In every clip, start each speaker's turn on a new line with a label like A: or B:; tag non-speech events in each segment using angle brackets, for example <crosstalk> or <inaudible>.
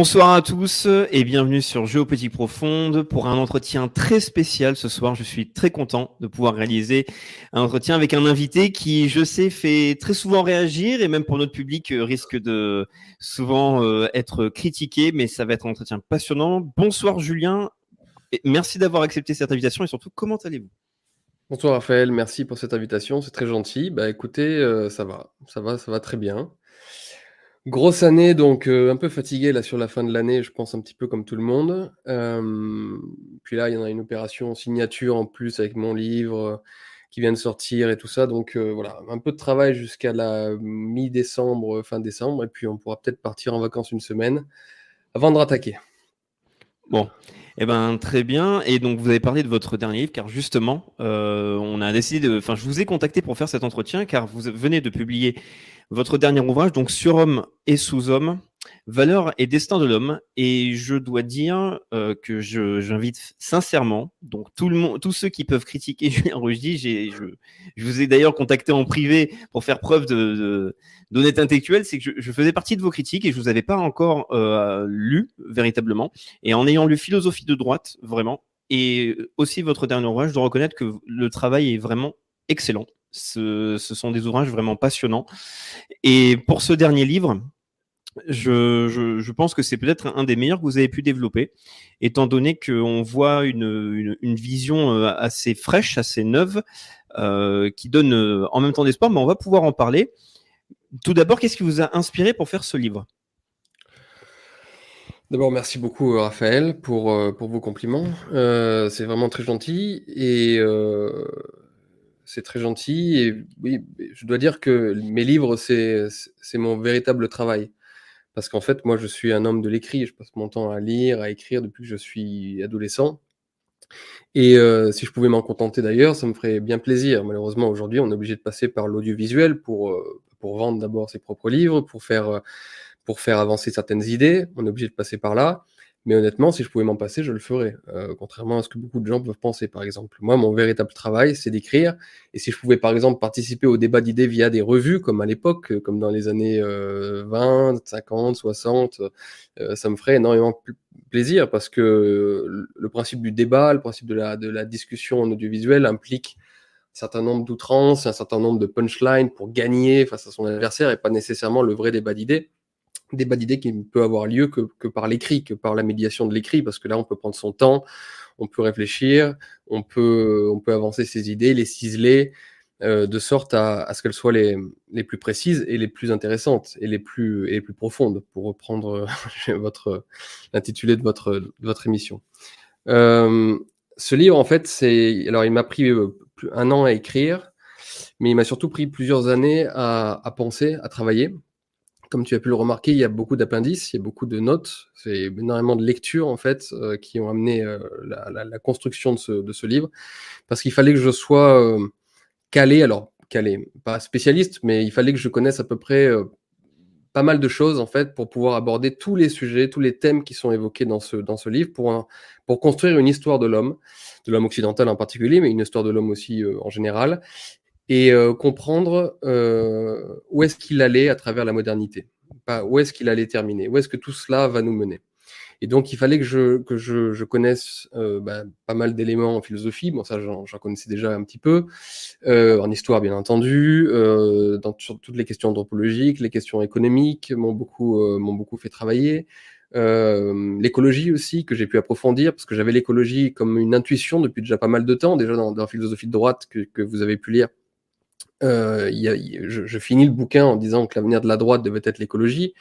A: Bonsoir à tous et bienvenue sur Géopolitique Profonde pour un entretien très spécial ce soir. Je suis très content de pouvoir réaliser un entretien avec un invité qui, je sais, fait très souvent réagir et même pour notre public euh, risque de souvent euh, être critiqué, mais ça va être un entretien passionnant. Bonsoir Julien, merci d'avoir accepté cette invitation et surtout comment allez-vous?
B: Bonsoir Raphaël, merci pour cette invitation, c'est très gentil. Bah écoutez, euh, ça va, ça va, ça va très bien. Grosse année, donc euh, un peu fatigué là sur la fin de l'année, je pense un petit peu comme tout le monde. Euh, puis là, il y en a une opération signature en plus avec mon livre euh, qui vient de sortir et tout ça. Donc voilà, un peu de travail jusqu'à la mi-décembre, fin décembre, et puis on pourra peut-être partir en vacances une semaine avant de rattaquer.
A: Bon, eh ben très bien. Et donc vous avez parlé de votre dernier livre, car justement, on a décidé de. Enfin, je vous ai contacté pour faire cet entretien, car vous venez de publier votre dernier ouvrage, donc Surhomme et Sous-homme, Valeurs et destin de l'homme. Et je dois dire euh, que je- j'invite sincèrement, donc tout le monde, tous ceux qui peuvent critiquer <laughs> Julien Rochdy, je, je vous ai d'ailleurs contacté en privé pour faire preuve de, d'honnêteté intellectuelle, c'est que je, je faisais partie de vos critiques et je vous avais pas encore euh, lu véritablement. Et en ayant lu Philosophie de droite, vraiment, et aussi votre dernier ouvrage, je dois reconnaître que le travail est vraiment excellent. Ce, ce sont des ouvrages vraiment passionnants. Et pour ce dernier livre, je, je, je pense que c'est peut-être un des meilleurs que vous avez pu développer, étant donné qu'on voit une, une, une vision euh, assez fraîche, assez neuve, euh, qui donne euh, en même temps d'espoir, mais on va pouvoir en parler. Tout d'abord, qu'est-ce qui vous a inspiré pour faire ce livre?
B: D'abord, merci beaucoup euh, Raphaël pour, pour vos compliments. Euh, c'est vraiment très gentil et euh, c'est très gentil. Et oui, je dois dire que mes livres, c'est mon véritable travail. Parce qu'en fait, moi, je suis un homme de l'écrit. Je passe mon temps à lire, à écrire depuis que je suis adolescent. Et euh, si je pouvais m'en contenter d'ailleurs, ça me ferait bien plaisir. Malheureusement, aujourd'hui, on est obligé de passer par l'audiovisuel pour, euh, pour vendre d'abord ses propres livres, pour faire, pour faire avancer certaines idées. On est obligé de passer par là. Mais honnêtement, si je pouvais m'en passer, je le ferais. Euh, contrairement à ce que beaucoup de gens peuvent penser, par exemple. Moi, mon véritable travail, c'est d'écrire. Et si je pouvais, par exemple, participer au débat d'idées via des revues, comme à l'époque, euh, comme dans les années euh, 20, 50, 60, euh, ça me ferait énormément pl- plaisir parce que le principe du débat, le principe de la, de la discussion en audiovisuel implique un certain nombre d'outrances, un certain nombre de punchlines pour gagner face à son adversaire et pas nécessairement le vrai débat d'idées débat d'idées qui peut avoir lieu que, par l'écrit, que par la médiation de l'écrit, parce que là, on peut prendre son temps, on peut réfléchir, on peut, on peut avancer ses idées, les ciseler, euh, de sorte à, ce qu'elles soient les, les plus précises et les plus intéressantes et les plus, et les plus profondes, pour reprendre euh, <laughs> votre, l'intitulé de votre, votre émission. Euh, ce livre, en fait, c'est, alors il m'a pris un an à écrire, mais il m'a surtout pris plusieurs années à penser, à travailler. Comme tu as pu le remarquer, il y a beaucoup d'appendices, il y a beaucoup de notes, c'est énormément de lectures en fait euh, qui ont amené euh, la, construction de ce, livre, parce qu'il fallait que je sois euh, calé, alors calé, pas spécialiste, mais il fallait que je connaisse à peu près pas mal de choses en fait pour pouvoir aborder tous les sujets, tous les thèmes qui sont évoqués dans ce, livre pour, pour construire une histoire de l'homme, de l'homme occidental en particulier, mais une histoire de l'homme aussi en général, et euh, comprendre euh, où est-ce qu'il allait à travers la modernité, pas où est-ce qu'il allait terminer, où est-ce que tout cela va nous mener. Et donc, il fallait que je, que je, je connaisse euh, bah, pas mal d'éléments en philosophie. Bon, ça, j'en connaissais déjà un petit peu. Euh, en histoire, bien entendu. Euh, dans, sur toutes les questions anthropologiques, les questions économiques m'ont beaucoup, euh, m'ont beaucoup fait travailler. Euh, l'écologie aussi, que j'ai pu approfondir, parce que j'avais l'écologie comme une intuition depuis déjà pas mal de temps, déjà dans, dans la philosophie de droite que, que vous avez pu lire. Euh, y a- je, je finis le bouquin en disant que l'avenir de la droite devait être l'écologie.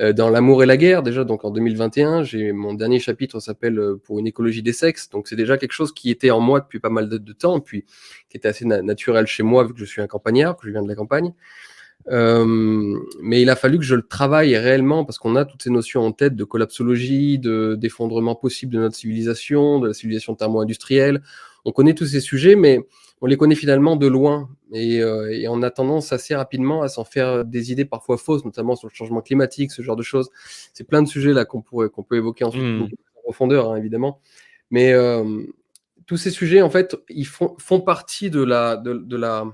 B: Euh, dans L'amour et la guerre, déjà, donc en 2021, j'ai mon dernier chapitre s'appelle euh, Pour une écologie des sexes. Donc c'est déjà quelque chose qui était en moi depuis pas mal de, temps, puis qui était assez na- naturel chez moi vu que je suis un campagnard, que je viens de la campagne. Euh, mais il a fallu que je le travaille réellement parce qu'on a toutes ces notions en tête de collapsologie, de d'effondrement possible de notre civilisation, de la civilisation thermo-industrielle. On connaît tous ces sujets, mais on les connaît finalement de loin et, euh, et on a tendance assez rapidement à s'en faire des idées parfois fausses, notamment sur le changement climatique, ce genre de choses. C'est plein de sujets là qu'on pourrait qu'on peut évoquer ensuite
A: Mm.
B: plus en profondeur, hein, évidemment. Mais euh, tous ces sujets, en fait, ils font, font partie de la, de, de la,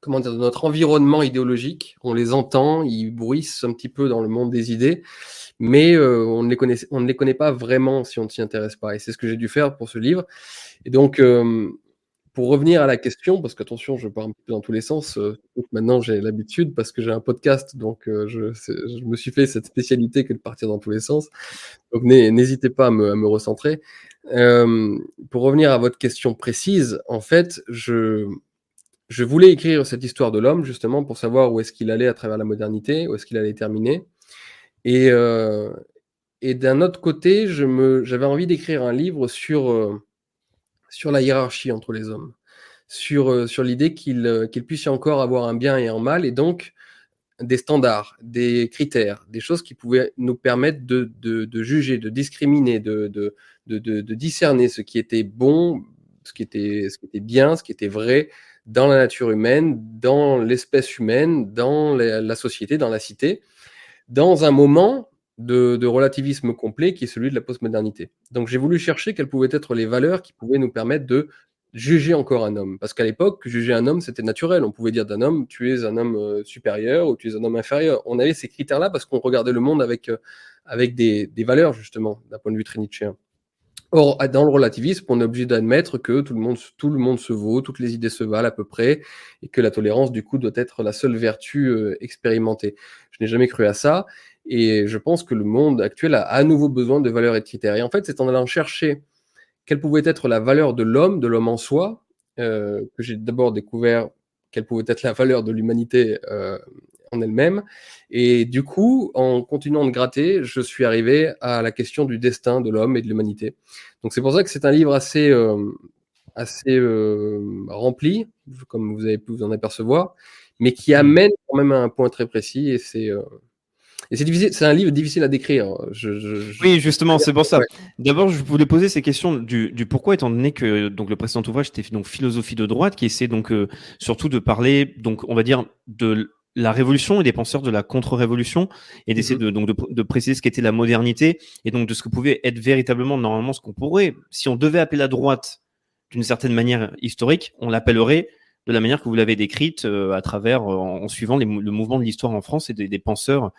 B: comment dire, de notre environnement idéologique. On les entend, ils bruissent un petit peu dans le monde des idées, mais euh, on, ne les connaît, on ne les connaît pas vraiment si on ne s'y intéresse pas. Et c'est ce que j'ai dû faire pour ce livre. Et donc, euh, pour revenir à la question, parce qu'attention, je pars un peu dans tous les sens. euh, maintenant, j'ai l'habitude parce que j'ai un podcast, donc euh, je, je me suis fait cette spécialité que de partir dans tous les sens. Donc, n'hé- n'hésitez pas à me, à me recentrer. Euh, pour revenir à votre question précise, en fait, je, je voulais écrire cette histoire de l'homme justement pour savoir où est-ce qu'il allait à travers la modernité, où est-ce qu'il allait terminer. Et, euh, et d'un autre côté, j'avais envie d'écrire un livre sur, euh, sur la hiérarchie entre les hommes, sur, euh, sur l'idée qu'il euh, qu'il puisse y encore avoir un bien et un mal, et donc des standards, des critères, des choses qui pouvaient nous permettre de, de, de juger, de discriminer, de, de, discerner ce qui était bon, ce qui était, ce qui était bien, ce qui était vrai dans la nature humaine, dans l'espèce humaine, dans la société, dans la cité, dans un moment de, relativisme complet qui est celui de la postmodernité. Donc j'ai voulu chercher quelles pouvaient être les valeurs qui pouvaient nous permettre de juger encore un homme. Parce qu'à l'époque, juger un homme, c'était naturel. On pouvait dire d'un homme, tu es un homme euh, supérieur ou tu es un homme inférieur. On avait ces critères-là parce qu'on regardait le monde avec, euh, avec des, des valeurs, justement, d'un point de vue nietzschéen. Or, dans le relativisme, on est obligé d'admettre que tout le, monde, tout le monde se vaut, toutes les idées se valent à peu près, et que la tolérance, du coup, doit être la seule vertu euh, expérimentée. Je n'ai jamais cru à ça, et je pense que le monde actuel a à nouveau besoin de valeurs et de critères. Et en fait, c'est en allant chercher quelle pouvait être la valeur de l'homme, de l'homme en soi, euh, que j'ai d'abord découvert quelle pouvait être la valeur de l'humanité euh, en elle-même. Et du coup, en continuant de gratter, je suis arrivé à la question du destin de l'homme et de l'humanité. Donc c'est pour ça que c'est un livre assez, euh, assez euh, rempli, comme vous avez pu vous en apercevoir, mais qui amène quand même à un point très précis. Et c'est euh, et c'est difficile, c'est un livre difficile à décrire. Je, je, je...
A: Oui, justement, c'est pour ça.
B: Ouais.
A: D'abord, je voulais poser ces questions du, du pourquoi, étant donné que donc le précédent ouvrage était donc philosophie de droite, qui essaie donc euh, surtout de parler, donc on va dire de la révolution et des penseurs de la contre-révolution et d'essayer
B: Mhm.
A: de donc de, de préciser ce qu'était la modernité et donc de ce que pouvait être véritablement normalement ce qu'on pourrait, si on devait appeler la droite d'une certaine manière historique, on l'appellerait de la manière que vous l'avez décrite euh, à travers euh, en, suivant les le mouvement de l'histoire en France et des, des penseurs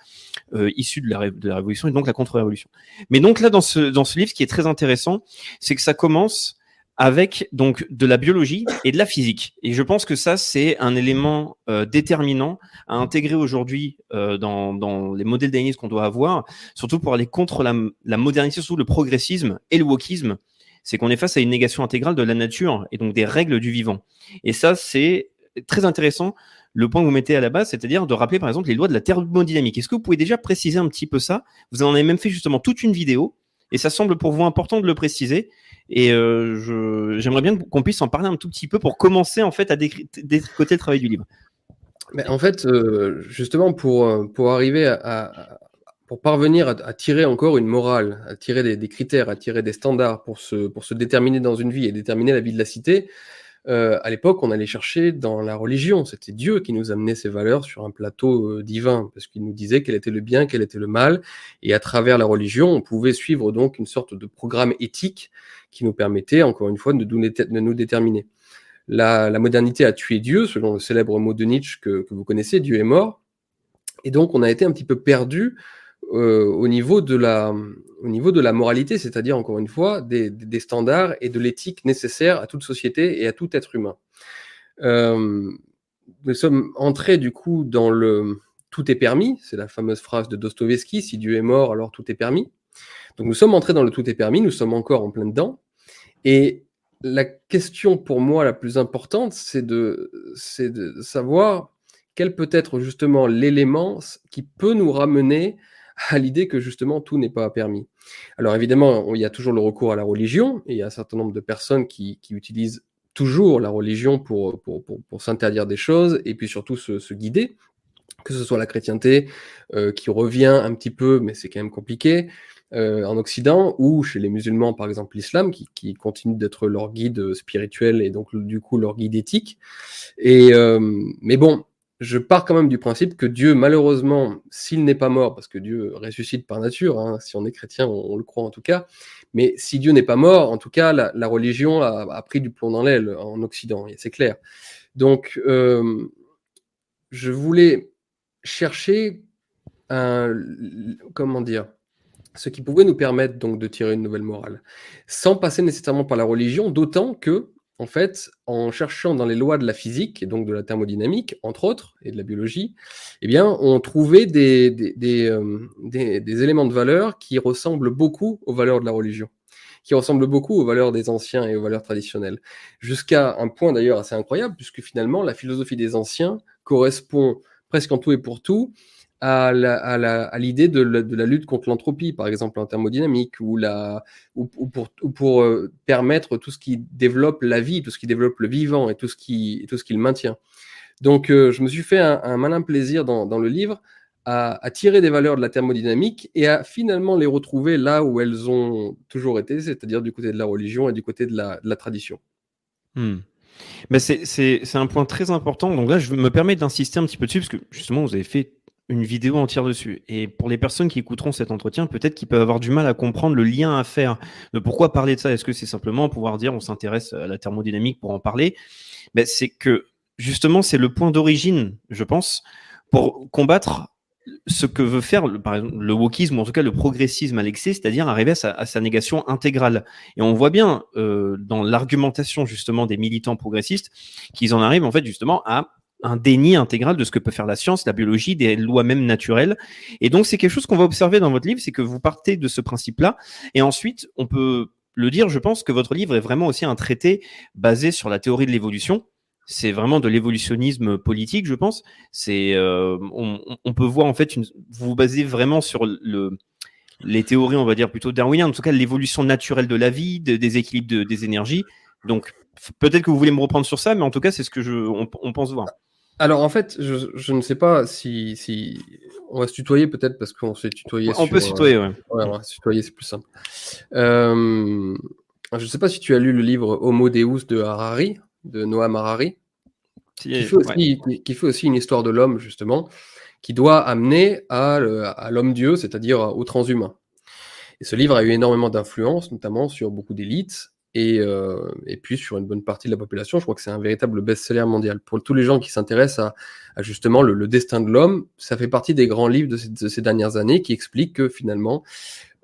A: euh, issus de la, de la révolution et donc la contre-révolution. Mais donc là dans ce dans ce livre, ce qui est très intéressant, c'est que ça commence avec donc de la biologie et de la physique. Et je pense que ça c'est un élément euh, déterminant à intégrer aujourd'hui euh, dans, dans les modèles d'analyse qu'on doit avoir, surtout pour aller contre la, la modernité, surtout le progressisme et le wokisme. C'est qu'on est face à une négation intégrale de la nature et donc des règles du vivant. Et ça, c'est très intéressant le point que vous mettez à la base, c'est-à-dire de rappeler par exemple les lois de la thermodynamique. Est-ce que vous pouvez déjà préciser un petit peu ça? Vous en avez même fait justement toute une vidéo et ça semble pour vous important de le préciser. Et euh, j'aimerais bien qu'on puisse en parler un tout petit peu pour commencer en fait à détricoter le travail du livre.
B: En fait, euh, justement, pour, euh, pour arriver à, pour parvenir à, à tirer encore une morale, à tirer des, des critères, à tirer des standards pour se, pour se déterminer dans une vie et déterminer la vie de la cité, euh, à l'époque, on allait chercher dans la religion. C'était Dieu qui nous amenait ces valeurs sur un plateau euh, divin, parce qu'il nous disait quel était le bien, quel était le mal. Et à travers la religion, on pouvait suivre donc une sorte de programme éthique qui nous permettait, encore une fois, de nous, déterminer. La, la, modernité a tué Dieu, selon le célèbre mot de Nietzsche que, que, vous connaissez, Dieu est mort. Et donc, on a été un petit peu perdu euh, au, niveau de la, au niveau de la moralité, c'est-à-dire, encore une fois, des, des standards et de l'éthique nécessaire à toute société et à tout être humain. Euh, nous sommes entrés, du coup, dans le tout est permis, c'est la fameuse phrase de Dostoevsky, si Dieu est mort, alors tout est permis. Donc, nous sommes entrés dans le tout est permis, nous sommes encore en plein dedans. Et la question pour moi la plus importante, c'est de, c'est de savoir quel peut être justement l'élément qui peut nous ramener à l'idée que justement tout n'est pas permis. Alors évidemment, il y a toujours le recours à la religion, et il y a un certain nombre de personnes qui, qui utilisent toujours la religion pour, pour, pour, pour s'interdire des choses, et puis surtout se, se, guider, que ce soit la chrétienté, euh, qui revient un petit peu, mais c'est quand même compliqué, euh, en Occident, ou chez les musulmans, par exemple l'islam, qui, qui continue d'être leur guide spirituel et donc du coup leur guide éthique. Et, euh, mais bon, je pars quand même du principe que Dieu, malheureusement, s'il n'est pas mort, parce que Dieu ressuscite par nature, hein, si on est chrétien, on, le croit en tout cas, mais si Dieu n'est pas mort, en tout cas, la, religion a, pris du plomb dans l'aile en Occident, c'est clair. Donc, euh, je voulais chercher comment dire, ce qui pouvait nous permettre donc de tirer une nouvelle morale, sans passer nécessairement par la religion, d'autant que en fait, en cherchant dans les lois de la physique et donc de la thermodynamique, entre autres, et de la biologie, eh bien, on trouvait des, des, euh, des, des éléments de valeur qui ressemblent beaucoup aux valeurs de la religion, qui ressemblent beaucoup aux valeurs des anciens et aux valeurs traditionnelles. Jusqu'à un point d'ailleurs assez incroyable, puisque finalement, la philosophie des anciens correspond presque en tout et pour tout à l'idée à de, de la lutte contre l'entropie, par exemple en thermodynamique, ou, la, ou, ou pour, ou pour euh, permettre tout ce qui développe la vie, tout ce qui développe le vivant et tout ce qui, tout ce qui le maintient. Donc euh, je me suis fait un, malin plaisir dans, dans le livre à, à, tirer des valeurs de la thermodynamique et à finalement les retrouver là où elles ont toujours été, c'est-à-dire du côté de la religion et du côté de la, la tradition.
A: Hmm. Mais c'est un point très important. Donc là, je me permets d'insister un petit peu dessus, parce que justement, vous avez fait une vidéo entière dessus. Et pour les personnes qui écouteront cet entretien, peut-être qu'ils peuvent avoir du mal à comprendre le lien à faire de pourquoi parler de ça? Est-ce que c'est simplement pouvoir dire on s'intéresse à la thermodynamique pour en parler? Ben, C'est que justement, c'est le point d'origine, je pense, pour combattre ce que veut faire le, par exemple, le wokisme, ou en tout cas le progressisme à l'excès, c'est-à-dire arriver à sa, à sa, négation intégrale. Et on voit bien euh, dans l'argumentation justement des militants progressistes qu'ils en arrivent en fait justement à un déni intégral de ce que peut faire la science, la biologie, des lois même naturelles. Et donc c'est quelque chose qu'on va observer dans votre livre, c'est que vous partez de ce principe-là, et ensuite on peut le dire, je pense que votre livre est vraiment aussi un traité basé sur la théorie de l'évolution. C'est vraiment de l'évolutionnisme politique, je pense. C'est, euh, on, peut voir en fait, une, vous vous basez vraiment sur le, les théories, on va dire plutôt darwiniennes, en tout cas l'évolution naturelle de la vie, de, des équilibres de, des énergies. Donc peut-être que vous voulez me reprendre sur ça, mais en tout cas c'est ce que je, on pense voir.
B: Alors en fait, je, je, ne sais pas si, si on va se tutoyer peut-être parce qu'on s'est tutoyé.
A: On sur, peut se tutoyer, ouais.
B: ouais on va se tutoyer, c'est plus simple. Euh, je ne sais pas si tu as lu le livre Homo Deus de Harari, de Noam Harari, qui, fait aussi, ouais. qui, fait aussi une histoire de l'homme justement, qui doit amener à, à l'homme Dieu, c'est-à-dire au transhumain. Et ce livre a eu énormément d'influence, notamment sur beaucoup d'élites, et, euh, et, puis sur une bonne partie de la population. Je crois que c'est un véritable best-seller mondial. Pour tous les gens qui s'intéressent à, justement le, destin de l'homme, ça fait partie des grands livres de ces, de ces, dernières années qui expliquent que finalement,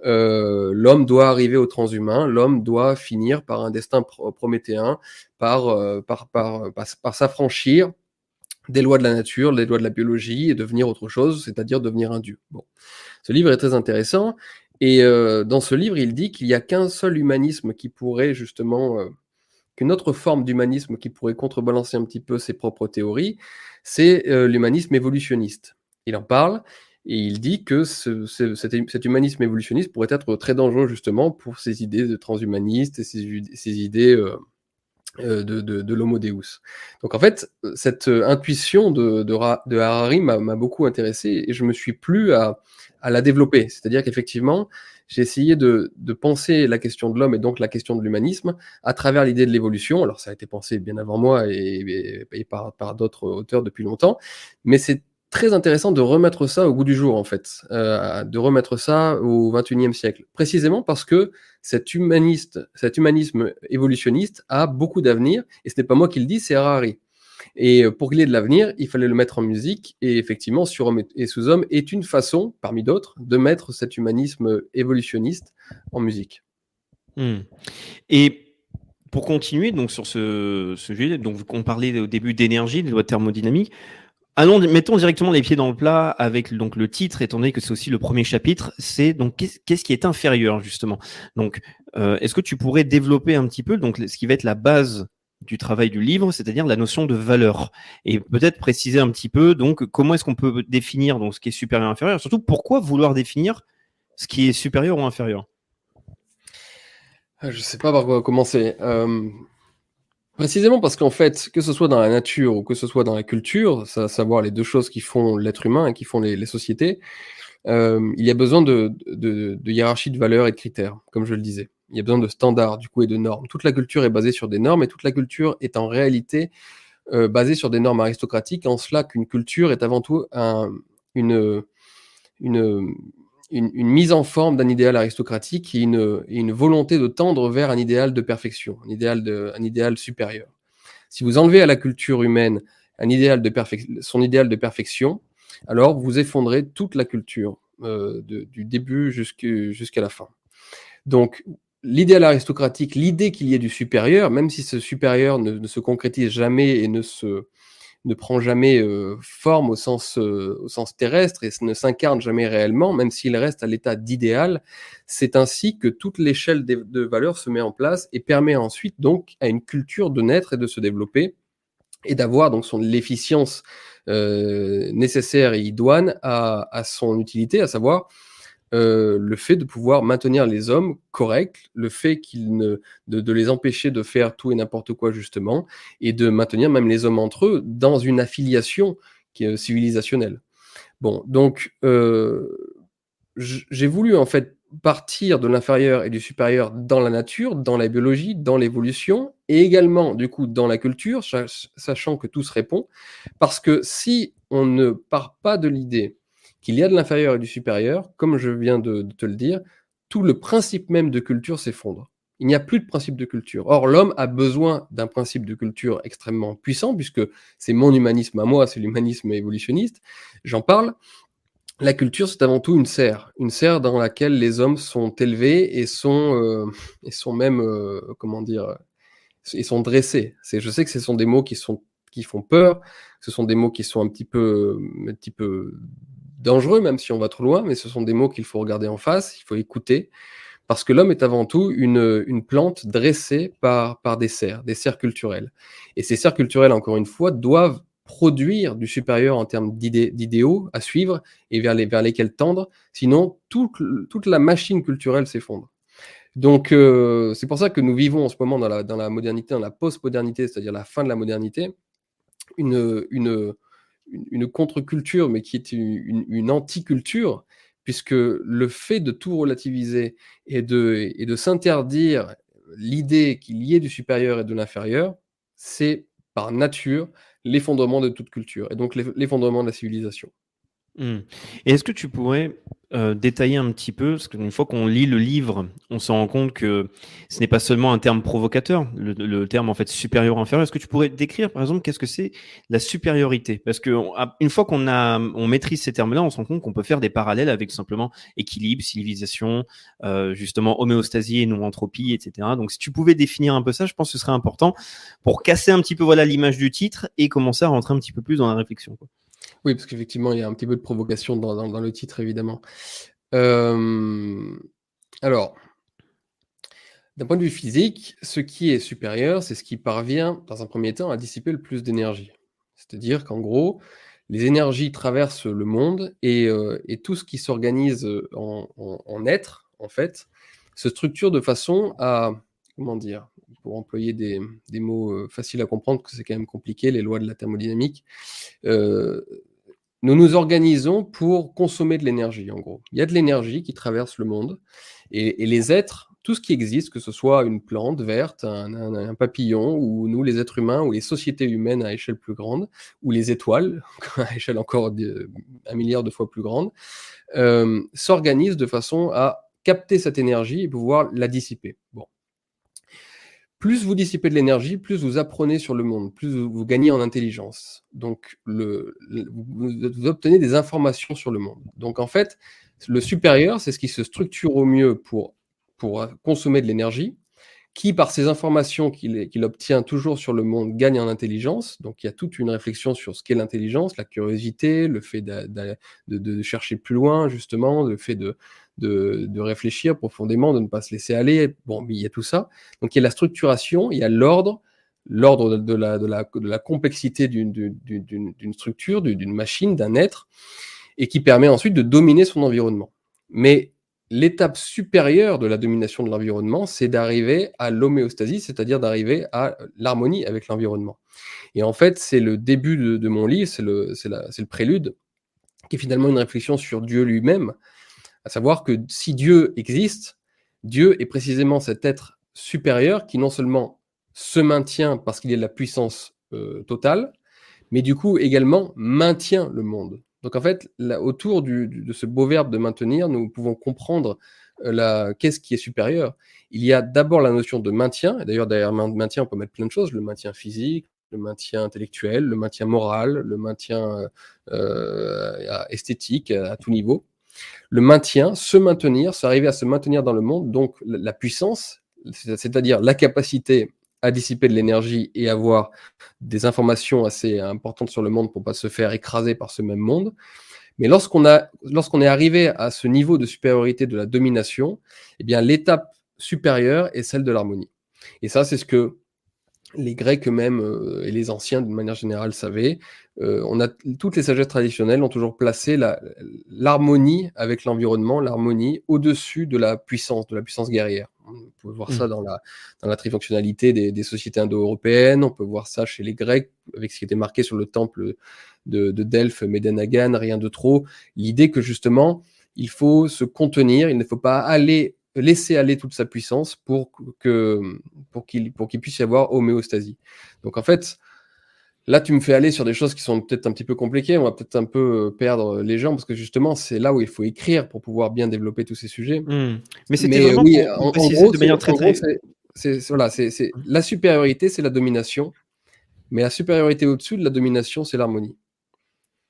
B: euh, l'homme doit arriver au transhumain, l'homme doit finir par un destin prométhéen, par, euh, par, par, par, par s'affranchir des lois de la nature, des lois de la biologie et devenir autre chose, c'est-à-dire devenir un dieu. Bon. Ce livre est très intéressant et euh, dans ce livre, il dit qu'il n'y a qu'un seul humanisme qui pourrait justement, euh, qu'une autre forme d'humanisme qui pourrait contrebalancer un petit peu ses propres théories, c'est euh, l'humanisme évolutionniste. Il en parle et il dit que ce, ce, cet, humanisme évolutionniste pourrait être très dangereux justement pour ses idées de transhumanistes et ses, idées de, de, de l'homo deus. Donc en fait, cette intuition de, de, de Harari m'a beaucoup intéressé et je me suis plus à à la développer. C'est-à-dire qu'effectivement, j'ai essayé de, de, penser la question de l'homme et donc la question de l'humanisme à travers l'idée de l'évolution. Alors ça a été pensé bien avant moi et, et, et par, par d'autres auteurs depuis longtemps, mais c'est très intéressant de remettre ça au goût du jour en fait, euh, de remettre ça au 21e siècle, précisément parce que cet humaniste, cet humanisme évolutionniste a beaucoup d'avenir et ce n'est pas moi qui le dis, c'est Harari. Et pour qu'il ait de l'avenir, il fallait le mettre en musique. Et effectivement, Surhomme et Sous-Homme est une façon, parmi d'autres, de mettre cet humanisme évolutionniste en musique.
A: Mmh. Et pour continuer donc sur ce sujet, donc on parlait au début d'énergie, des lois thermodynamiques. Allons, mettons directement les pieds dans le plat avec donc le titre, étant donné que c'est aussi le premier chapitre. C'est donc qu'est-ce qui est inférieur justement? Donc, euh, est-ce que tu pourrais développer un petit peu donc ce qui va être la base du travail du livre, c'est-à-dire la notion de valeur, et peut-être préciser un petit peu donc comment est-ce qu'on peut définir donc ce qui est supérieur et inférieur, surtout pourquoi vouloir définir ce qui est supérieur ou inférieur?
B: Je ne sais pas par quoi commencer. Euh, Précisément parce qu'en fait, que ce soit dans la nature ou que ce soit dans la culture, à savoir les deux choses qui font l'être humain et qui font les, sociétés, euh, il y a besoin de, hiérarchie de valeurs et de critères, comme je le disais. Il y a besoin de standards, du coup, et de normes. Toute la culture est basée sur des normes et toute la culture est en réalité euh, basée sur des normes aristocratiques, en cela qu'une culture est avant tout un, une, une, une, mise en forme d'un idéal aristocratique et une, une, volonté de tendre vers un idéal de perfection, un idéal, de, un idéal supérieur. Si vous enlevez à la culture humaine un idéal de son idéal de perfection, alors vous effondrez toute la culture euh, du début jusqu'à la fin. Donc, l'idéal aristocratique, l'idée qu'il y ait du supérieur, même si ce supérieur ne se concrétise jamais et ne se, ne prend jamais euh, forme au sens, euh, au sens terrestre et ne s'incarne jamais réellement, même s'il reste à l'état d'idéal. C'est ainsi que toute l'échelle de, de valeurs se met en place et permet ensuite donc à une culture de naître et de se développer et d'avoir donc son l'efficience euh, nécessaire et idoine à son utilité, à savoir euh, le fait de pouvoir maintenir les hommes corrects, le fait qu'ils ne, de, les empêcher de faire tout et n'importe quoi justement, et de maintenir même les hommes entre eux dans une affiliation qui est civilisationnelle. Bon, donc euh, j'ai voulu en fait partir de l'inférieur et du supérieur dans la nature, dans la biologie, dans l'évolution, et également du coup dans la culture, sachant que tout se répond, parce que si on ne part pas de l'idée qu'il y a de l'inférieur et du supérieur, comme je viens de, te le dire, tout le principe même de culture s'effondre. Il n'y a plus de principe de culture. Or, l'homme a besoin d'un principe de culture extrêmement puissant, puisque c'est mon humanisme à moi, c'est l'humanisme évolutionniste. J'en parle. La culture, c'est avant tout une serre, une serre dans laquelle les hommes sont élevés et sont, euh, et sont même, euh, comment dire, ils sont dressés. Je sais que ce sont des mots qui sont qui font peur, ce sont des mots qui sont un petit peu, un petit peu dangereux, même si on va trop loin, mais ce sont des mots qu'il faut regarder en face, il faut écouter, parce que l'homme est avant tout une, une plante dressée par, par des serres, des serres culturelles. Et ces serres culturelles, encore une fois, doivent produire du supérieur en termes d'idéaux à suivre et vers, les, vers lesquels tendre, sinon toute, toute la machine culturelle s'effondre. Donc euh, c'est pour ça que nous vivons en ce moment dans la, dans la modernité, dans la post-modernité, c'est-à-dire la fin de la modernité, une, une, une, contre-culture, mais qui est une, une anti-culture, puisque le fait de tout relativiser et de, et de s'interdire l'idée qu'il y ait du supérieur et de l'inférieur, c'est par nature l'effondrement de toute culture, et donc l'effondrement de la civilisation.
A: Hmm. Et est-ce que tu pourrais euh, détailler un petit peu, parce qu'une fois qu'on lit le livre, on se rend compte que ce n'est pas seulement un terme provocateur, le, terme en fait supérieur inférieur. Est-ce que tu pourrais décrire, par exemple, qu'est-ce que c'est la supériorité? Parce que une fois qu'on a, on maîtrise ces termes-là, on se rend compte qu'on peut faire des parallèles avec simplement équilibre, civilisation, euh, justement homéostasie et non-entropie, etc. Donc, si tu pouvais définir un peu ça, je pense que ce serait important pour casser un petit peu voilà l'image du titre et commencer à rentrer un petit peu plus dans la réflexion. Quoi.
B: Oui, parce qu'effectivement, il y a un petit peu de provocation dans, le titre, évidemment. Euh, alors, d'un point de vue physique, ce qui est supérieur, c'est ce qui parvient, dans un premier temps, à dissiper le plus d'énergie. C'est-à-dire qu'en gros, les énergies traversent le monde et, euh, tout ce qui s'organise en, en, être, en fait, se structure de façon à, comment dire, pour employer des, mots euh, faciles à comprendre, que c'est quand même compliqué, les lois de la thermodynamique, euh, nous nous organisons pour consommer de l'énergie, en gros. Il y a de l'énergie qui traverse le monde, et, les êtres, tout ce qui existe, que ce soit une plante verte, un, papillon, ou nous, les êtres humains, ou les sociétés humaines à échelle plus grande, ou les étoiles, <laughs> à échelle encore un milliard de fois plus grande, euh, s'organisent de façon à capter cette énergie et pouvoir la dissiper. Bon plus vous dissipez de l'énergie, plus vous apprenez sur le monde, plus vous, gagnez en intelligence. Donc, le, vous, obtenez des informations sur le monde. Donc, en fait, le supérieur, c'est ce qui se structure au mieux pour, pour consommer de l'énergie. qui, par ces informations qu'il obtient toujours sur le monde, gagne en intelligence. Donc il y a toute une réflexion sur ce qu'est l'intelligence, la curiosité, le fait de, chercher plus loin, justement, le fait de, de, réfléchir profondément, de ne pas se laisser aller. Bon, il y a tout ça. Donc il y a la structuration, il y a l'ordre, l'ordre de la, de, la, de la complexité d'une structure, d'une machine, d'un être, et qui permet ensuite de dominer son environnement. Mais l'étape supérieure de la domination de l'environnement, c'est d'arriver à l'homéostasie, c'est-à-dire d'arriver à l'harmonie avec l'environnement. Et en fait, c'est le début de, mon livre, c'est le, le prélude, qui est finalement une réflexion sur Dieu lui-même, à savoir que si Dieu existe, Dieu est précisément cet être supérieur qui non seulement se maintient parce qu'il est de la puissance euh, totale, mais du coup également maintient le monde. Donc en fait, autour de ce beau verbe de maintenir, nous pouvons comprendre euh, qu'est-ce qui est supérieur. Il y a d'abord la notion de maintien, et d'ailleurs derrière maintien, on peut mettre plein de choses, le maintien physique, le maintien intellectuel, le maintien moral, le maintien euh, esthétique à, tout niveau. Le maintien, se maintenir, s'arriver à se maintenir dans le monde, donc la puissance, c'est-à-dire la capacité à dissiper de l'énergie et avoir des informations assez importantes sur le monde pour pas se faire écraser par ce même monde. Mais lorsqu'on a, lorsqu'on est arrivé à ce niveau de supériorité de la domination, eh bien, l'étape supérieure est celle de l'harmonie. Et ça, c'est ce que les Grecs eux-mêmes euh, et les anciens, d'une manière générale, savaient. Euh, on a, toutes les sagesses traditionnelles ont toujours placé l'harmonie avec l'environnement, l'harmonie au-dessus de la puissance, de la puissance guerrière. On peut voir ça mmh. dans la, dans la trifonctionnalité des, des sociétés indo-européennes. On peut voir ça chez les Grecs, avec ce qui était marqué sur le temple de, de Delphes, Médenagan, rien de trop. L'idée que justement, il faut se contenir, il ne faut pas aller laisser aller toute sa puissance pour que pour qu'il pour qu'il puisse y avoir homéostasie. Donc en fait, Là, tu me fais aller sur des choses qui sont peut-être un petit peu compliquées. On va peut-être un peu euh, perdre les gens parce que justement, c'est là où il faut écrire pour pouvoir bien développer tous ces sujets.
A: Mmh. Mais c'était vraiment oui, en, gros, de manière très, très...
B: C'est voilà, c'est la supériorité, c'est la domination, mais la supériorité au-dessus de la domination, c'est l'harmonie.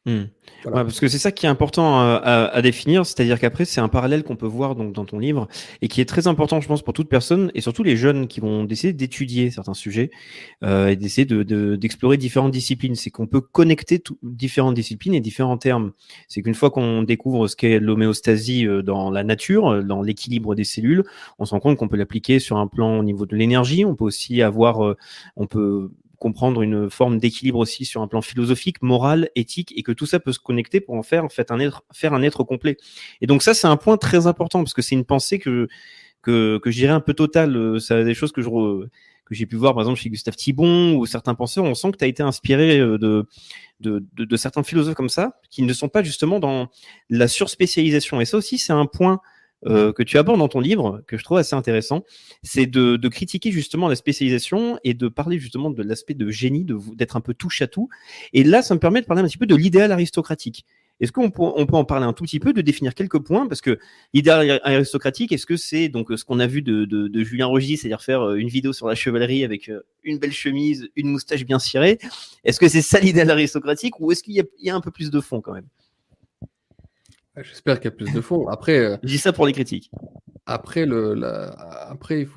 A: Mmh. parce que c'est ça qui est important à, définir, c'est-à-dire qu'après c'est un parallèle qu'on peut voir donc dans ton livre et qui est très important, je pense, pour toute personne et surtout les jeunes qui vont décider d'étudier certains sujets euh, et d'essayer de, d'explorer différentes disciplines. C'est qu'on peut connecter différentes disciplines et différents termes. C'est qu'une fois qu'on découvre ce qu'est l'homéostasie euh, dans la nature, euh, dans l'équilibre des cellules, on se rend compte qu'on peut l'appliquer sur un plan au niveau de l'énergie. On peut aussi avoir, on peut comprendre une forme d'équilibre aussi sur un plan philosophique, moral, éthique, et que tout ça peut se connecter pour en faire en fait un être, faire un être complet. Et donc ça, c'est un point très important parce que c'est une pensée que que, que je dirais un peu totale. Ça des choses que je que j'ai pu voir par exemple chez Gustave Thibon ou certains penseurs, on sent que tu as été inspiré euh, de de, de, de, certains philosophes comme ça, qui ne sont pas justement dans la surspécialisation. Et ça aussi, c'est un point euh, que tu abordes dans ton livre, que je trouve assez intéressant, c'est de, de, critiquer justement la spécialisation et de parler justement de l'aspect de génie, d'être un peu touche à tout. Et là, ça me permet de parler un petit peu de l'idéal aristocratique. Est-ce qu'on peut, on peut en parler un tout petit peu, de définir quelques points? Parce que l'idéal aristocratique, est-ce que c'est donc ce qu'on a vu de, de, de Julien Rogy, c'est-à-dire faire euh, une vidéo sur la chevalerie avec euh, une belle chemise, une moustache bien cirée? Est-ce que c'est ça l'idéal aristocratique ou est-ce qu'il y, y, a un peu plus de fond quand même?
B: J'espère qu'il y a plus de fond. Après, euh,
A: je dis ça pour les critiques.
B: Après, le, la, après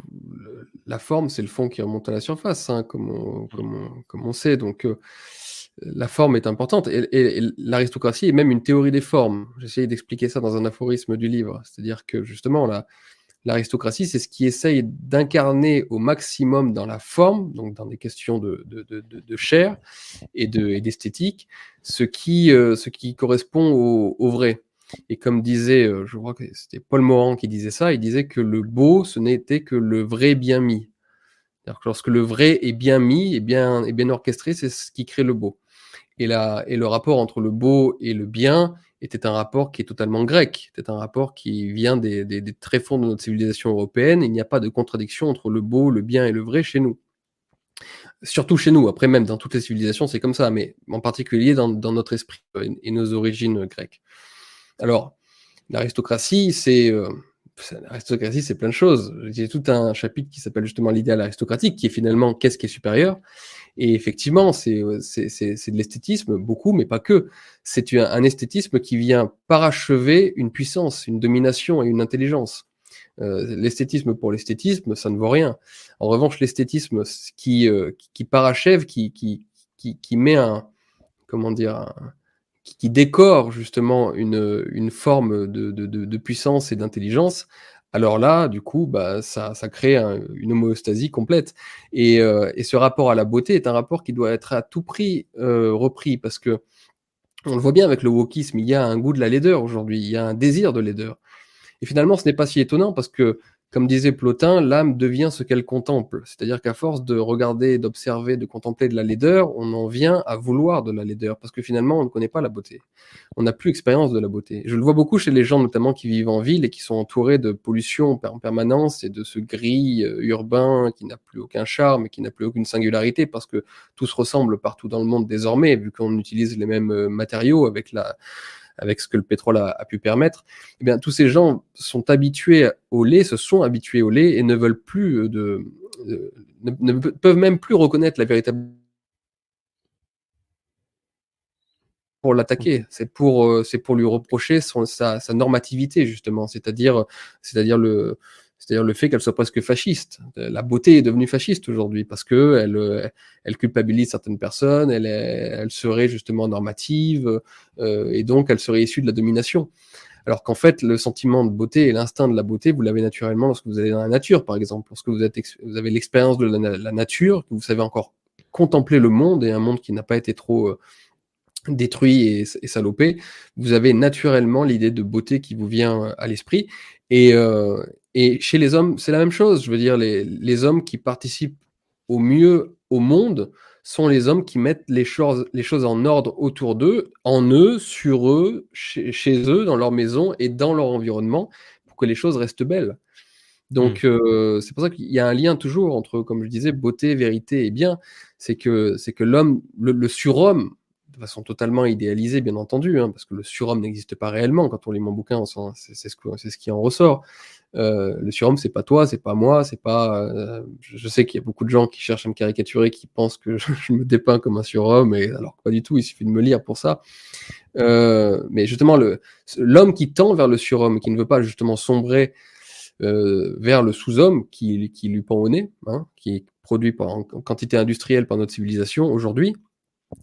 B: la forme, c'est le fond qui remonte à la surface, hein, comme, on, comme, comme, on, sait. Donc, euh, la forme est importante. Et, et, l'aristocratie est même une théorie des formes. J'essaye d'expliquer ça dans un aphorisme du livre. C'est-à-dire que justement, la, l'aristocratie, c'est ce qui essaye d'incarner au maximum dans la forme, donc dans des questions de, de, de, de chair et d'esthétique, ce, qui, euh, ce qui correspond au, au vrai. Et comme disait, euh, je crois que c'était Paul Morand qui disait ça, il disait que le beau, ce n'était que le vrai bien mis. Lorsque le vrai est bien mis et bien, est bien orchestré, c'est ce qui crée le beau. Et, et le rapport entre le beau et le bien était un rapport qui est totalement grec, c'était un rapport qui vient des, des, des tréfonds de notre civilisation européenne. Il n'y a pas de contradiction entre le beau, le bien et le vrai chez nous. Surtout chez nous, après même dans toutes les civilisations, c'est comme ça, mais en particulier dans, dans notre esprit et nos origines grecques. Alors, l'aristocratie, c'est euh, l'aristocratie, c'est plein de choses. J'ai tout un chapitre qui s'appelle justement l'idéal aristocratique, qui est finalement qu'est-ce qui est supérieur? Et effectivement, c'est euh, de l'esthétisme, beaucoup, mais pas que. C'est un, esthétisme qui vient parachever une puissance, une domination et une intelligence. Euh, l'esthétisme pour l'esthétisme, ça ne vaut rien. En revanche, l'esthétisme qui, qui parachève, qui, met un, comment dire, qui, décore justement une, une forme de, de, de puissance et d'intelligence, alors là, du coup, bah, ça, ça crée une homéostasie complète. Et, euh, et, ce rapport à la beauté est un rapport qui doit être à tout prix euh, repris parce que on le voit bien avec le wokisme, il y a un goût de la laideur aujourd'hui, il y a un désir de laideur. Et finalement, ce n'est pas si étonnant parce que comme disait Plotin, l'âme devient ce qu'elle contemple. C'est-à-dire qu'à force de regarder, d'observer, de contempler de la laideur, on en vient à vouloir de la laideur, parce que finalement, on ne connaît pas la beauté. On n'a plus expérience de la beauté. Je le vois beaucoup chez les gens, notamment qui vivent en ville et qui sont entourés de pollution en permanence et de ce gris euh, urbain qui n'a plus aucun charme et qui n'a plus aucune singularité, parce que tout se ressemble partout dans le monde désormais, vu qu'on utilise les mêmes euh, matériaux avec la avec ce que le pétrole a, pu permettre, eh bien, tous ces gens sont habitués au lait, se sont habitués au lait et ne veulent plus de, ne, peuvent même plus reconnaître la véritable pour l'attaquer, c'est pour, euh, c'est pour lui reprocher son, sa, sa normativité justement, c'est-à-dire, c'est-à-dire le, c'est-à-dire le fait qu'elle soit presque fasciste. La beauté est devenue fasciste aujourd'hui parce que elle, euh, elle culpabilise certaines personnes, elle, elle serait justement normative euh, et donc elle serait issue de la domination. Alors qu'en fait, le sentiment de beauté et l'instinct de la beauté, vous l'avez naturellement lorsque vous allez dans la nature, par exemple, lorsque vous, êtes, vous avez l'expérience de la, nature, que vous savez encore contempler le monde et un monde qui n'a pas été trop euh, détruit et, et, salopé, vous avez naturellement l'idée de beauté qui vous vient à l'esprit. Et, euh, et chez les hommes, c'est la même chose. Je veux dire, les, les, hommes qui participent au mieux au monde sont les hommes qui mettent les choses, les choses en ordre autour d'eux, en eux, sur eux, chez, chez, eux, dans leur maison et dans leur environnement, pour que les choses restent belles. Donc, mmh. euh, c'est pour ça qu'il y a un lien toujours entre, comme je disais, beauté, vérité et bien. C'est que, c'est que l'homme, le, le surhomme, de façon totalement idéalisée, bien entendu, hein, parce que le surhomme n'existe pas réellement. Quand on lit mon bouquin, c'est ce, ce, qui en ressort. Euh, le surhomme, c'est pas toi, c'est pas moi, c'est pas. Euh, je sais qu'il y a beaucoup de gens qui cherchent à me caricaturer, qui pensent que <laughs> je, me dépeins comme un surhomme, et alors pas du tout. Il suffit de me lire pour ça. Euh, mais justement, l'homme qui tend vers le surhomme, qui ne veut pas justement sombrer euh, vers le sous-homme qui, qui, lui pend au nez, hein, qui est produit par, en quantité industrielle par notre civilisation aujourd'hui,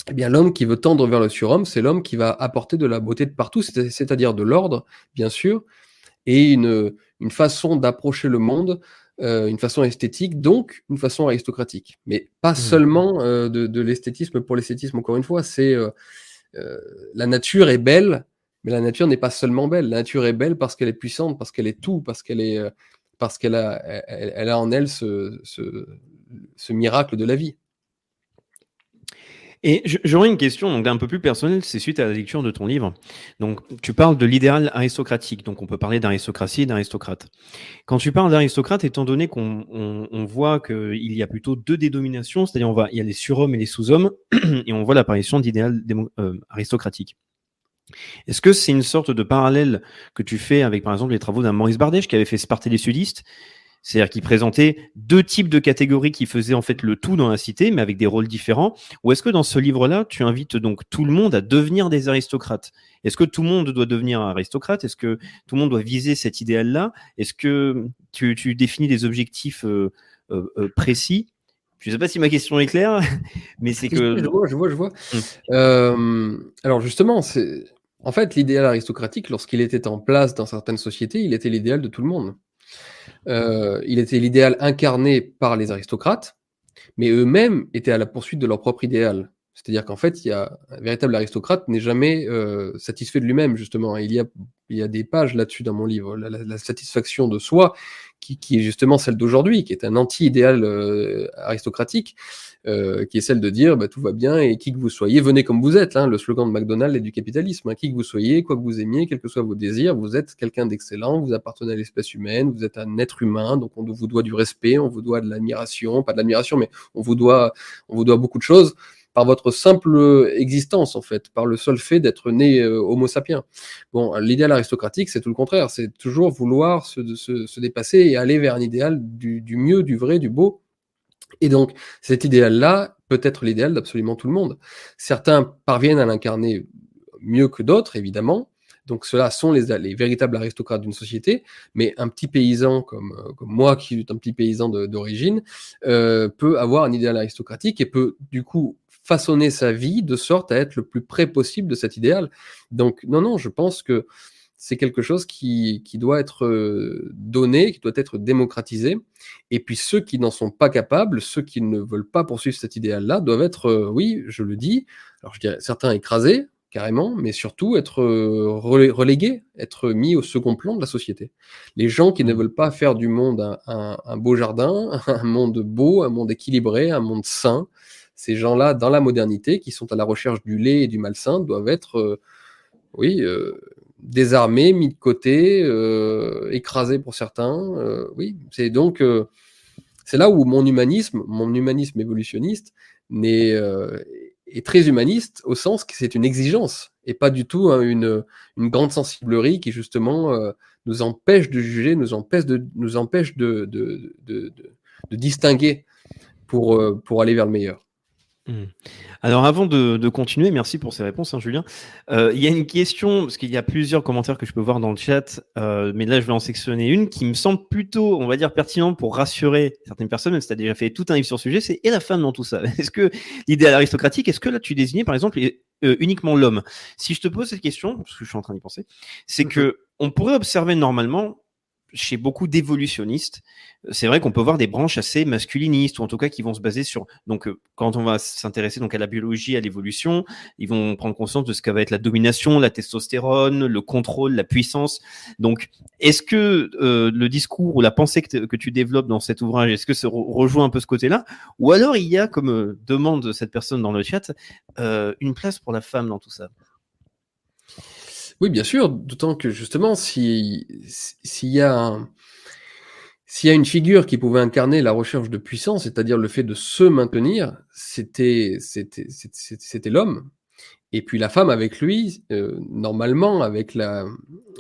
B: eh bien, l'homme qui veut tendre vers le surhomme, c'est l'homme qui va apporter de la beauté de partout, c'est-à-dire de l'ordre, bien sûr, et une, une façon d'approcher le monde, euh, une façon esthétique, donc une façon aristocratique. Mais pas mmh. seulement euh, de, de l'esthétisme pour l'esthétisme, encore une fois, c'est euh, la nature est belle, mais la nature n'est pas seulement belle. La nature est belle parce qu'elle est puissante, parce qu'elle est tout, parce qu'elle est, parce qu'elle a, elle, elle, a en elle ce, ce, ce miracle de la vie.
A: Et j'aurais une question donc un peu plus personnelle, c'est suite à la lecture de ton livre. Donc tu parles de l'idéal aristocratique, donc on peut parler d'aristocratie et d'aristocrate. Quand tu parles d'aristocrate, étant donné qu'on on, on voit qu'il y a plutôt deux dénominations, c'est-à-dire on va il y a les surhommes et les sous-hommes, <clears throat> et on voit l'apparition d'idéal euh, aristocratique. Est-ce que c'est une sorte de parallèle que tu fais avec par exemple les travaux d'un Maurice Bardèche qui avait fait Sparte des sudistes c'est-à-dire qu'il présentait deux types de catégories qui faisaient en fait le tout dans la cité, mais avec des rôles différents. Ou est-ce que dans ce livre-là, tu invites donc tout le monde à devenir des aristocrates? Est-ce que tout le monde doit devenir aristocrate? Est-ce que tout le monde doit viser cet idéal-là? Est-ce que tu, tu, définis des objectifs euh, euh, euh précis? Je ne sais pas si ma question est claire, <laughs> mais c'est que.
B: Je vois, je vois, je vois. Hum. Euh, alors justement, c'est en fait l'idéal aristocratique, lorsqu'il était en place dans certaines sociétés, il était l'idéal de tout le monde. Euh, il était l'idéal incarné par les aristocrates, mais eux-mêmes étaient à la poursuite de leur propre idéal. C'est-à-dire qu'en fait, il y a un véritable aristocrate n'est jamais euh, satisfait de lui-même, justement. Il y a, il y a des pages là-dessus dans mon livre. La, satisfaction de soi, qui, qui, est justement celle d'aujourd'hui, qui est un anti-idéal euh, aristocratique, euh, qui est celle de dire bah, tout va bien et qui que vous soyez, venez comme vous êtes. Hein, le slogan de McDonald's et du capitalisme. Hein, qui que vous soyez, quoi que vous aimiez, quels que soient vos désirs, vous êtes quelqu'un d'excellent, vous appartenez à l'espèce humaine, vous êtes un être humain, donc on vous doit du respect, on vous doit de l'admiration, pas de l'admiration, mais on vous doit, on vous doit beaucoup de choses par votre simple existence en fait, par le seul fait d'être né euh, Homo sapiens. Bon, l'idéal aristocratique, c'est tout le contraire, c'est toujours vouloir se, se, se, dépasser et aller vers un idéal du, du mieux, du vrai, du beau, et donc, cet idéal-là peut être l'idéal d'absolument tout le monde. Certains parviennent à l'incarner mieux que d'autres, évidemment. Donc ceux-là sont les, les véritables aristocrates d'une société, mais un petit paysan comme, euh, moi, qui est un petit paysan d'origine, euh, peut avoir un idéal aristocratique et peut du coup façonner sa vie de sorte à être le plus près possible de cet idéal. Donc non, non, je pense que c'est quelque chose qui, qui, doit être euh, donné, qui doit être démocratisé. Et puis ceux qui n'en sont pas capables, ceux qui ne veulent pas poursuivre cet idéal-là, doivent être, euh, oui, je le dis, alors je dirais certains écrasés, carrément, mais surtout être euh, relégués, être mis au second plan de la société. Les gens qui ne mmh. veulent pas faire du monde un, un beau jardin, <laughs> un monde beau, un monde équilibré, un monde sain, ces gens-là, dans la modernité, qui sont à la recherche du lait et du malsain, doivent être, oui, désarmé, mis de côté, euh, écrasé pour certains. Euh, oui, c'est donc euh, c'est là où mon humanisme, mon humanisme évolutionniste, est, très humaniste au sens que c'est une exigence et pas du tout hein, une, une grande sensiblerie qui justement nous empêche de juger, nous empêche de nous empêche de, de, de distinguer pour, pour aller vers le meilleur.
A: Mmh. Alors avant de, continuer, merci pour ces réponses, hein, Julien. Euh, il y a une question, parce qu'il y a plusieurs commentaires que je peux voir dans le chat, euh, mais là je vais en sectionner une qui me semble plutôt, on va dire, pertinente pour rassurer certaines personnes, même si tu as déjà fait tout un livre sur le sujet, c'est et la femme dans tout ça? <laughs> Est-ce que l'idéal aristocratique, est-ce que là tu désignais par exemple euh, uniquement l'homme? Si je te pose cette question, parce que je suis en train d'y penser, c'est mmh que on pourrait observer normalement chez beaucoup d'évolutionnistes, c'est vrai qu'on peut voir des branches assez masculinistes ou en tout cas qui vont se baser sur donc euh, quand on va s'intéresser donc à la biologie, à l'évolution, ils vont prendre conscience de ce qu'va être la domination, la testostérone, le contrôle, la puissance. Donc, est-ce que euh, le discours ou la pensée que, tu développes dans cet ouvrage, est-ce que ça rejoint un peu ce côté-là, ou alors il y a, comme euh, demande cette personne dans le chat, une place pour la femme dans tout ça?
B: Oui, bien sûr, d'autant que justement, s'il y a s'il y a une figure qui pouvait incarner la recherche de puissance, c'est-à-dire le fait de se maintenir, c'était l'homme. Et puis la femme avec lui, euh, normalement, avec la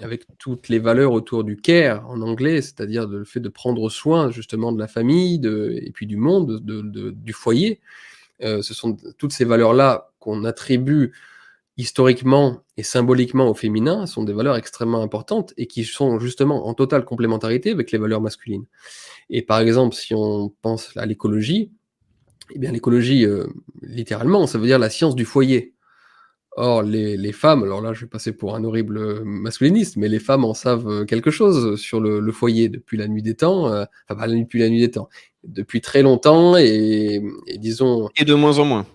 B: avec toutes les valeurs autour du care en anglais, c'est-à-dire le fait de prendre soin justement de la famille, et puis du monde, de, du foyer. Euh, ce sont toutes ces valeurs-là qu'on attribue historiquement et symboliquement au féminin sont des valeurs extrêmement importantes et qui sont justement en totale complémentarité avec les valeurs masculines. Et par exemple, si on pense à l'écologie, eh bien l'écologie, euh, littéralement, ça veut dire la science du foyer. Or, les, les, femmes, alors là je vais passer pour un horrible masculiniste, mais les femmes en savent euh, quelque chose sur le, foyer depuis la nuit des temps, euh, enfin pas depuis la nuit des temps, depuis très longtemps et disons...
A: Et de moins en moins.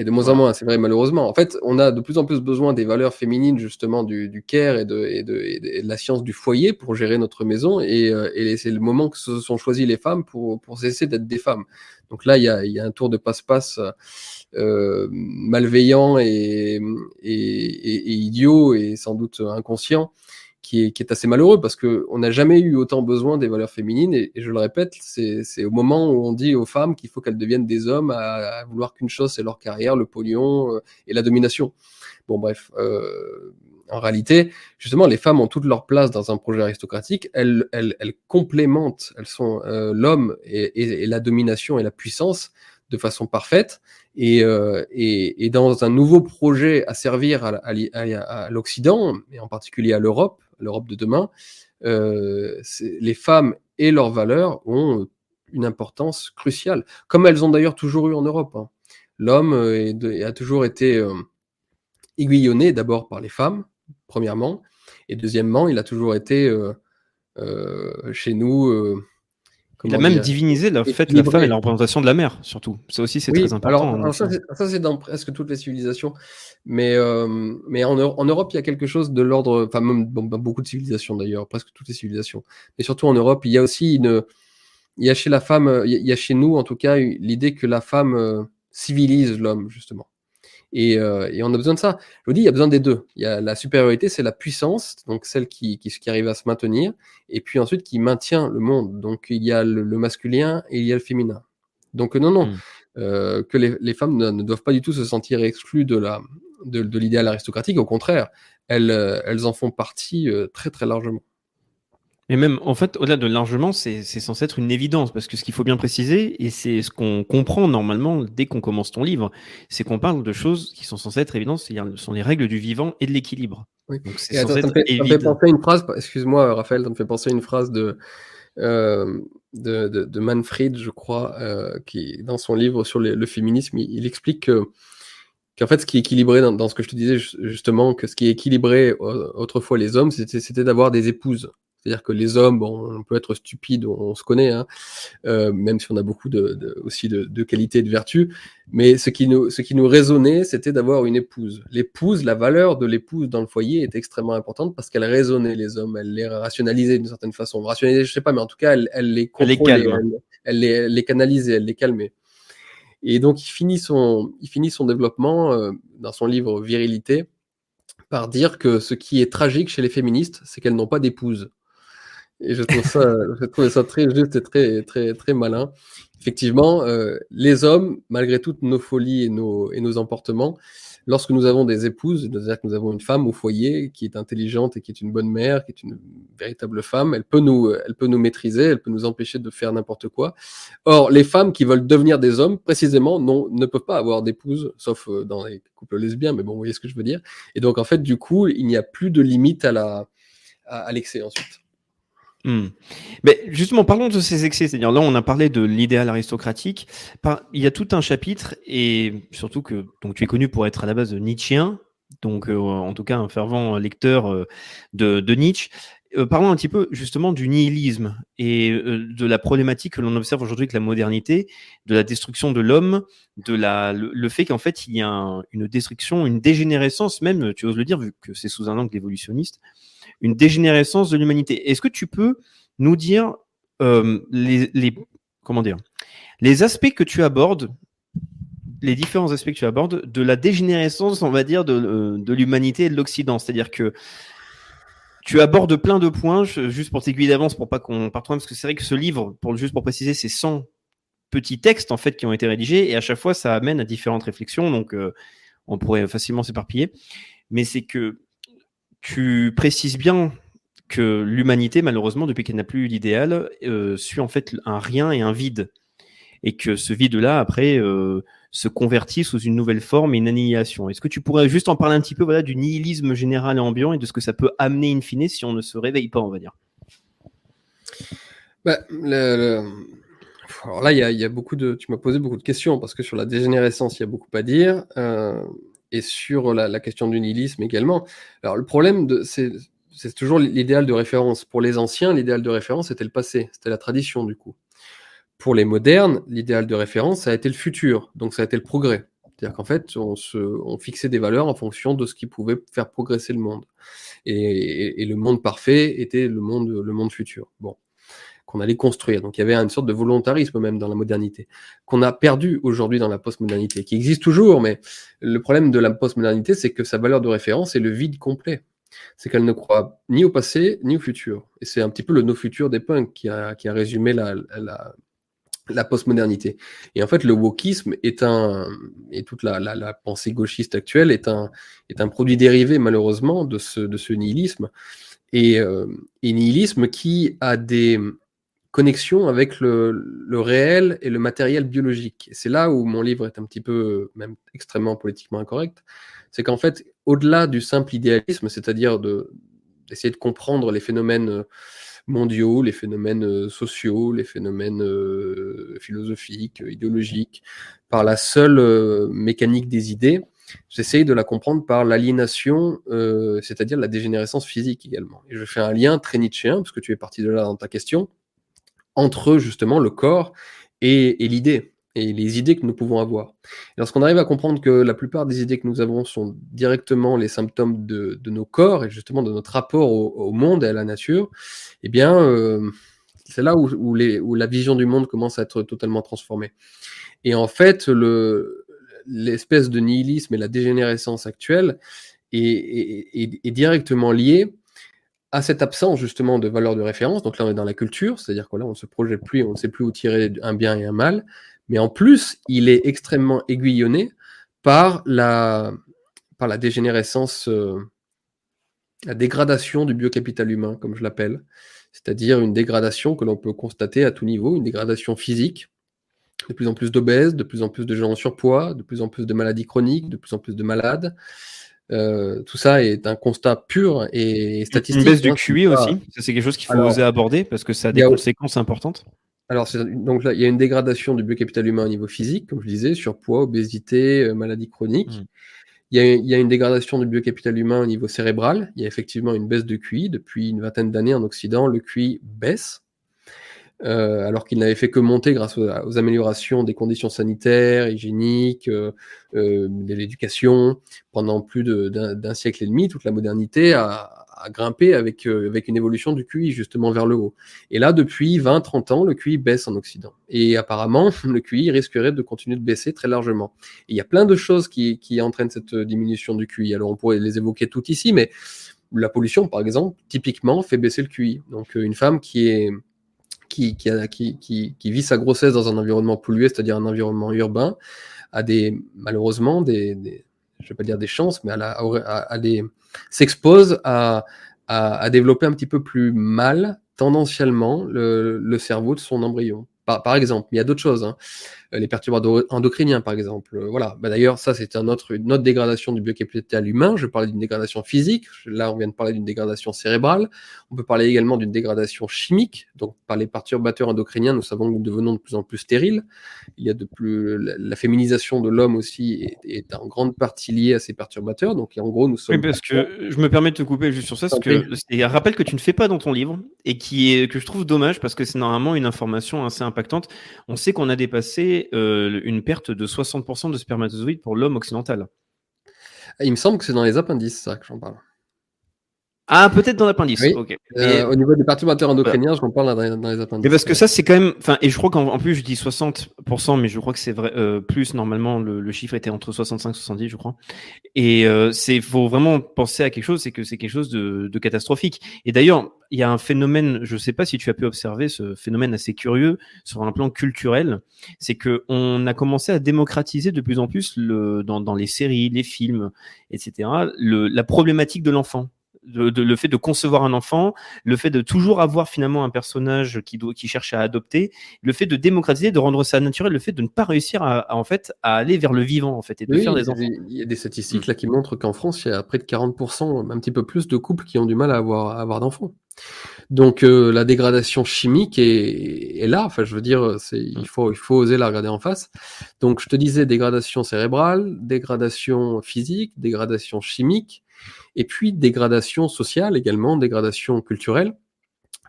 B: Et de moins en moins, c'est vrai, malheureusement. En fait, on a de plus en plus besoin des valeurs féminines, justement, du, du care et de, et, de, et de, la science du foyer pour gérer notre maison. Et, euh, et c'est le moment que se sont choisies les femmes pour, pour cesser d'être des femmes. Donc là, il y a, y a un tour de passe-passe euh, malveillant et, et, idiot et sans doute inconscient qui est, assez malheureux parce qu'on n'a jamais eu autant besoin des valeurs féminines. Et, je le répète, c'est au moment où on dit aux femmes qu'il faut qu'elles deviennent des hommes à, vouloir qu'une chose, c'est leur carrière, le pognon euh, et la domination. Bon, bref. Euh, en réalité, justement, les femmes ont toute leur place dans un projet aristocratique. Elles, elles, elles complémentent, elles sont euh, l'homme et, et, la domination et la puissance de façon parfaite. Et, euh, et, et, dans un nouveau projet à servir à, à, à l'Occident, et en particulier à l'Europe, l'Europe de demain, euh, les femmes et leurs valeurs ont une importance cruciale, comme elles ont d'ailleurs toujours eu en Europe. Hein. L'homme euh, a toujours été euh, aiguillonné d'abord par les femmes, premièrement, et deuxièmement, il a toujours été chez nous
A: il a même divinisé le fait de la femme et la représentation de la mère, surtout. Ça aussi, c'est très important.
B: Alors, ça, c'est dans presque toutes les civilisations. Mais, euh, mais en, en, Europe, il y a quelque chose de l'ordre, enfin, même beaucoup de civilisations d'ailleurs, presque toutes les civilisations. Mais surtout en Europe, il y a aussi une. Il y a chez la femme, il y a chez nous en tout cas, l'idée que la femme euh, civilise l'homme, justement. Euh, et, on a besoin de ça. Je vous dis, il y a besoin des deux. Il y a la supériorité, c'est la puissance, donc celle qui, qui, qui, arrive à se maintenir, et puis ensuite qui maintient le monde. Donc il y a le, masculin et il y a le féminin. Donc non, non, hmm. euh, que les, les femmes ne, doivent pas du tout se sentir exclues de la de, de l'idéal aristocratique. Au contraire, elles, euh, elles en font partie très très largement.
A: Mais même, en fait, au-delà de largement, c'est censé être une évidence, parce que ce qu'il faut bien préciser, et c'est ce qu'on comprend normalement dès qu'on commence ton livre, c'est qu'on parle de choses qui sont censées être évidentes, ce sont les règles du vivant et de l'équilibre.
B: Oui.
A: Donc c'est
B: attends,
A: censé être
B: fait, ça me fait
A: évident.
B: penser à une phrase, excuse-moi Raphaël, ça me fait penser à une phrase de, euh, de, de, de Manfred, je crois, euh, qui dans son livre sur les- le féminisme, il, il explique que qu'en fait ce qui est équilibré dans, dans ce que je te disais ju- justement, que ce qui équilibrait euh, autrefois les hommes, c'était d'avoir des épouses. C'est-à-dire que les hommes, bon, on peut être stupide, on, on se connaît, hein, euh, même si on a beaucoup de, de- aussi de, de qualités et de vertus. Mais ce qui nous, ce qui nous résonnait, c'était d'avoir une épouse. L'épouse, la valeur de l'épouse dans le foyer est extrêmement importante parce qu'elle raisonnait les hommes, elle les rationalisait d'une certaine façon. Rationalisait, je sais pas, mais en tout cas, elle, elle les contrôlait, elle, elle les, les canalisait, elle les calmait. Et donc, il finit son, il finit son développement euh, dans son livre Virilité par dire que ce qui est tragique chez les féministes, c'est qu'elles n'ont pas d'épouse. Et je trouve ça, je ça très juste et très, très, très malin. Effectivement, euh, les hommes, malgré toutes nos folies et nos, et nos emportements, lorsque nous avons des épouses, c'est-à-dire que nous avons une femme au foyer qui est intelligente et qui est une bonne mère, qui est une véritable femme, elle peut nous, elle peut nous maîtriser, elle peut nous empêcher de faire n'importe quoi. Or, les femmes qui veulent devenir des hommes, précisément, non, ne peuvent pas avoir d'épouse, sauf euh, dans les couples lesbiens, mais bon, vous voyez ce que je veux dire. Et donc, en fait, du coup, il n'y a plus de limite à la, à l'excès ensuite.
A: Hmm. Mais justement, parlons de ces excès. C'est-à-dire, là, on a parlé de l'idéal aristocratique. Il y a tout un chapitre, et surtout que donc, tu es connu pour être à la base de Nietzschéen, donc euh, en tout cas un fervent lecteur euh, de, Nietzsche. Euh, parlons un petit peu justement du nihilisme et de la problématique que l'on observe aujourd'hui avec la modernité, de la destruction de l'homme, de la, le, fait qu'en fait il y a un- une destruction, une dégénérescence même, tu oses le dire vu que c'est sous un angle évolutionniste, une dégénérescence de l'humanité. Est-ce que tu peux nous dire euh, les, les- comment dire les aspects que tu abordes, les différents aspects que tu abordes de la dégénérescence, on va dire, de, euh, de l'humanité et de l'Occident? C'est-à-dire que tu abordes plein de points, juste pour t'aiguiller d'avance, pour pas qu'on parte loin, parce que c'est vrai que ce livre, pour, juste pour préciser, c'est 100 petits textes en fait qui ont été rédigés, et à chaque fois, ça amène à différentes réflexions, donc euh, on pourrait facilement s'éparpiller. Mais c'est que tu précises bien que l'humanité, malheureusement, depuis qu'elle n'a plus l'idéal, euh, suit en fait un rien et un vide. Et que ce vide-là, après, euh, se convertit sous une nouvelle forme et une annihilation. Est-ce que tu pourrais juste en parler un petit peu voilà, du nihilisme général et ambiant et de ce que ça peut amener in fine si on ne se réveille pas, on va dire?
B: Bah, Alors là, il y a, il y a beaucoup de. Tu m'as posé beaucoup de questions parce que sur la dégénérescence, il y a beaucoup à dire. euh, et sur la, question du nihilisme également. Alors, le problème, c'est toujours l'idéal de référence. Pour les anciens, l'idéal de référence, c'était le passé, c'était la tradition, du coup. Pour les modernes, l'idéal de référence, ça a été le futur, donc ça a été le progrès. C'est-à-dire qu'en fait, on, se, on fixait des valeurs en fonction de ce qui pouvait faire progresser le monde. Et, et- et le monde parfait était le monde, le monde futur. Bon qu'on allait construire. Donc il y avait une sorte de volontarisme même dans la modernité, qu'on a perdu aujourd'hui dans la postmodernité, qui existe toujours, mais le problème de la postmodernité, c'est que sa valeur de référence est le vide complet. C'est qu'elle ne croit ni au passé, ni au futur. Et c'est un petit peu le no futur des punks qui a, qui a résumé la, la, la postmodernité. Et en fait, le wokisme est un, et toute la, la, la pensée gauchiste actuelle est un, est un produit dérivé, malheureusement, de ce, de ce nihilisme. Et, euh, et nihilisme qui a des connexion avec le, réel et le matériel biologique. C'est là où mon livre est un petit peu, même extrêmement politiquement incorrect. C'est qu'en fait, au-delà du simple idéalisme, c'est-à-dire de, d'essayer de comprendre les phénomènes mondiaux, les phénomènes euh, sociaux, les phénomènes euh, philosophiques, idéologiques, par la seule euh, mécanique des idées, j'essaye de la comprendre par l'aliénation, euh, c'est-à-dire la dégénérescence physique également. Et je fais un lien très nietzschéen, parce que tu es parti de là dans ta question, entre justement le corps et, l'idée, et les idées que nous pouvons avoir. Lorsqu'on arrive à comprendre que la plupart des idées que nous avons sont directement les symptômes de, nos corps et justement de notre rapport au, monde et à la nature, eh bien, euh, c'est là où, la vision du monde commence à être totalement transformée. Et en fait, le, l'espèce de nihilisme et la dégénérescence actuelle est directement liée à cette absence justement de valeur de référence. Donc là, on est dans la culture, c'est-à-dire que là, on ne se projette plus, on ne sait plus où tirer un bien et un mal. Mais en plus, il est extrêmement aiguillonné par la, dégénérescence, euh, la dégradation du biocapital humain, comme je l'appelle. C'est-à-dire une dégradation que l'on peut constater à tout niveau, une dégradation physique, de plus en plus d'obèses, de plus en plus de gens en surpoids, de plus en plus de maladies chroniques, de plus en plus de malades, Euh, tout ça est un constat pur et statistique.
A: Une baisse du QI
B: pas-
A: aussi, ça c'est quelque chose qu'il faut
B: Alors,
A: oser aborder parce que ça a des
B: a-
A: conséquences importantes.
B: Alors, donc là, il y a une dégradation du biocapital humain au niveau physique, comme je disais, surpoids, obésité, euh, maladies chroniques.
A: Mm.
B: Il, y a, il y a une dégradation du biocapital humain au niveau cérébral. Il y a effectivement une baisse de QI. Depuis une vingtaine d'années en Occident, le QI baisse, euh, alors qu'il n'avait fait que monter grâce aux, améliorations des conditions sanitaires, hygiéniques, euh, euh, de l'éducation. Pendant plus d'un siècle et demi, toute la modernité a, a grimpé avec, euh, avec une évolution du QI justement vers le haut. Et là, depuis 20-30 ans, le QI baisse en Occident. Et apparemment, <laughs> le QI risquerait de continuer de baisser très largement. Et il y a plein de choses qui, qui entraînent cette diminution du QI. Alors, on pourrait les évoquer toutes ici, mais la pollution, par exemple, typiquement, fait baisser le QI. Donc, euh, une femme qui est qui, qui, qui, vit sa grossesse dans un environnement pollué, c'est-à-dire un environnement urbain, a des, malheureusement, des, je ne vais pas dire des chances, mais des, s'expose à, à, à développer un petit peu plus mal, tendanciellement, le, le cerveau de son embryon. Par, par exemple, il y a d'autres choses, hein. Euh, les perturbateurs endocriniens, par exemple. Euh, Voilà. Bah, D'ailleurs, ça, c'est un autre, une autre dégradation du biocapital humain. Je parlais d'une dégradation physique. Là, on vient de parler d'une dégradation cérébrale. On peut parler également d'une dégradation chimique. Donc, par les perturbateurs endocriniens, nous savons que nous devenons de plus en plus stériles. Il y a de plus, la, la féminisation de l'homme aussi est, est, en grande partie liée à ces perturbateurs. Donc, en gros, nous sommes.
A: Oui, parce que je me permets de te couper juste sur ça, parce que c'est un rappel que tu ne fais pas dans ton livre et qui est, que je trouve dommage parce que c'est normalement une information assez impactante. On sait qu'on a dépassé euh, une perte de 60% de spermatozoïdes pour l'homme occidental.
B: Il me semble que c'est dans les appendices, que j'en parle.
A: Ah, peut-être dans l'appendice.
B: Oui.
A: ok.
B: Euh, au niveau des perturbateurs endocriniens, je j'en parle dans, dans, les appendices.
A: Mais parce que ça, c'est quand même. Enfin, et je crois qu'en plus, je dis 60%, mais je crois que c'est vrai. Euh, plus normalement, le, le, chiffre était entre 65 et 70, je crois. Et euh, c'est faut vraiment penser à quelque chose, c'est que c'est quelque chose de, de catastrophique. Et d'ailleurs, il y a un phénomène. Je sais pas si tu as pu observer ce phénomène assez curieux sur un plan culturel, c'est que on a commencé à démocratiser de plus en plus le dans, dans les séries, les films, etc. Le, la problématique de l'enfant. De, de, le fait de concevoir un enfant, le fait de toujours avoir finalement un personnage qui, doit, qui cherche à adopter, le fait de démocratiser, de rendre ça naturel, le fait de ne pas réussir à, à en fait à aller vers le vivant en fait et de
B: oui,
A: faire des enfants.
B: Il y a des statistiques là qui montrent qu'en France, il y a près de 40%, un petit peu plus de couples qui ont du mal à avoir, à avoir d'enfants. Donc euh, la dégradation chimique est, est, là. Enfin, je veux dire, il faut il faut oser la regarder en face. Donc je te disais dégradation cérébrale, dégradation physique, dégradation chimique, et puis dégradation sociale également, dégradation culturelle,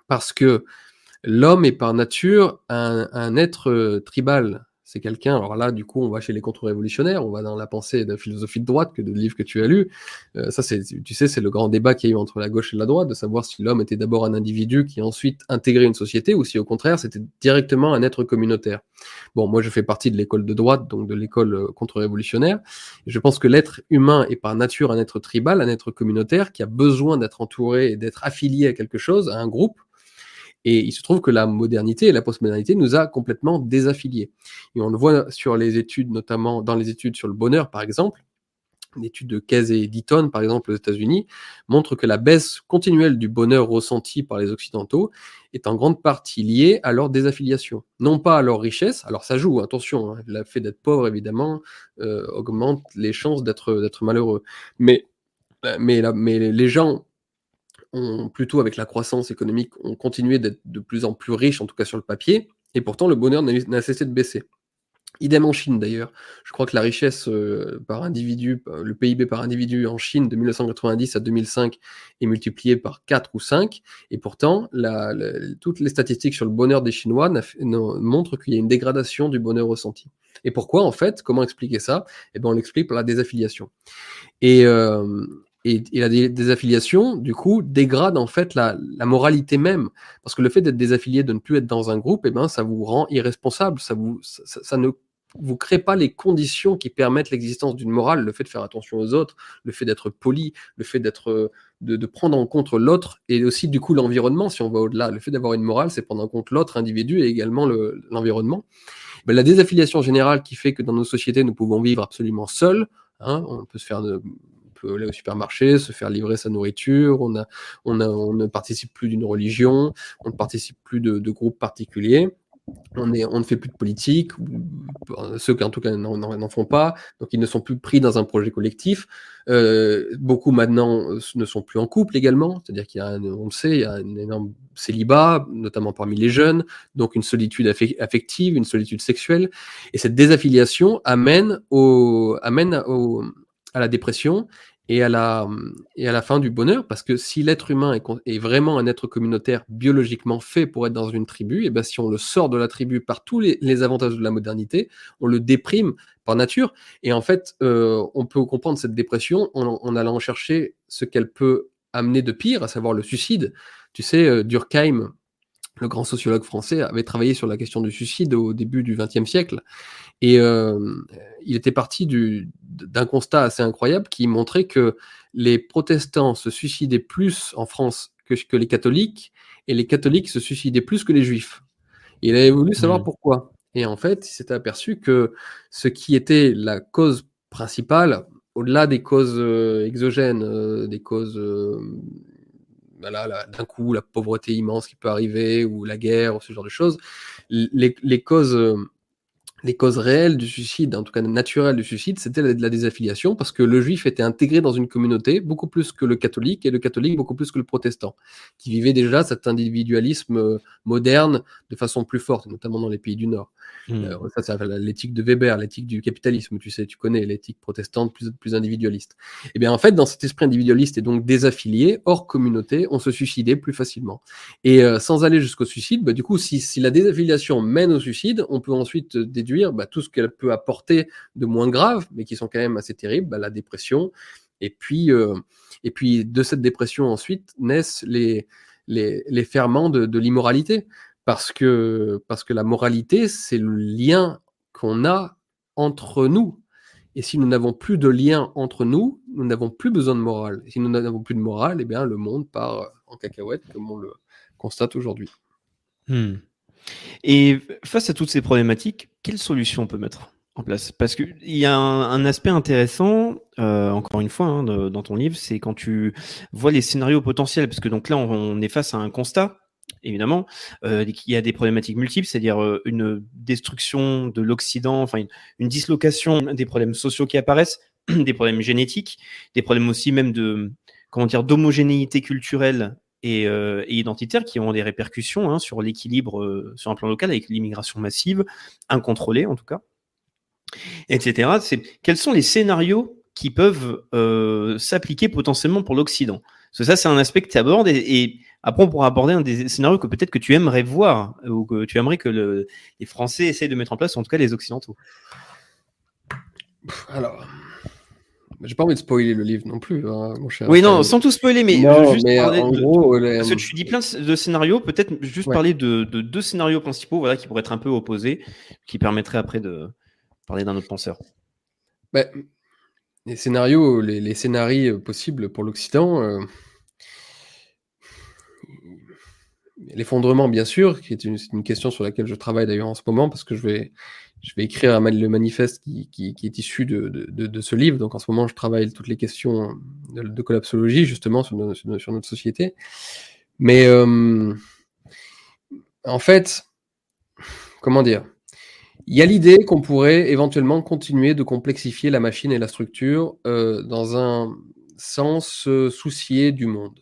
B: parce que l'homme est par nature un, être tribal. C'est quelqu'un, alors là, du coup, on va chez les contre-révolutionnaires, on va dans la pensée de la philosophie de droite, que de livres que tu as lus. Euh, ça, c'est, tu sais, c'est le grand débat qu'il y a eu entre la gauche et la droite, de savoir si l'homme était d'abord un individu qui ensuite intégré une société, ou si au contraire, c'était directement un être communautaire. Bon, moi, je fais partie de l'école de droite, donc de l'école contre-révolutionnaire. Je pense que l'être humain est par nature un être tribal, un être communautaire, qui a besoin d'être entouré et d'être affilié à quelque chose, à un groupe, et il se trouve que la modernité et la postmodernité nous a complètement désaffiliés. Et on le voit sur les études, notamment dans les études sur le bonheur, par exemple. L'étude de Keyes et d'Eaton, par exemple, aux États-Unis, montre que la baisse continuelle du bonheur ressenti par les Occidentaux est en grande partie liée à leur désaffiliation. Non pas à leur richesse, alors ça joue, attention, hein, le fait d'être pauvre, évidemment, euh, augmente les chances d'être malheureux. Mais, mais, la, mais les gens plutôt avec la croissance économique, ont continué d'être de plus en plus riches, en tout cas sur le papier, et pourtant le bonheur n'a cessé de baisser. Idem en Chine d'ailleurs. Je crois que la richesse euh, par individu, le PIB par individu en Chine de 1990 à 2005 est multiplié par 4 ou 5, et pourtant toutes les statistiques sur le bonheur des Chinois montrent qu'il y a une dégradation du bonheur ressenti. Et pourquoi en fait? Comment expliquer ça? Eh bien on l'explique par la désaffiliation. Et, euh, et, la désaffiliation, du coup, dégrade en fait la, moralité même. Parce que le fait d'être désaffilié, de ne plus être dans un groupe, eh ben, ça vous rend irresponsable. Ça, vous, ça, ne vous crée pas les conditions qui permettent l'existence d'une morale, le fait de faire attention aux autres, le fait d'être poli, le fait d'être de, de, prendre en compte l'autre et aussi du coup l'environnement si on va au-delà. Le fait d'avoir une morale, c'est prendre en compte l'autre individu et également l'environnement. Le, ben, la désaffiliation générale qui fait que dans nos sociétés nous pouvons vivre absolument seuls. Hein, on peut se faire de, peut aller au supermarché, se faire livrer sa nourriture, on, a, on, a, on ne participe plus d'une religion, on ne participe plus de, groupes particuliers. on, est, on ne fait plus de politique, ceux qui en tout cas n'en font pas, donc ils ne sont plus pris dans un projet collectif. Euh, beaucoup maintenant euh, ne sont plus en couple également, c'est-à-dire qu'il y a, on le sait, il y a un énorme célibat, notamment parmi les jeunes, donc une solitude affective, une solitude sexuelle, et cette désaffiliation amène, au, amène au, à la dépression et à la, et à la fin du bonheur, parce que si l'être humain est, vraiment un être communautaire biologiquement fait pour être dans une tribu, et ben si on le sort de la tribu par tous les, les avantages de la modernité, on le déprime par nature. Et en fait, euh, on peut comprendre cette dépression en, en allant chercher ce qu'elle peut amener de pire, à savoir le suicide. Tu sais, euh, Durkheim, le grand sociologue français, avait travaillé sur la question du suicide au début du XXe siècle. Et euh, il était parti d'un constat assez incroyable qui montrait que les protestants se suicidaient plus en France que, que les catholiques, et les catholiques se suicidaient plus que les juifs. il avait voulu savoir mmh. pourquoi. Et en fait, il s'était aperçu que ce qui était la cause principale, au-delà des causes euh, exogènes, euh, des causes euh, voilà, d'un coup, la pauvreté immense qui peut arriver, ou la guerre, ou ce genre de choses, les, les causes les causes réelles du suicide, en tout cas naturelles du suicide, c'était la, la, désaffiliation, parce que le juif était intégré dans une communauté beaucoup plus que le catholique, et le catholique beaucoup plus que le protestant, qui vivait déjà cet individualisme euh, moderne de façon plus forte, notamment dans les pays du Nord. Mmh. Euh, ça, c'est l'éthique de Weber, l'éthique du capitalisme, tu sais, tu connais l'éthique protestante plus, plus individualiste. Et eh bien en fait, dans cet esprit individualiste et donc désaffilié, hors communauté, on se suicidait plus facilement. Et euh, sans aller jusqu'au suicide, bah, du coup, si, si la désaffiliation mène au suicide, on peut ensuite déduire bah, tout ce qu'elle peut apporter de moins grave, mais qui sont quand même assez terribles, bah, la dépression. Et puis, euh, et puis de cette dépression ensuite naissent les, les, les ferments de, l'immoralité, parce que, parce que la moralité, c'est le lien qu'on a entre nous. Et si nous n'avons plus de lien entre nous, nous n'avons plus besoin de morale. Si nous n'avons plus de morale, eh bien, le monde part en cacahuète, comme on le constate aujourd'hui.
A: Hmm. Et face à toutes ces problématiques, quelles solutions on peut mettre en place? Parce qu'il y a un, aspect intéressant, euh, encore une fois, hein, dans ton livre, c'est quand tu vois les scénarios potentiels, parce que donc là, on, est face à un constat, évidemment, euh, qu'il y a des problématiques multiples, c'est-à-dire euh, une destruction de l'Occident, enfin une, une, dislocation des problèmes sociaux qui apparaissent, <clears throat> des problèmes génétiques, des problèmes aussi même de comment dire d'homogénéité culturelle et, euh, et, identitaires qui ont des répercussions hein, sur l'équilibre euh, sur un plan local avec l'immigration massive, incontrôlée en tout cas, etc. Quels sont les scénarios qui peuvent euh, s'appliquer potentiellement pour l'Occident? Parce que ça, c'est un aspect que tu abordes et, après, on pourra aborder un des scénarios que peut-être que tu aimerais voir ou que tu aimerais que le, les Français essayent de mettre en place, en tout cas les Occidentaux.
B: Alors, j'ai pas envie de spoiler le livre non plus, hein, mon cher.
A: Oui, non, sans tout spoiler, mais,
B: juste parler en de, gros, les...
A: parce que tu dis plein de scénarios, peut-être juste ouais. parler de, de, deux scénarios principaux, voilà, qui pourraient être un peu opposés, qui permettraient après de parler d'un autre penseur.
B: Ben, les scénarios, les, les scénarios possibles pour l'Occident, euh... l'effondrement, bien sûr, qui est une, une, question sur laquelle je travaille d'ailleurs en ce moment, parce que je vais je vais écrire le manifeste qui, est issu de, ce livre. Donc en ce moment, je travaille toutes les questions de, collapsologie, justement, sur, notre société. Mais euh, en fait, comment dire? Il y a l'idée qu'on pourrait éventuellement continuer de complexifier la machine et la structure euh, dans un sens euh, du monde.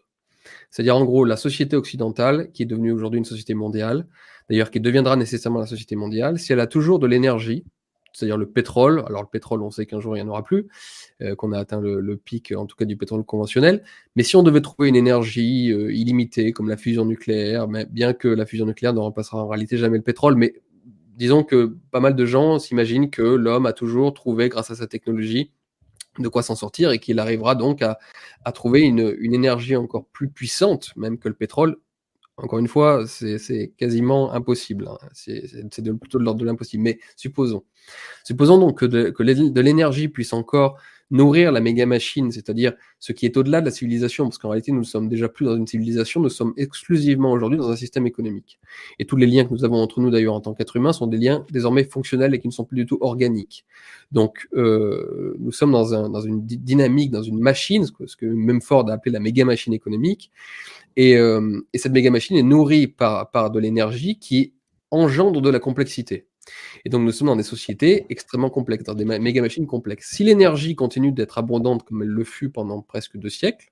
B: C'est-à-dire en gros la société occidentale, qui est devenue aujourd'hui une société mondiale, d'ailleurs qui deviendra nécessairement la société mondiale, si elle a toujours de l'énergie, c'est-à-dire le pétrole, alors le pétrole on sait qu'un jour il n'y en aura plus, euh, qu'on a atteint le, pic en tout cas du pétrole conventionnel, mais si on devait trouver une énergie euh, illimitée comme la fusion nucléaire, bien que la fusion nucléaire ne remplacera en réalité jamais le pétrole, mais disons que pas mal de gens s'imaginent que l'homme a toujours trouvé grâce à sa technologie de quoi s'en sortir et qu'il arrivera donc à, trouver une, énergie encore plus puissante même que le pétrole encore une fois, c'est quasiment impossible. Hein. C'est plutôt de l'ordre de l'impossible. Mais supposons. Supposons donc que de, que de l'énergie puisse encore nourrir la méga machine, c'est-à-dire ce qui est au-delà de la civilisation, parce qu'en réalité, nous ne sommes déjà plus dans une civilisation, nous sommes exclusivement aujourd'hui dans un système économique. Et tous les liens que nous avons entre nous, d'ailleurs, en tant qu'être humain, sont des liens désormais fonctionnels et qui ne sont plus du tout organiques. Donc, euh, nous sommes dans, un, dans une dynamique, dans une machine, ce que, ce que même Ford a appelé la méga machine économique, et, euh, et cette méga machine est nourrie par, par de l'énergie qui engendre de la complexité. Et donc nous sommes dans des sociétés extrêmement complexes, dans des méga machines complexes. Si l'énergie continue d'être abondante comme elle le fut pendant presque deux siècles,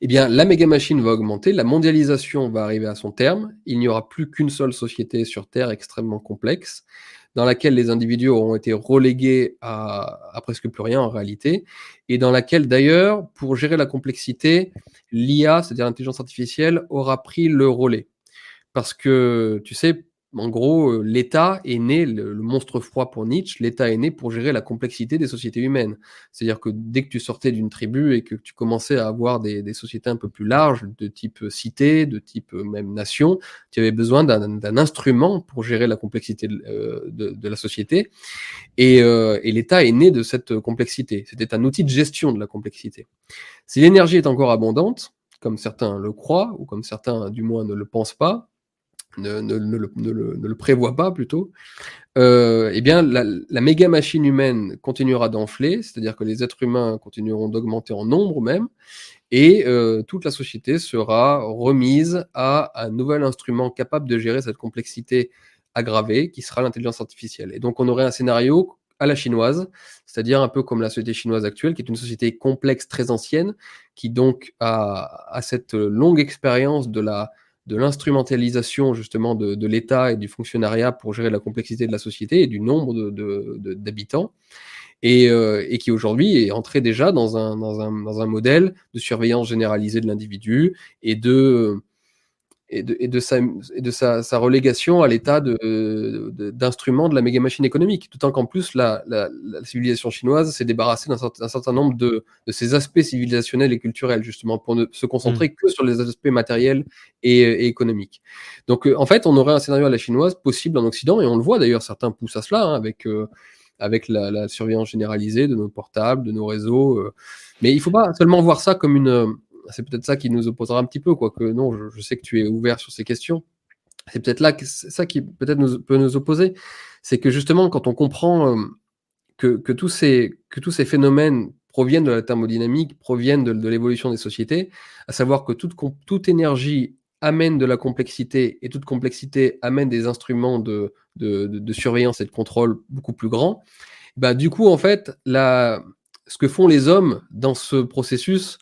B: eh bien, la méga machine va augmenter, la mondialisation va arriver à son terme, il n'y aura plus qu'une seule société sur Terre extrêmement complexe, dans laquelle les individus auront été relégués à, presque plus rien en réalité, et dans laquelle d'ailleurs, pour gérer la complexité, l'IA, c'est-à-dire l'intelligence artificielle, aura pris le relais. Parce que, tu sais, en gros, euh, l'État est né, le, monstre froid pour Nietzsche, l'État est né pour gérer la complexité des sociétés humaines. C'est-à-dire que dès que tu sortais d'une tribu et que tu commençais à avoir des, sociétés un peu plus larges, de type cité, de type euh, même nation, tu avais besoin d'un instrument pour gérer la complexité de, euh, la société. Et, et l'État est né de cette complexité. C'était un outil de gestion de la complexité. Si l'énergie est encore abondante, comme certains le croient, ou comme certains du moins ne le pensent pas, ne, le, prévoit pas plutôt, euh, eh bien la, méga machine humaine continuera d'enfler, c'est-à-dire que les êtres humains continueront d'augmenter en nombre même, et euh, toute la société sera remise à un nouvel instrument capable de gérer cette complexité aggravée, qui sera l'intelligence artificielle. Et donc on aurait un scénario à la chinoise, c'est-à-dire un peu comme la société chinoise actuelle, qui est une société complexe, très ancienne, qui donc a cette longue expérience de la de l'instrumentalisation justement de, l'État et du fonctionnariat pour gérer la complexité de la société et du nombre d'habitants, et, euh, et, qui aujourd'hui est entré déjà dans un modèle de surveillance généralisée de l'individu et de et de, et de, sa, et de sa, sa, relégation à l'état d'instrument de, de, la méga machine économique. D'autant qu'en plus, la, la, la, civilisation chinoise s'est débarrassée d'un certain, certain, nombre de, de ses aspects civilisationnels et culturels, justement, pour ne se concentrer mmh. que sur les aspects matériels et, et économiques. Donc, euh, en fait, on aurait un scénario à la chinoise possible en Occident, et on le voit d'ailleurs, certains poussent à cela, hein, avec, euh, avec la, la, surveillance généralisée de nos portables, de nos réseaux. Euh. Mais il ne faut pas seulement voir ça comme une c'est peut-être ça qui nous opposera un petit peu, quoique non, je, sais que tu es ouvert sur ces questions. C'est peut-être là que ça qui peut-être nous, peut nous opposer, c'est que justement quand on comprend euh, que, que, tous ces, que tous ces phénomènes proviennent de la thermodynamique, proviennent de, l'évolution des sociétés, à savoir que toute, toute énergie amène de la complexité et toute complexité amène des instruments de, de, surveillance et de contrôle beaucoup plus grands, bah, du coup, en fait, ce que font les hommes dans ce processus,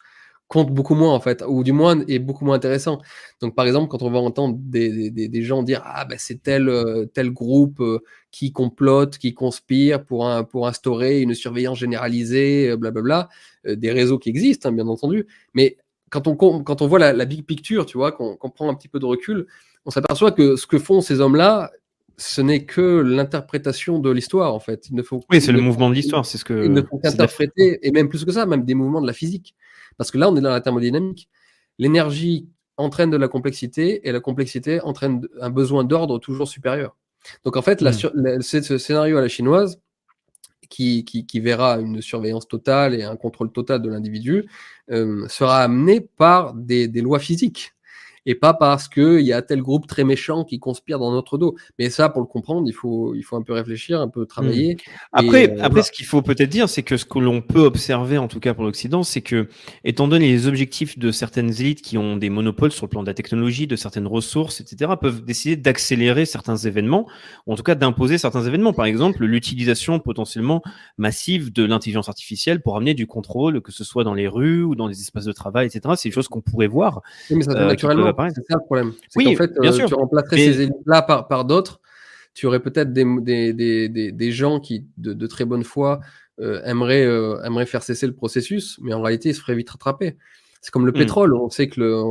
B: compte beaucoup moins en fait, ou du moins est beaucoup moins intéressant. Donc par exemple, quand on va entendre des, des, des gens dire ah ben c'est tel euh, tel groupe euh, qui complote, qui conspire pour un, pour instaurer une surveillance généralisée, blablabla, euh, des réseaux qui existent hein, bien entendu, mais quand on quand on voit la, la big picture, tu vois, qu'on prend un petit peu de recul, on s'aperçoit que ce que font ces hommes-là, ce n'est que l'interprétation de l'histoire en fait. Il ne faut,
A: oui, c'est le mouvement de l'histoire, c'est ce que.
B: Ils ne font qu'interpréter, et même plus que ça, même des mouvements de la physique. Parce que là, on est dans la thermodynamique. L'énergie entraîne de la complexité et la complexité entraîne un besoin d'ordre toujours supérieur. Donc en fait, hmm. ce scénario à la chinoise, qui, qui, verra une surveillance totale et un contrôle total de l'individu, euh, sera amené par des, des lois physiques et pas parce qu'il y a tel groupe très méchant qui conspire dans notre dos. Mais ça, pour le comprendre, il faut, il faut un peu réfléchir, un peu travailler. Mmh.
A: Après, euh, après ce qu'il faut peut-être dire, c'est que ce que l'on peut observer, en tout cas pour l'Occident, c'est que, étant donné les objectifs de certaines élites qui ont des monopoles sur le plan de la technologie, de certaines ressources, etc., peuvent décider d'accélérer certains événements, ou en tout cas d'imposer certains événements. Par exemple, l'utilisation potentiellement massive de l'intelligence artificielle pour amener du contrôle, que ce soit dans les rues ou dans les espaces de travail, etc. C'est des choses qu'on pourrait voir.
B: Oui, mais ça, euh, naturellement, c'est ça le problème. Oui, fait, bien euh, tu remplacerais ces élites-là par, par d'autres. Tu aurais peut-être des, des, des, des, gens qui, de, de très bonne foi, euh, aimeraient, euh, aimeraient faire cesser le processus, mais en réalité, ils se feraient vite rattraper. C'est comme le hmm. pétrole. On sait que le,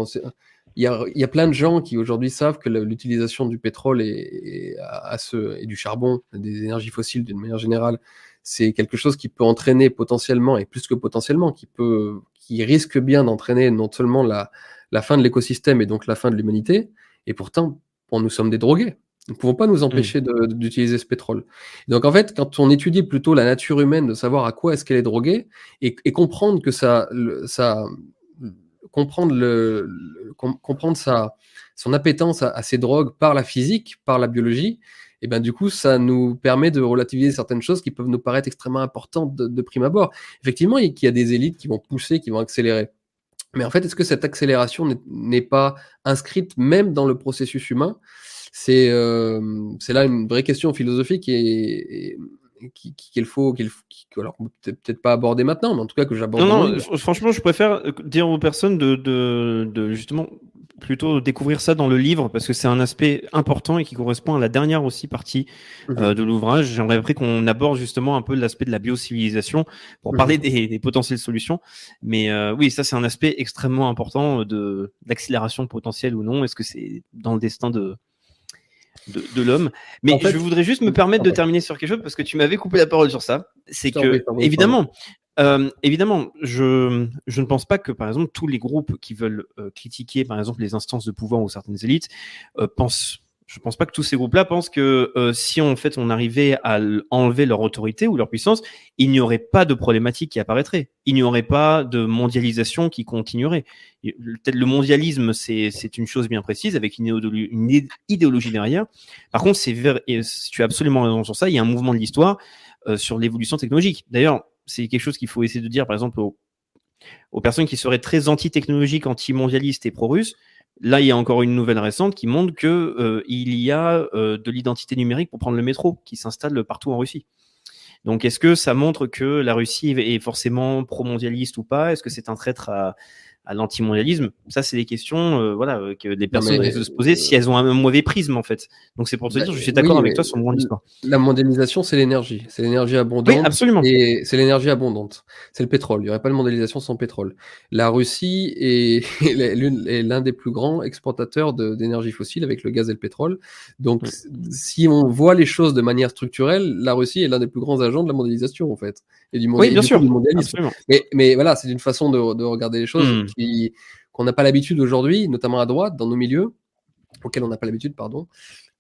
B: il, y a, il y a plein de gens qui aujourd'hui savent que l'utilisation du pétrole et, à, ce, et du charbon, des énergies fossiles d'une manière générale, c'est quelque chose qui peut entraîner potentiellement, et plus que potentiellement, qui peut, qui risque bien d'entraîner non seulement la, la fin de l'écosystème et donc la fin de l'humanité. Et pourtant, nous sommes des drogués. Nous ne pouvons pas nous empêcher mm. d'utiliser ce pétrole. donc en fait, quand on étudie plutôt la nature humaine, de savoir à quoi est-ce qu'elle est droguée, et, comprendre que ça, ça comprendre, le, comprendre sa, son appétence à, ces drogues par la physique, par la biologie, et ben du coup, ça nous permet de relativiser certaines choses qui peuvent nous paraître extrêmement importantes de, de prime abord. Effectivement, il y a des élites qui vont pousser, qui vont accélérer. Mais en fait, est-ce que cette accélération n'est pas inscrite même dans le processus humain? C'est euh, c'est là une vraie question philosophique et, et qui- qui- qu'il faut, qu'il que- alors peut- peut-être pas aborder maintenant, mais en tout cas que j'aborde.
A: Non, non, fr- franchement, je préfère euh, dire aux personnes de, de, de justement plutôt découvrir ça dans le livre parce que c'est un aspect important et qui correspond à la dernière aussi partie euh, de l'ouvrage. J'aimerais après qu'on aborde justement un peu l'aspect de la biocivilisation pour
B: Mhm.
A: parler des, des potentielles solutions. Mais euh, oui, ça c'est un aspect extrêmement important de d'accélération potentielle ou non. Est-ce que c'est dans le destin de de, de l'homme? Mais
B: En fait-
A: je voudrais juste me permettre de terminer sur quelque chose parce que tu m'avais coupé la parole sur ça. C'est que évidemment. Euh, évidemment, je, je ne pense pas que, par exemple, tous les groupes qui veulent euh, critiquer, par exemple, les instances de pouvoir ou certaines élites, euh, pensent. Je pense pas que tous ces groupes-là pensent que euh, si en fait on arrivait à enlever leur autorité ou leur puissance, il n'y aurait pas de problématique qui apparaîtrait. Il n'y aurait pas de mondialisation qui continuerait. Peut-être le mondialisme, c'est une chose bien précise avec une idéologie, derrière. Par contre, c'est tu as absolument raison sur ça. Il y a un mouvement de l'histoire euh, sur l'évolution technologique. D'ailleurs, c'est quelque chose qu'il faut essayer de dire, par exemple, aux, personnes qui seraient très anti-technologiques, anti-mondialistes et pro-russes. Là, il y a encore une nouvelle récente qui montre que euh, y a euh, de l'identité numérique pour prendre le métro qui s'installe partout en Russie. Donc, est-ce que ça montre que la Russie est forcément pro-mondialiste ou pas? Est-ce que c'est un traître à, à l'antimondialisme Ça, c'est des questions euh, voilà, euh, que les personnes doivent se poser si elles ont un mauvais prisme, en fait. Donc, c'est pour te
B: Bah,
A: dire, je suis d'accord
B: oui,
A: avec toi sur le l'histoire.
B: La mondialisation, c'est l'énergie. C'est l'énergie abondante.
A: Oui, absolument.
B: Et c'est l'énergie abondante. C'est le pétrole. Il n'y aurait pas de mondialisation sans pétrole. La Russie est, <laughs> l'un des plus grands exportateurs d'énergie fossile avec le gaz et le pétrole. Donc, si on voit les choses de manière structurelle, la Russie est l'un des plus grands agents de la mondialisation, en fait. Et du, mondi-
A: Oui, bien
B: du
A: sûr.
B: mondialisme. Mais, mais voilà, c'est une façon de, de regarder les choses
A: Mm.
B: qui, qu'on n'a pas l'habitude aujourd'hui, notamment à droite, dans nos milieux, auxquels on n'a pas l'habitude, pardon.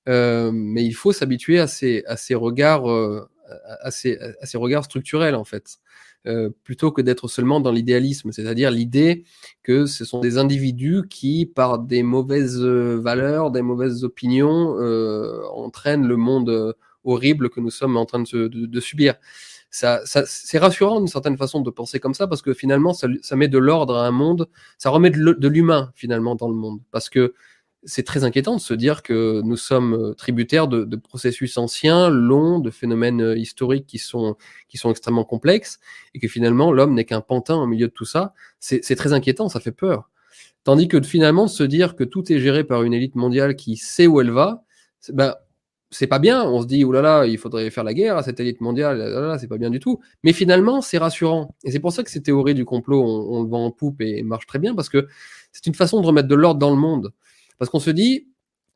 B: Euh, mais il faut s'habituer à ces, à ces regards, euh, à, ces, à ces regards structurels en fait, euh, plutôt que d'être seulement dans l'idéalisme, c'est-à-dire l'idée que ce sont des individus qui, par des mauvaises valeurs, des mauvaises opinions, euh, entraînent le monde horrible que nous sommes en train de, se- de- de subir. Ça, ça, c'est rassurant d'une certaine façon de penser comme ça parce que finalement ça, ça met de l'ordre à un monde, ça remet de l'humain finalement dans le monde parce que c'est très inquiétant de se dire que nous sommes euh, tributaires de, de processus anciens, longs, de phénomènes euh, historiques qui sont, qui sont extrêmement complexes, et que finalement l'homme n'est qu'un pantin au milieu de tout ça. C'est très inquiétant, ça fait peur. Tandis que finalement se dire que tout est géré par une élite mondiale qui sait où elle va, ben, c'est pas bien. On se dit, oulala, il faudrait faire la guerre à cette élite mondiale, là, là, là, c'est pas bien du tout. Mais finalement, c'est rassurant. Et c'est pour ça que ces théories du complot, on, on le vend en poupe et marche très bien, parce que c'est une façon de remettre de l'ordre dans le monde. Parce qu'on se dit,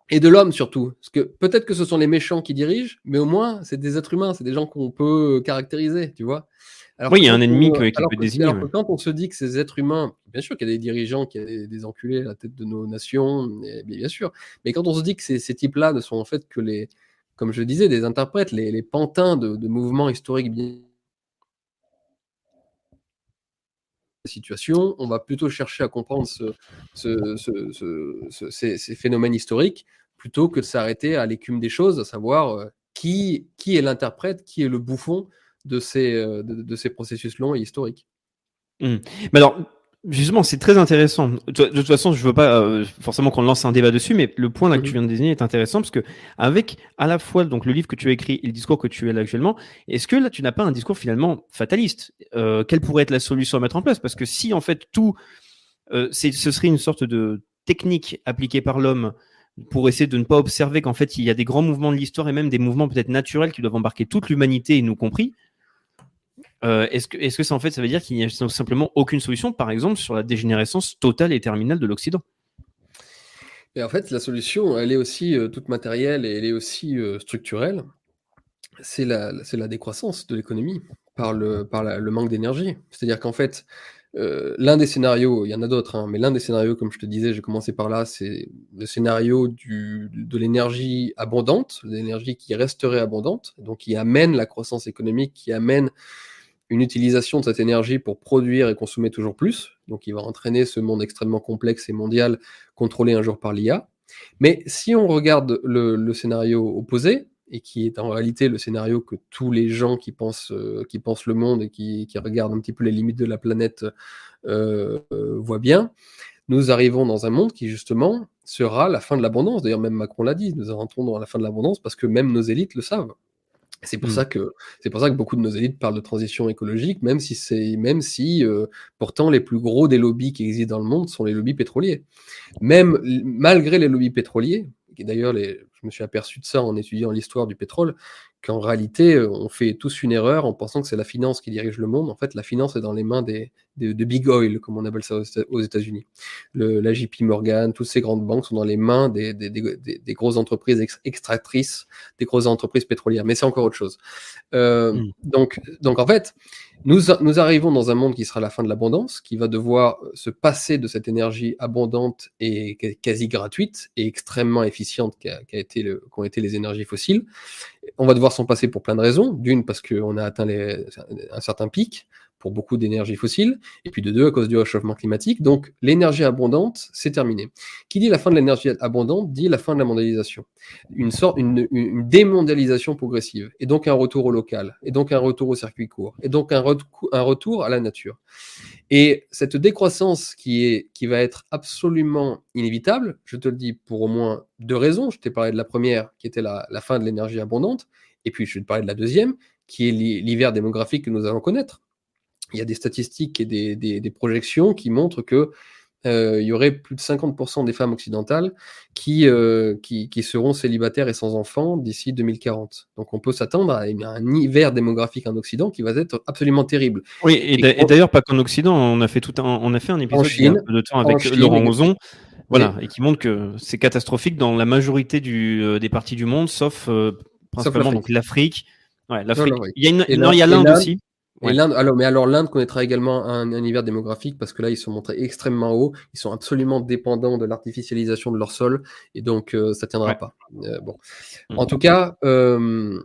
B: et de l'homme surtout, parce que peut-être que ce sont les méchants qui dirigent, mais au moins, c'est des êtres humains, c'est des gens qu'on peut caractériser, tu vois. Alors
A: Oui, il y a un ennemi qui peut
B: que-
A: désigner,
B: alors que quand on se dit que ces êtres humains, bien sûr qu'il y a des dirigeants, qu'il y a des, des enculés à la tête de nos nations, et bien, bien sûr, mais quand on se dit que ces, ces types-là ne sont en fait que les, comme je disais, des interprètes, les, pantins de, mouvements historiques bien situation, on va plutôt chercher à comprendre ce, ce- ce- ce- ce- ces, phénomènes historiques plutôt que de s'arrêter à l'écume des choses, à savoir euh, qui, est l'interprète, qui est le bouffon de ces, euh, processus longs et historiques.
A: Alors, justement, c'est très intéressant. De, toute façon, je veux pas euh, forcément qu'on lance un débat dessus, mais le point là que
B: Mhm.
A: tu viens de désigner est intéressant parce que avec à la fois donc le livre que tu as écrit et le discours que tu as là actuellement, est-ce que là tu n'as pas un discours finalement fataliste? Euh, Quelle pourrait être la solution à mettre en place? Parce que si en fait tout, euh, ce serait une sorte de technique appliquée par l'homme pour essayer de ne pas observer qu'en fait il y a des grands mouvements de l'histoire et même des mouvements peut-être naturels qui doivent embarquer toute l'humanité et nous compris. Euh, est-ce que, est-ce que ça en fait, ça veut dire qu'il n'y a simplement aucune solution, par exemple, sur la dégénérescence totale et terminale de l'Occident?
B: Et en fait, la solution, elle est aussi euh, toute matérielle et elle est aussi euh, structurelle. C'est la, c'est la décroissance de l'économie par le, par le manque d'énergie. C'est-à-dire qu'en fait, l'un des scénarios, il y en a d'autres, hein, mais l'un des scénarios, comme je te disais, j'ai commencé par là, c'est le scénario du, de l'énergie abondante, l'énergie qui resterait abondante, donc qui amène la croissance économique, qui amène une utilisation de cette énergie pour produire et consommer toujours plus. Donc, il va entraîner ce monde extrêmement complexe et mondial contrôlé un jour par l'IA. Mais si on regarde le, scénario opposé, et qui est en réalité le scénario que tous les gens qui pensent, euh, qui pensent le monde et qui, qui regardent un petit peu les limites de la planète euh, voient bien, nous arrivons dans un monde qui, justement, sera la fin de l'abondance. D'ailleurs, même Macron l'a dit, nous rentrons dans la fin de l'abondance parce que même nos élites le savent. C'est pour,
A: Mm.
B: ça que, c'est pour ça que beaucoup de nos élites parlent de transition écologique, même si, c'est, même si euh, pourtant les plus gros des lobbies qui existent dans le monde sont les lobbies pétroliers. Même malgré les lobbies pétroliers, et d'ailleurs les, je me suis aperçu de ça en étudiant l'histoire du pétrole, qu'en réalité euh, on fait tous une erreur en pensant que c'est la finance qui dirige le monde. En fait, la finance est dans les mains des, des- de big oil, comme on appelle ça aux Éta- aux États-Unis. La JP Morgan, toutes ces grandes banques sont dans les mains des, des, grosses entreprises ex- extractrices des grosses entreprises pétrolières. Mais c'est encore autre chose. Euh,
A: Mm.
B: donc, donc, en fait, nous, nous arrivons dans un monde qui sera la fin de l'abondance, qui va devoir se passer de cette énergie abondante et qua- quasi gratuite et extrêmement efficiente qu'a qu'a été qu'ont été les énergies fossiles. On va devoir s'en passer pour plein de raisons. D'une, parce qu'on a atteint un certain pic pour beaucoup d'énergie fossile, et puis de deux, à cause du réchauffement climatique. Donc, l'énergie abondante, c'est terminé. Qui dit la fin de l'énergie abondante dit la fin de la mondialisation. Une sorte, une, démondialisation progressive, et donc un retour au local, et donc un retour au circuit court, et donc un retour à la nature. Et cette décroissance qui, est, qui va être absolument inévitable, je te le dis pour au moins deux raisons. Je t'ai parlé de la première, qui était la, fin de l'énergie abondante, et puis je vais te parler de la deuxième, qui est l'hi- l'hiver démographique que nous allons connaître. Il y a des statistiques et des- des projections qui montrent que euh, il y aurait plus de 50% des femmes occidentales qui, euh, qui, qui seront célibataires et sans enfants d'ici 2040. Donc on peut s'attendre à un hiver démographique en Occident qui va être absolument terrible.
A: Oui, et, d'ailleurs, pas qu'en Occident, on a fait tout un, on a fait un épisode il y a
B: Chine,
A: un peu de temps avec
B: Chine,
A: Laurent. Ozon, voilà, et qui montre que c'est catastrophique dans la majorité du, euh, des parties du monde, sauf euh, principalement
B: l'Afrique.
A: l'Afrique. Ouais, l'Afrique.
B: l'Afrique.
A: Il y a une,
B: Et
A: non, il y a
B: l'Inde- et
A: l'Inde
B: l'Inde-
A: aussi.
B: Et
A: Ouais.
B: l'Inde, alors, mais alors l'Inde connaîtra également un, un hiver démographique parce que là, ils sont montrés extrêmement hauts. Ils sont absolument dépendants de l'artificialisation de leur sol et donc euh, ça tiendra
A: Ouais.
B: pas. Euh, bon,
A: Mm.
B: en tout cas, euh,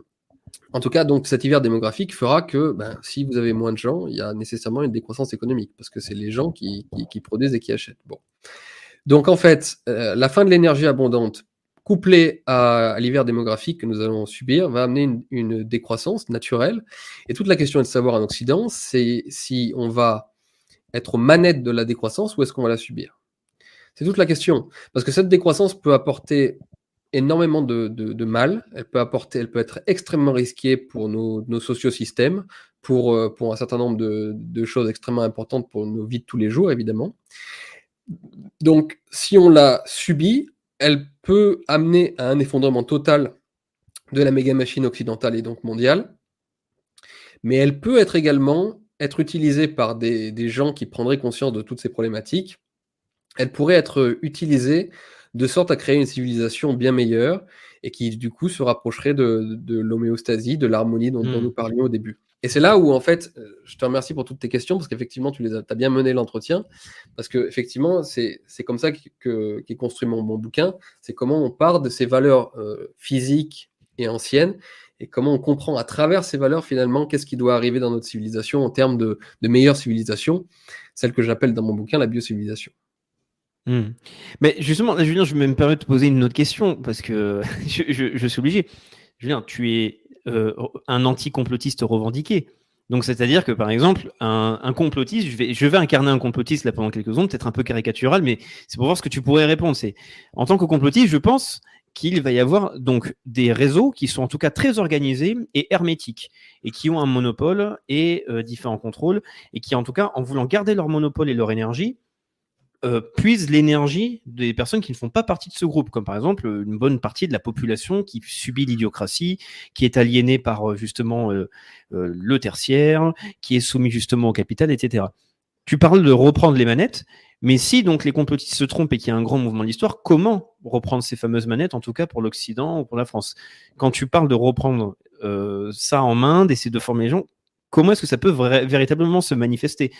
B: en tout cas, donc cet hiver démographique fera que ben, si vous avez moins de gens, il y a nécessairement une décroissance économique parce que c'est les gens qui, qui, qui produisent et qui achètent. Bon, donc en fait, euh, la fin de l'énergie abondante couplée à, l'hiver démographique que nous allons subir va amener une, décroissance naturelle. Et toute la question est de savoir en Occident, c'est si on va être aux manettes de la décroissance ou est-ce qu'on va la subir. C'est toute la question. Parce que cette décroissance peut apporter énormément de, mal. Elle peut apporter, elle peut être extrêmement risquée pour nos, sociosystèmes, pour, euh, pour un certain nombre de, de choses extrêmement importantes pour nos vies de tous les jours, évidemment. Donc, si on la subit, elle peut amener à un effondrement total de la méga machine occidentale et donc mondiale. Mais elle peut être également être utilisée par des, des gens qui prendraient conscience de toutes ces problématiques. Elle pourrait être utilisée de sorte à créer une civilisation bien meilleure et qui du coup se rapprocherait de, de l'homéostasie, de l'harmonie dont, dont
A: Mm.
B: nous parlions au début. Et c'est là où en fait, euh, je te remercie pour toutes tes questions parce qu'effectivement tu les as, as bien mené l'entretien parce que effectivement c'est comme ça que, que- qu'est construit mon, bouquin. C'est comment on part de ces valeurs euh, physiques et anciennes et comment on comprend à travers ces valeurs finalement qu'est-ce qui doit arriver dans notre civilisation en termes de, de meilleure civilisation, celle que j'appelle dans mon bouquin la biocivilisation.
A: Hmm. Mais justement, Julien, je vais me permettre de te poser une autre question parce que <laughs> je- je suis obligé. Julien, tu es euh, un anti-complotiste revendiqué. Donc, c'est-à-dire que, par exemple, un, complotiste, je vais, je vais incarner un complotiste là pendant quelques secondes, peut-être un peu caricatural, mais c'est pour voir ce que tu pourrais répondre. C'est en tant que complotiste, je pense qu'il va y avoir donc des réseaux qui sont en tout cas très organisés et hermétiques et qui ont un monopole et euh, différents contrôles et qui, en tout cas, en voulant garder leur monopole et leur énergie, euh, puisent l'énergie des personnes qui ne font pas partie de ce groupe, comme par exemple une bonne partie de la population qui subit l'idiocratie, qui est aliénée par euh, justement euh, euh, le tertiaire, qui est soumis justement au capital, etc. Tu parles de reprendre les manettes, mais si donc les complotistes se trompent et qu'il y a un grand mouvement de l'histoire, comment reprendre ces fameuses manettes, en tout cas pour l'Occident ou pour la France? Quand tu parles de reprendre euh, ça en main, d'essayer de former les gens, comment est-ce que ça peut véritablement se manifester?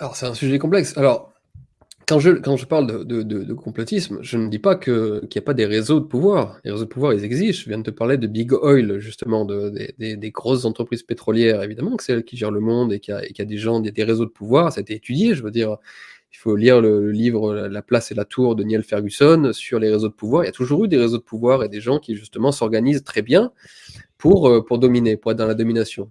B: Alors, c'est un sujet complexe. Alors, quand je, quand je parle de, de, complotisme, je ne dis pas que- qu'il n'y a pas des réseaux de pouvoir. Les réseaux de pouvoir, ils existent. Je viens de te parler de Big Oil, justement, de, des- des, des grosses entreprises pétrolières, évidemment, que c'est elles qui gèrent le monde et qu'il y, a- a des gens, a des réseaux de pouvoir. Ça a été étudié, je veux dire. Il faut lire le, livre La place et la tour de Neil Ferguson sur les réseaux de pouvoir. Il y a toujours eu des réseaux de pouvoir et des gens qui justement s'organisent très bien pour, euh, pour dominer, pour être dans la domination.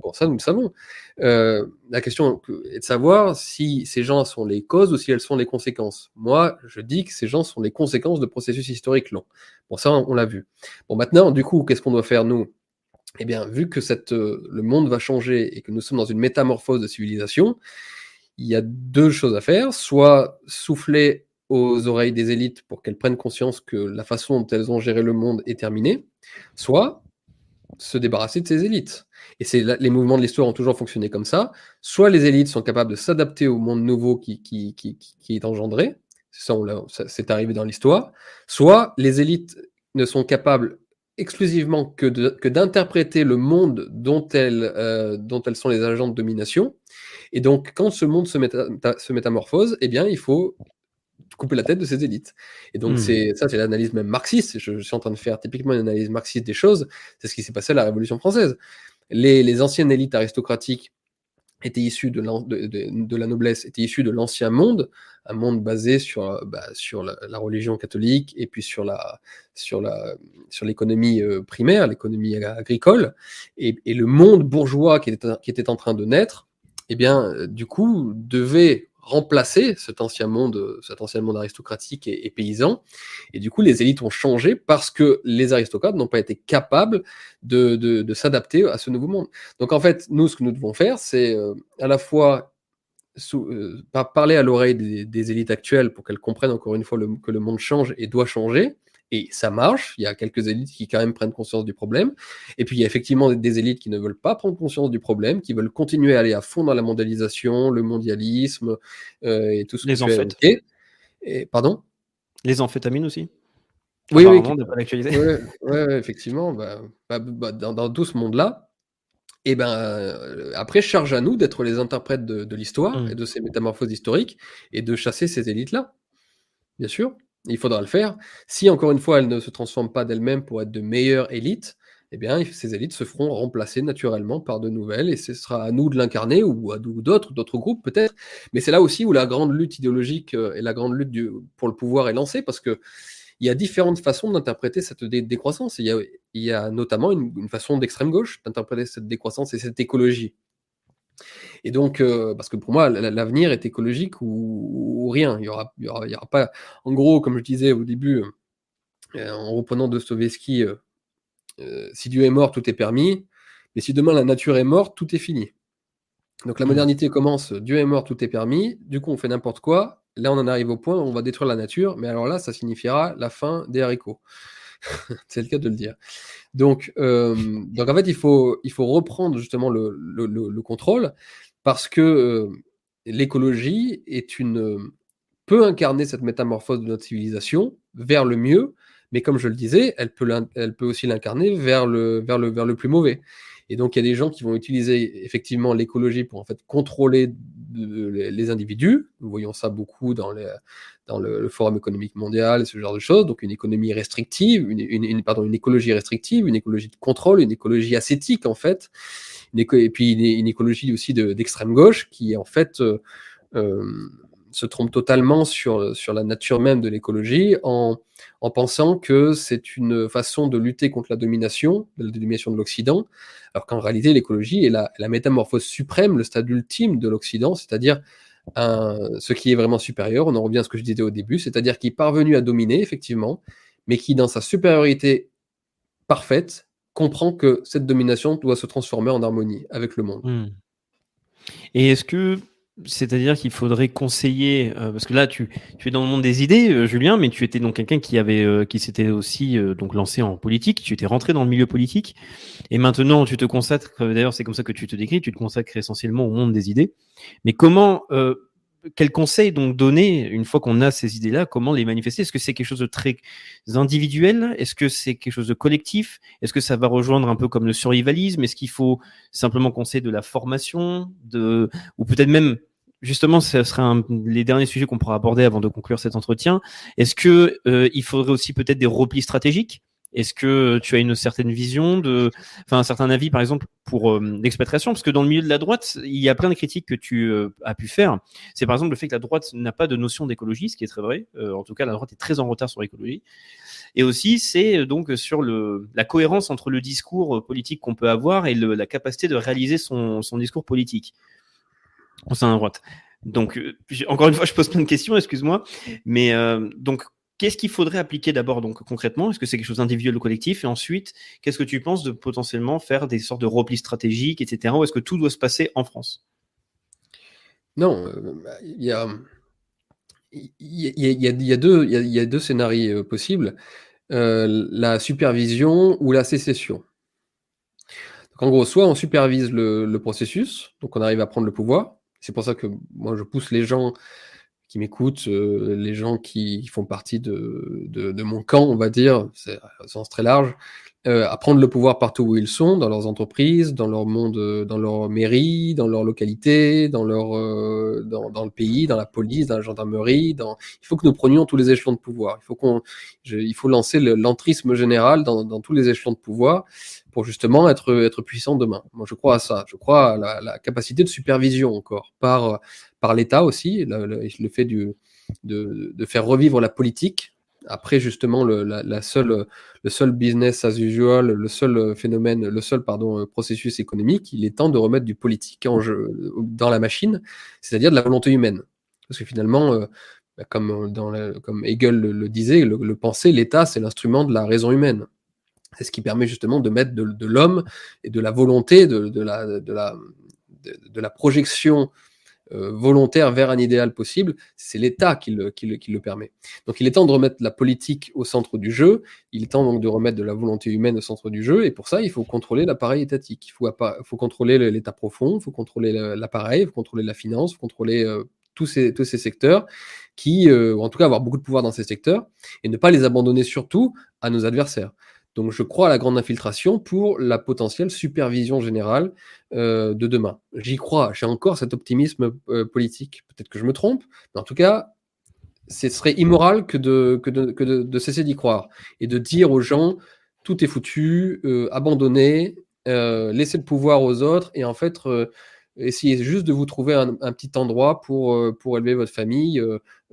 B: Bon, ça, nous le savons. Euh, la question est de savoir si ces gens sont les causes ou si elles sont les conséquences. Moi, je dis que ces gens sont les conséquences de processus historiques longs. Bon, ça, on, l'a vu. Bon, maintenant, du coup, qu'est-ce qu'on doit faire, nous? Eh bien, vu que cette, euh, le monde va changer et que nous sommes dans une métamorphose de civilisation, il y a deux choses à faire. Soit souffler aux oreilles des élites pour qu'elles prennent conscience que la façon dont elles ont géré le monde est terminée, soit se débarrasser de ces élites. Et c'est les mouvements de l'histoire ont toujours fonctionné comme ça. Soit les élites sont capables de s'adapter au monde nouveau qui, qui, qui, qui est engendré, ça, c'est arrivé dans l'histoire, soit les élites ne sont capables exclusivement que, que d'interpréter le monde dont elles, euh, dont elles sont les agents de domination. Et donc, quand ce monde se, se métamorphose, eh bien, il faut couper la tête de ces élites. Et donc, hmm. c'est ça, c'est l'analyse même marxiste. Je, suis en train de faire typiquement une analyse marxiste des choses. C'est ce qui s'est passé à la Révolution française. Les, les anciennes élites aristocratiques étaient issues de, de, de, la noblesse, étaient issues de l'ancien monde, un monde basé sur, bah, sur la, religion catholique et puis sur la sur la sur l'économie euh, primaire, l'économie agricole, et, et, le monde bourgeois qui était qui était en train de naître, eh bien, euh, du coup, devait remplacer cet ancien monde, cet ancien monde aristocratique et, paysan. Et du coup, les élites ont changé parce que les aristocrates n'ont pas été capables de, de, s'adapter à ce nouveau monde. Donc en fait, nous, ce que nous devons faire, c'est euh, à la fois sous, euh, parler à l'oreille des, des, élites actuelles pour qu'elles comprennent encore une fois le, que le monde change et doit changer, et ça marche. Il y a quelques élites qui quand même prennent conscience du problème. Et puis il y a effectivement des élites qui ne veulent pas prendre conscience du problème, qui veulent continuer à aller à fond dans la mondialisation, le mondialisme euh, et tout ce
A: Les
B: amphétamines. Et, pardon?
A: Les amphétamines aussi
B: Oui, oui. Oui, effectivement. Bah, bah, bah, dans, tout ce monde-là, et eh ben euh, après, charge à nous d'être les interprètes de, l'histoire mmh. et de ces métamorphoses historiques et de chasser ces élites-là. Bien sûr. Il faudra le faire. Si, encore une fois, elles ne se transforment pas d'elles-mêmes pour être de meilleures élites, eh bien, ces élites se feront remplacer naturellement par de nouvelles, et ce sera à nous de l'incarner, ou à d'autres, d'autres groupes peut-être. Mais c'est là aussi où la grande lutte idéologique euh, et la grande lutte pour le pouvoir est lancée, parce que il y a différentes façons d'interpréter cette décroissance. Il y a, notamment une façon d'extrême gauche d'interpréter cette décroissance et cette écologie. Et donc, euh, parce que pour moi, l'avenir est écologique ou, rien. Il aura, y aura, y aura, pas. En gros, comme je disais au début, euh, en reprenant Dostoevsky, euh, si Dieu est mort, tout est permis. Mais si demain la nature est morte, tout est fini. Donc la mmh. modernité commence, Dieu est mort, tout est permis. Du coup, on fait n'importe quoi. Là, on en arrive au point où on va détruire la nature. Mais alors là, ça signifiera la fin des haricots. <laughs> c'est le cas de le dire. Donc, euh, donc en fait, il faut, il faut reprendre justement le, le, le, contrôle parce que euh, l'écologie est une peut incarner cette métamorphose de notre civilisation vers le mieux, mais comme je le disais, elle peut, elle peut aussi l'incarner vers le, vers, le, vers le plus mauvais. Et donc, il y a des gens qui vont utiliser effectivement l'écologie pour en fait contrôler les individus. Nous voyons ça beaucoup dans, les, dans le, Forum économique mondial et ce genre de choses. Donc, une économie restrictive, une, pardon, une écologie restrictive, une écologie de contrôle, une écologie ascétique en fait. et puis une, écologie aussi d'extrême gauche qui en fait euh, euh, se trompe totalement sur, sur la nature même de l'écologie en, en pensant que c'est une façon de lutter contre la domination, la domination de l'Occident, alors qu'en réalité l'écologie est la, métamorphose suprême, le stade ultime de l'Occident, c'est-à-dire ce qui est vraiment supérieur, on en revient à ce que je disais au début, c'est-à-dire qui est parvenu à dominer, effectivement, mais qui, dans sa supériorité parfaite, comprend que cette domination doit se transformer en harmonie avec le monde. Hmm.
A: Et est-ce que c'est-à-dire qu'il faudrait conseiller, euh, parce que là, tu, tu es dans le monde des idées, euh, Julien, mais tu étais donc quelqu'un qui avait, euh, qui s'était aussi donc lancé en politique. Tu étais rentré dans le milieu politique, et maintenant tu te consacres. D'ailleurs, c'est comme ça que tu te décris. Tu te consacres essentiellement au monde des idées. Mais comment, quel conseil donc donner une fois qu'on a ces idées-là Comment les manifester? Est-ce que c'est quelque chose de très individuel? Est-ce que c'est quelque chose de collectif? Est-ce que ça va rejoindre un peu comme le survivalisme? Est-ce qu'il faut simplement conseiller de la formation, de ou peut-être même justement, ce sera un, les derniers sujets qu'on pourra aborder avant de conclure cet entretien. Est-ce que euh, il faudrait aussi peut-être des replis stratégiques? Est-ce que tu as une certaine vision de, enfin, un certain avis, par exemple, pour euh, l'expatriation? Parce que dans le milieu de la droite, il y a plein de critiques que tu euh, as pu faire. C'est par exemple le fait que la droite n'a pas de notion d'écologie, ce qui est très vrai. En tout cas, la droite est très en retard sur l'écologie. Et aussi, c'est donc sur le, la cohérence entre le discours politique qu'on peut avoir et la capacité de réaliser son discours politique droite. Donc, encore une fois, je pose plein de questions, excuse-moi. Mais donc, Qu'est-ce qu'il faudrait appliquer d'abord donc concrètement? Est-ce que c'est quelque chose d'individuel ou collectif? Et ensuite, qu'est-ce que tu penses de potentiellement faire des sortes de replis stratégiques, etc. Ou est-ce que tout doit se passer en France?
B: Non, il y a, deux, scénarios possibles la supervision ou la sécession. En gros, soit on supervise le processus, donc on arrive à prendre le pouvoir. C'est pour ça que moi je pousse les gens qui m'écoutent, euh, les gens qui font partie de, mon camp, on va dire, c'est un sens très large, euh, à prendre le pouvoir partout où ils sont, dans leurs entreprises, dans leur monde, euh, dans leur mairie, dans leur localité, dans leur, le pays, dans la police, dans la gendarmerie. Il faut que nous prenions tous les échelons de pouvoir. Il faut lancer l'entrisme général dans, tous les échelons de pouvoir pour justement être, être puissant demain. Moi, je crois à ça. Je crois à la, capacité de supervision encore par, par l'État aussi, le, fait de, faire revivre la politique. Après, justement, le, la, le seul business as usual, le seul phénomène, le seul pardon, processus économique, il est temps de remettre du politique en jeu, dans la machine, c'est-à-dire de la volonté humaine. Parce que finalement, euh, bah, comme, comme Hegel le, disait, le, le penser, l'État, c'est l'instrument de la raison humaine. C'est ce qui permet justement de mettre de, l'homme et de la volonté, de, la, projection euh, volontaire vers un idéal possible, c'est l'État qui le, permet. Donc il est temps de remettre la politique au centre du jeu, il est temps donc de remettre de la volonté humaine au centre du jeu, et pour ça, il faut contrôler l'appareil étatique, il faut, contrôler l'état profond, il faut contrôler l'appareil, il faut contrôler la finance, il faut contrôler euh, tous, ces, tous ces secteurs, qui, euh, ou en tout cas avoir beaucoup de pouvoir dans ces secteurs, et ne pas les abandonner surtout à nos adversaires. Donc je crois à la grande infiltration pour la potentielle supervision générale euh, de demain. J'y crois, j'ai encore cet optimisme euh, politique. Peut-être que je me trompe, mais en tout cas, ce serait immoral que de, que de, cesser d'y croire et de dire aux gens tout est foutu, euh, abandonnez, laissez le pouvoir aux autres et en fait essayez juste de vous trouver un, petit endroit pour, pour élever votre famille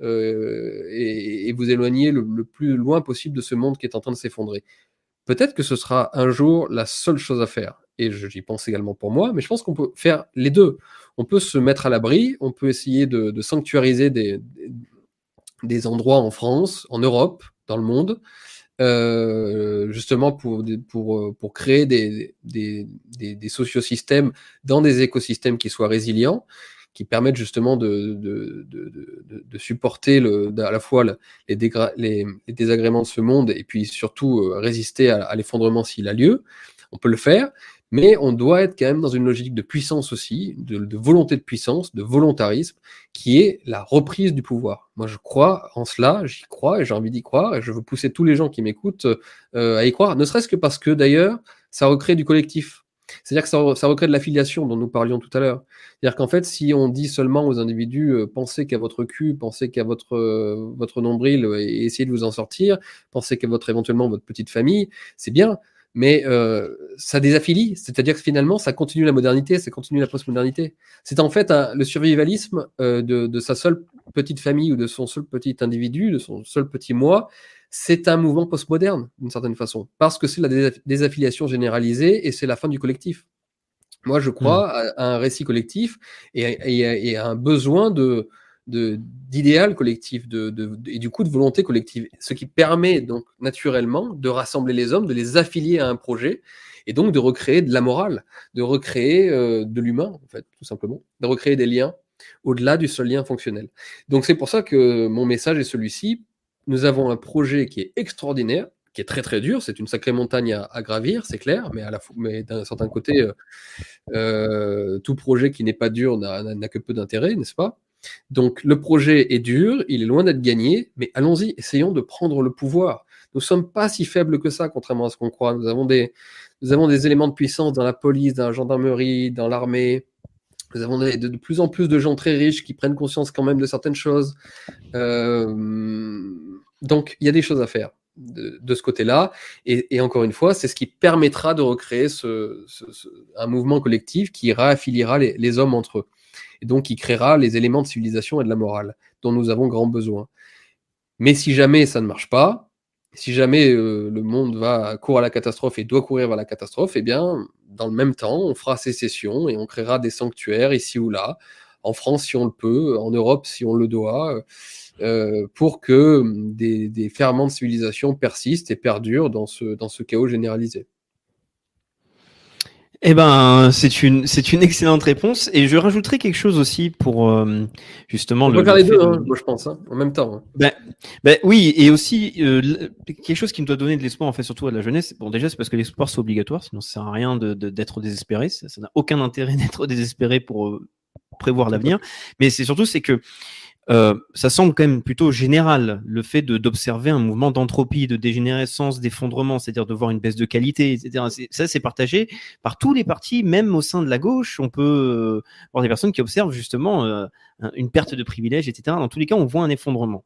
B: et, vous éloigner le, plus loin possible de ce monde qui est en train de s'effondrer. Peut-être que ce sera un jour la seule chose à faire. Et j'y pense également pour moi, mais je pense qu'on peut faire les deux. On peut se mettre à l'abri, on peut essayer de, sanctuariser des, des, endroits en France, en Europe, dans le monde, euh, justement pour, pour, pour créer des, des, des, des sociosystèmes dans des écosystèmes qui soient résilients qui permettent justement de, supporter le, à la fois les, désagréments de ce monde et puis surtout euh, résister à, l'effondrement s'il a lieu. On peut le faire, mais on doit être quand même dans une logique de puissance aussi, de, volonté de puissance, de volontarisme, qui est la reprise du pouvoir. Moi, je crois en cela, j'y crois et j'ai envie d'y croire, et je veux pousser tous les gens qui m'écoutent euh, à y croire, ne serait-ce que parce que d'ailleurs, ça recrée du collectif. C'est-à-dire que ça, ça, recrée de l'affiliation dont nous parlions tout à l'heure. C'est-à-dire qu'en fait, si on dit seulement aux individus euh, pensez qu'à votre cul, pensez qu'à votre, euh, votre nombril et essayez de vous en sortir, pensez qu'à votre éventuellement votre petite famille, c'est bien, mais euh, ça désaffilie. C'est-à-dire que finalement, ça continue la modernité, ça continue la postmodernité. C'est en fait le survivalisme de, de sa seule petite famille ou de son seul petit individu, de son seul petit moi, c'est un mouvement postmoderne, d'une certaine façon, parce que c'est la désaffiliation généralisée et c'est la fin du collectif. Moi, je crois hmm. à, un récit collectif et, à, un besoin de d'idéal collectif de, et du coup de volonté collective, ce qui permet donc naturellement de rassembler les hommes, de les affilier à un projet et donc de recréer de la morale, de recréer euh, de l'humain en fait, tout simplement, de recréer des liens au-delà du seul lien fonctionnel. Donc c'est pour ça que mon message est celui-ci nous avons un projet qui est extraordinaire, qui est très très dur. C'est une sacrée montagne à, gravir, c'est clair, mais, d'un certain côté, euh, euh, tout projet qui n'est pas dur n'a que peu d'intérêt, n'est-ce pas? Donc le projet est dur, il est loin d'être gagné, mais allons-y, essayons de prendre le pouvoir. Nous ne sommes pas si faibles que ça, contrairement à ce qu'on croit. Nous avons des éléments de puissance dans la police, dans la gendarmerie, dans l'armée, nous avons de, plus en plus de gens très riches qui prennent conscience quand même de certaines choses. Euh, donc, il y a des choses à faire. de, ce côté-là. Et, encore une fois, c'est ce qui permettra de recréer un mouvement collectif qui réaffiliera les, hommes entre eux. Et donc qui créera les éléments de civilisation et de la morale dont nous avons grand besoin. Mais si jamais ça ne marche pas, si jamais euh, le monde va court à la catastrophe et doit courir vers la catastrophe, eh bien, dans le même temps, on fera sécession et on créera des sanctuaires ici ou là, en France si on le peut, en Europe si on le doit, euh, pour que des, des, ferments de civilisation persistent et perdurent dans ce, dans ce chaos généralisé.
A: Eh ben, c'est une c'est une excellente réponse et je rajouterai quelque chose aussi pour euh, justement.
B: On peut faire les deux, hein, moi je pense, hein, en même temps. Hein.
A: Ben, ben, oui, et aussi euh, quelque chose qui me doit donner de l'espoir en fait, surtout à la jeunesse. Bon, déjà c'est parce que l'espoir c'est obligatoire, sinon ça sert à rien de d'être désespéré. Ça n'a aucun intérêt <laughs> d'être désespéré pour euh, prévoir l'avenir. Mais c'est surtout c'est que euh, ça semble quand même plutôt général, le fait d'observer un mouvement d'entropie, de dégénérescence, d'effondrement, c'est-à-dire de voir une baisse de qualité, etc. Ça, c'est partagé par tous les partis, même au sein de la gauche. On peut euh, voir des personnes qui observent justement euh, une perte de privilèges, etc. Dans tous les cas, on voit un effondrement.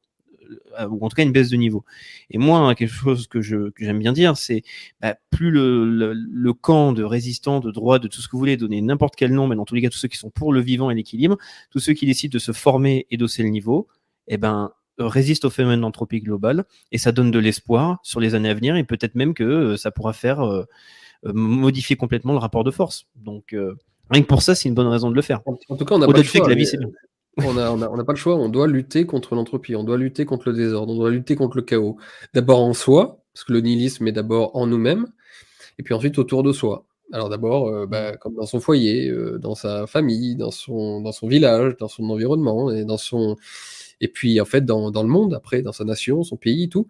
A: Euh, ou en tout cas une baisse de niveau. Et moi, quelque chose que j'aime bien dire, c'est bah, plus le, le, le, camp de résistants, de droit, de tout ce que vous voulez, donner n'importe quel nom, mais dans tous les cas, tous ceux qui sont pour le vivant et l'équilibre, tous ceux qui décident de se former et d'osser le niveau, eh ben résiste au phénomène d'entropie globale et ça donne de l'espoir sur les années à venir et peut-être même que euh, ça pourra faire euh, modifier complètement le rapport de force. Donc rien que pour ça, c'est une bonne raison de le faire.
B: En tout cas, on a pas le choix, que la vie c'est bien. On n'a on a, on a pas le choix, on doit lutter contre l'entropie, on doit lutter contre le désordre, on doit lutter contre le chaos. D'abord en soi, parce que le nihilisme est d'abord en nous-mêmes, et puis ensuite autour de soi. Alors d'abord, euh, bah, comme dans son foyer, euh, dans sa famille, dans son, dans son village, dans son environnement, et dans son, et puis en fait dans, dans le monde après, dans sa nation, son pays, tout.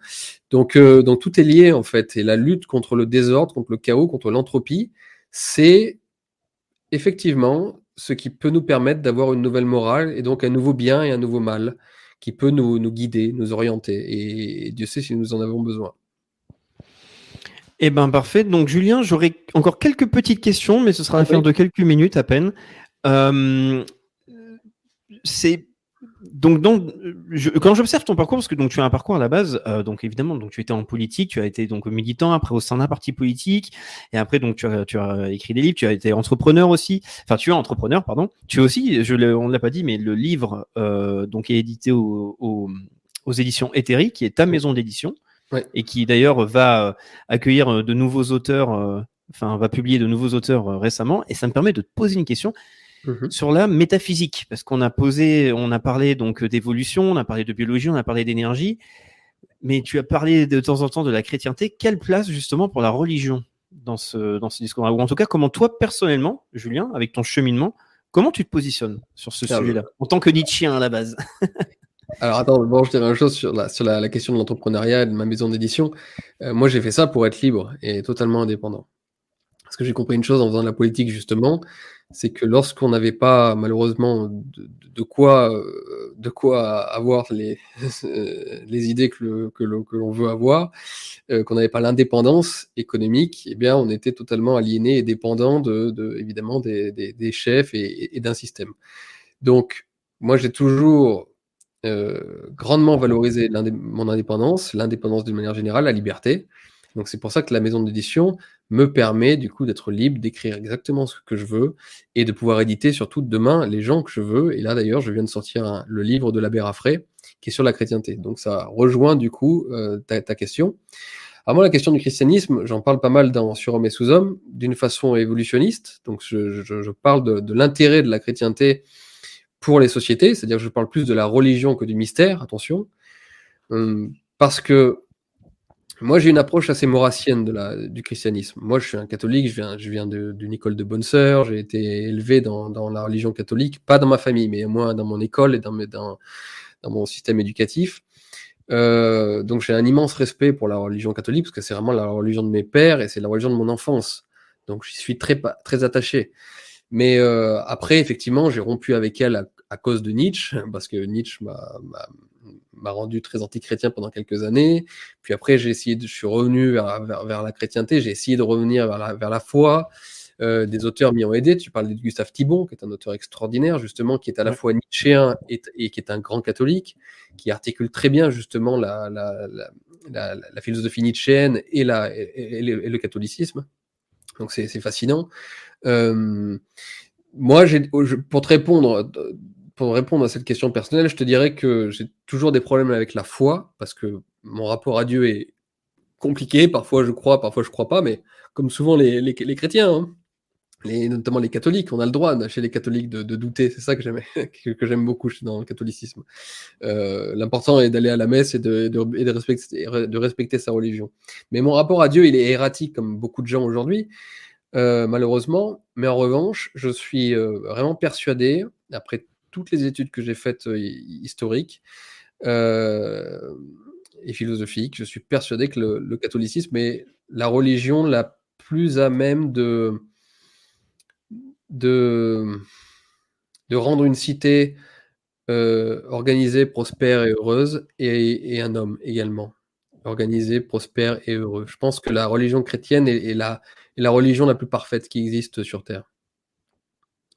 B: Donc, euh, donc tout est lié en fait, et la lutte contre le désordre, contre le chaos, contre l'entropie, c'est effectivement ce qui peut nous permettre d'avoir une nouvelle morale et donc un nouveau bien et un nouveau mal qui peut nous, nous guider, nous orienter. Et, Dieu sait si nous en avons besoin.
A: Eh bien, parfait. Donc, Julien, j'aurai encore quelques petites questions, mais ce sera l'affaire de quelques minutes à peine. Euh, c'est donc, donc je, quand j'observe ton parcours, parce que donc tu as un parcours à la base, euh, donc évidemment, donc tu étais en politique, tu as été donc militant, après au sein d'un parti politique, et après donc tu as, tu as écrit des livres, tu as été entrepreneur aussi, enfin tu es entrepreneur, pardon. Tu es aussi, je on ne l'a pas dit, mais le livre euh, donc est édité au, au, aux éditions Eteri, qui est ta maison d'édition,
B: ouais.
A: et qui d'ailleurs va accueillir de nouveaux auteurs, euh, enfin va publier de nouveaux auteurs euh, récemment, et ça me permet de te poser une question.
B: Mhm.
A: sur la métaphysique, parce qu'on a posé, on a parlé donc d'évolution, on a parlé de biologie, on a parlé d'énergie, mais tu as parlé de temps en temps de la chrétienté. Quelle place justement pour la religion dans ce dans ce discours Ou en tout cas, comment toi personnellement, Julien, avec ton cheminement, comment tu te positionnes sur ce sujet-là en tant que Nietzschéen à la base? <laughs>
B: Alors attends, bon, je dirais une chose sur la, sur la, la question de l'entrepreneuriat et de ma maison d'édition. Euh, moi, j'ai fait ça pour être libre et totalement indépendant. Parce que j'ai compris une chose en faisant de la politique, justement, c'est que lorsqu'on n'avait pas, malheureusement, de, quoi, euh, de quoi avoir les, <laughs> les idées que, le, que, que l'on veut avoir, euh, qu'on n'avait pas l'indépendance économique, eh bien, on était totalement aliéné et dépendant de, de évidemment, des, des, des chefs et, et d'un système. Donc, moi, j'ai toujours euh, grandement valorisé mon indépendance, l'indépendance d'une manière générale, la liberté. Donc c'est pour ça que la maison d'édition me permet du coup d'être libre, d'écrire exactement ce que je veux et de pouvoir éditer surtout demain les gens que je veux. Et là d'ailleurs, je viens de sortir le livre de l'abbé Raffray qui est sur la chrétienté. Donc ça rejoint du coup euh, ta, ta, question. Alors moi, la question du christianisme, j'en parle pas mal dans Sur Hommes et Sous-Hommes d'une façon évolutionniste. Donc je, je, je parle de, de l'intérêt de la chrétienté pour les sociétés, c'est-à-dire que je parle plus de la religion que du mystère, attention, hum, parce que moi, j'ai une approche assez maurassienne de la, du christianisme. Moi, je suis un catholique, je viens, je viens d'une école de bonne sœur, j'ai été élevé dans, dans, la religion catholique, pas dans ma famille, mais moi dans mon école et dans, dans, dans mon système éducatif. Euh, donc, j'ai un immense respect pour la religion catholique, parce que c'est vraiment la religion de mes pères et c'est la religion de mon enfance. Donc, j'y suis très, très attaché. Mais euh, après, effectivement, j'ai rompu avec elle à, à, cause de Nietzsche, parce que Nietzsche m'a rendu très anti-chrétien pendant quelques années. Puis après, j'ai essayé, de, je suis revenu vers, vers, vers la chrétienté, j'ai essayé de revenir vers la, vers la foi. Euh, des auteurs m'y ont aidé. Tu parles de Gustave Thibon, qui est un auteur extraordinaire, justement, qui est à la fois nietzschéen et, et qui est un grand catholique, qui articule très bien, justement, la, la, la, philosophie nietzschéenne et, la, et, et le, catholicisme. Donc, c'est fascinant. Euh, moi, pour te répondre, pour répondre à cette question personnelle, je te dirais que j'ai toujours des problèmes avec la foi, parce que mon rapport à Dieu est compliqué. Parfois, je crois, parfois, je crois pas, mais comme souvent les, les, chrétiens, hein, notamment les catholiques, on a le droit chez les catholiques de, douter. C'est ça que j'aime, <laughs> que, beaucoup dans le catholicisme. Euh, l'important est d'aller à la messe et, de, de, respecter, de respecter sa religion. Mais mon rapport à Dieu, il est erratique, comme beaucoup de gens aujourd'hui. Euh, malheureusement, mais en revanche, je suis euh, vraiment persuadé, après toutes les études que j'ai faites euh, historiques euh, et philosophiques, je suis persuadé que le, catholicisme est la religion la plus à même de, rendre une cité euh, organisée, prospère et heureuse, et, un homme également, organisé, prospère et heureux. Je pense que la religion chrétienne est la religion la plus parfaite qui existe sur Terre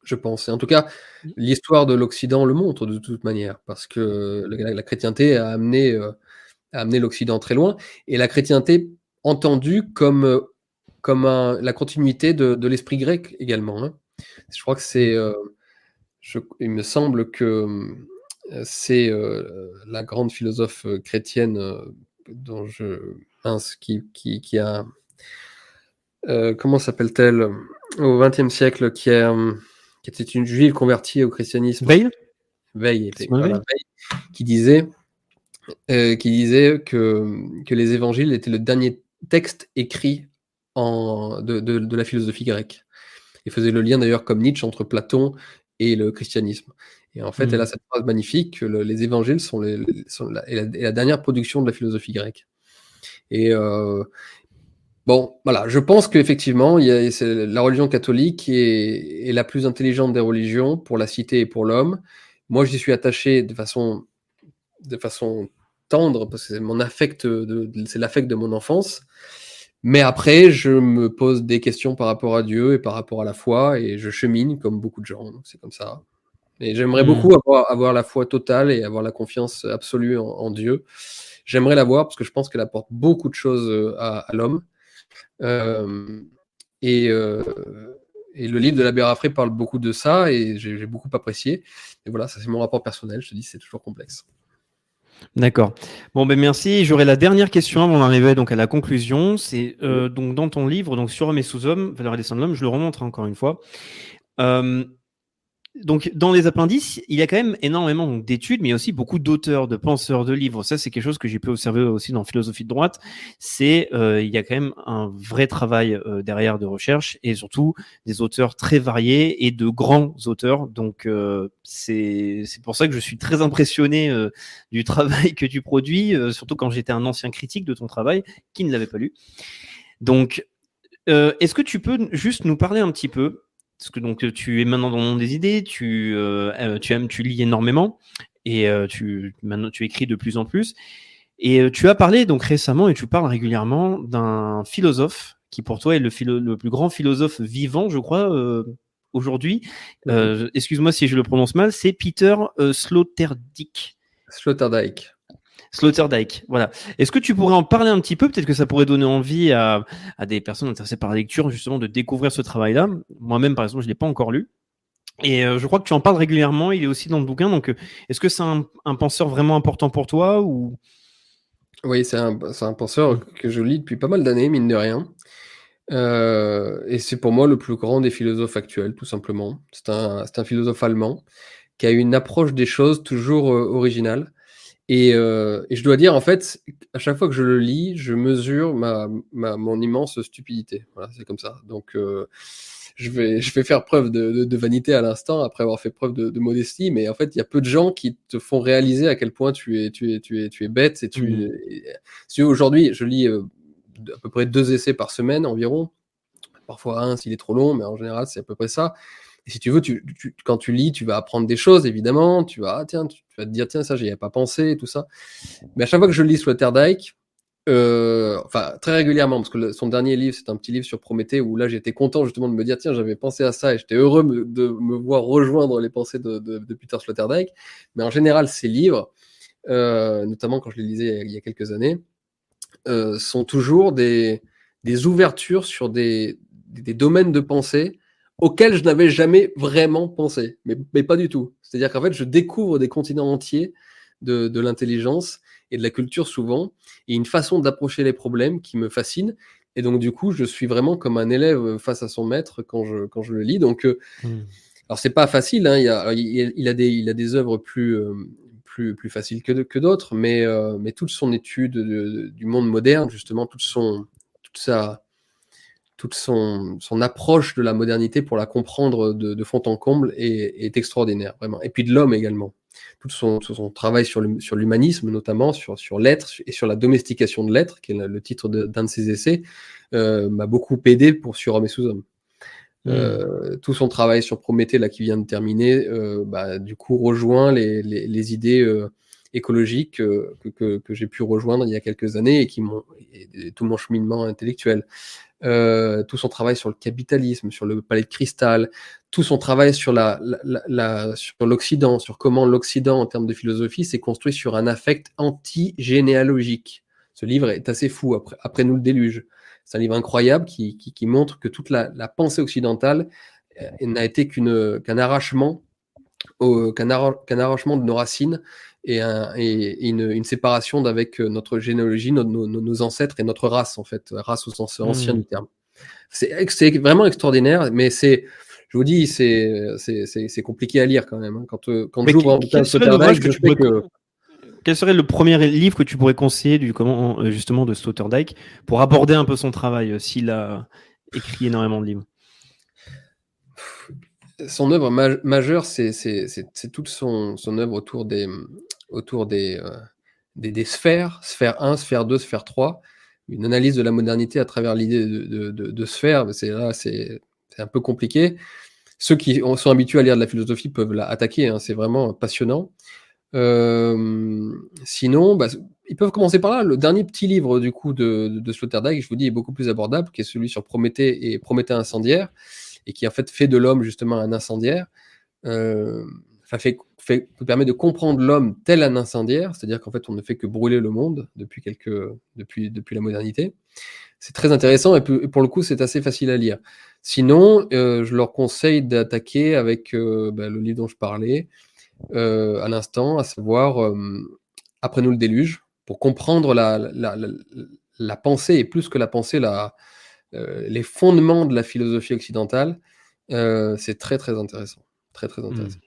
B: je pense. Et en tout cas, l'histoire de l'Occident le montre de toute manière, parce que la, la chrétienté a amené, euh, a amené l'Occident très loin, et la chrétienté entendue comme, comme un, la continuité de, de l'esprit grec également. Hein. Je crois que c'est, euh, je, il me semble que c'est euh, la grande philosophe chrétienne euh, dont je mince, qui, qui, qui a euh, comment s'appelle-t-elle au XXe siècle qui a qui était une juive convertie au christianisme.
A: Veil
B: Veil, voilà, qui disait, euh, qui disait que, que les évangiles étaient le dernier texte écrit en, de, de, de la philosophie grecque. Il faisait le lien d'ailleurs comme Nietzsche entre Platon et le christianisme. Et en fait, mmh. elle a cette phrase magnifique que le, les évangiles sont, les, sont la, la, la, dernière production de la philosophie grecque. Et, euh, Bon, voilà, je pense qu'effectivement, la religion catholique est, est, la plus intelligente des religions pour la cité et pour l'homme. Moi, j'y suis attaché de façon, de façon tendre, parce que c'est mon affect, c'est l'affect de mon enfance. Mais après, je me pose des questions par rapport à Dieu et par rapport à la foi, et je chemine comme beaucoup de gens. C'est comme ça. Et j'aimerais mmh. beaucoup avoir, avoir, la foi totale et avoir la confiance absolue en, en Dieu. J'aimerais l'avoir parce que je pense qu'elle apporte beaucoup de choses à, à l'homme. Euh, et, euh, et, le livre de l'abbé Raffray parle beaucoup de ça et j'ai beaucoup apprécié. Et voilà, ça c'est mon rapport personnel. Je te dis, c'est toujours complexe.
A: D'accord. Bon, ben merci. J'aurai la dernière question avant d'arriver donc à la conclusion. C'est euh, donc dans ton livre, donc sur Homme et sous-homme, Valeur et destin de l'homme, je le remontre encore une fois. Euh, donc, dans les appendices, il y a quand même énormément d'études, mais aussi beaucoup d'auteurs, de penseurs, de livres. Ça, c'est quelque chose que j'ai pu observer aussi dans Philosophie de droite. C'est euh, il y a quand même un vrai travail euh, derrière de recherche et surtout des auteurs très variés et de grands auteurs. Donc, euh, c'est pour ça que je suis très impressionné euh, du <laughs> travail que tu produis, euh, surtout quand j'étais un ancien critique de ton travail qui ne l'avait pas lu. Donc, euh, est-ce que tu peux juste nous parler un petit peu parce que donc tu es maintenant dans le monde des idées, tu, euh, tu aimes, tu lis énormément et euh, tu maintenant tu écris de plus en plus. Et euh, tu as parlé donc récemment et tu parles régulièrement d'un philosophe qui pour toi est le, philo le plus grand philosophe vivant, je crois, euh, aujourd'hui. Euh, Excuse-moi si je le prononce mal, c'est Peter euh, Sloterdijk.
B: Sloterdijk.
A: Sloterdijk, voilà. Est-ce que tu pourrais en parler un petit peu? Peut-être que ça pourrait donner envie à, des personnes intéressées par la lecture, justement, de découvrir ce travail-là. Moi-même, par exemple, je ne l'ai pas encore lu. Et euh, je crois que tu en parles régulièrement. Il est aussi dans le bouquin. Donc, euh, est-ce que c'est un, penseur vraiment important pour toi ou?
B: Oui, c'est un, penseur que je lis depuis pas mal d'années, mine de rien. Euh, et c'est pour moi le plus grand des philosophes actuels, tout simplement. C'est un, philosophe allemand qui a une approche des choses toujours originale. Et, euh, et, je dois dire, en fait, à chaque fois que je le lis, je mesure ma, ma mon immense stupidité. Voilà, c'est comme ça. Donc, euh, je, vais, je vais faire preuve de, de, de vanité à l'instant, après avoir fait preuve de, de, modestie. Mais en fait, il y a peu de gens qui te font réaliser à quel point tu es, tu es, tu es, tu es bête. Et tu, mmh. si aujourd'hui, je lis euh, à peu près deux essais par semaine environ. Parfois un s'il est trop long, mais en général, c'est à peu près ça. Et si tu veux, quand tu lis, tu vas apprendre des choses, évidemment. Tu vas, ah, tiens, tu, vas te dire, tiens, ça, j'y avais pas pensé, tout ça. Mais à chaque fois que je lis Sloterdijk, euh, enfin très régulièrement, parce que son dernier livre, c'est un petit livre sur Prométhée, où là j'étais content justement de me dire, tiens, j'avais pensé à ça, et j'étais heureux de me voir rejoindre les pensées de, de- de Peter Sloterdijk. Mais en général, ces livres, euh, notamment quand je les lisais il y a- quelques années, euh, sont toujours des, ouvertures sur des domaines de pensée auxquels je n'avais jamais vraiment pensé, mais, mais pas du tout. C'est-à-dire qu'en fait, je découvre des continents entiers de, de l'intelligence et de la culture souvent, et une façon d'approcher les problèmes qui me fascine. Et donc, du coup, je suis vraiment comme un élève face à son maître quand je, quand je le lis. Donc, euh,
A: Hmm.
B: alors c'est pas facile, hein, il, a, il, il a des, il a des œuvres plus, euh, plus, plus faciles que, d'autres, mais, euh, mais toute son étude de- de- du monde moderne, justement, toute, son, toute, sa, toute son, son approche de la modernité pour la comprendre de, de fond en comble est, est extraordinaire, vraiment. Et puis de l'homme également. Tout son, travail sur l'humanisme, notamment, sur, sur l'être et sur la domestication de l'être, qui est le, titre d'un de ses essais, euh, m'a beaucoup aidé pour Sur Homme et Sous-Homme.
A: Hmm.
B: Euh, tout son travail sur Prométhée, là, qui vient de terminer, euh, bah, du coup, rejoint les, les, les idées écologiques que, que, que j'ai pu rejoindre il y a quelques années et qui m'ont tout mon cheminement intellectuel. Euh, tout son travail sur le capitalisme, sur le palais de cristal, tout son travail sur la, la, la- sur l'Occident, sur comment l'Occident, en termes de philosophie, s'est construit sur un affect anti-généalogique. Ce livre est assez fou, après, nous le déluge. C'est un livre incroyable qui, qui, qui montre que toute la, la pensée occidentale euh, n'a été qu'une- qu'un arrachement, qu'un arrachement de nos racines et, un- et- et une, une séparation d'avec euh, notre généalogie, nos, nos- nos ancêtres et notre race, en fait, race au sens ancien
A: Mm.
B: du terme. C'est vraiment extraordinaire, mais c'est, je vous dis, c'est compliqué à lire quand même. hein. Quand, euh, quand j'ouvre un
A: quel-
B: bouquin de
A: que
B: je sais que
A: Quel serait le premier livre que tu pourrais conseiller du comment euh, justement de Sloterdijk pour aborder un peu son travail s'il a écrit énormément de livres?
B: Son œuvre ma- majeure, c'est toute son, son œuvre autour des, euh, sphères, sphère 1, sphère 2, sphère 3, une analyse de la modernité à travers l'idée de, de, sphère, c'est un peu compliqué. Ceux qui ont- sont habitués à lire de la philosophie peuvent la attaquer, hein, c'est vraiment passionnant. Euh, sinon, bah, ils peuvent commencer par là. Le dernier petit livre du coup de, de Sloterdijk, je vous dis, est beaucoup plus abordable, qui est celui sur Prométhée et Prométhée incendiaire, et qui en fait fait de l'homme justement un incendiaire. Euh, permet de comprendre l'homme tel un incendiaire, c'est-à-dire qu'en fait on ne fait que brûler le monde depuis la modernité. C'est très intéressant et pour le coup c'est assez facile à lire. Sinon, euh, je leur conseille d'attaquer avec euh, bah, le livre dont je parlais à l'instant, à savoir Après nous le déluge, pour comprendre la, la, pensée, et plus que la pensée, la, les fondements de la philosophie occidentale. Euh, c'est très très intéressant. Très très intéressant.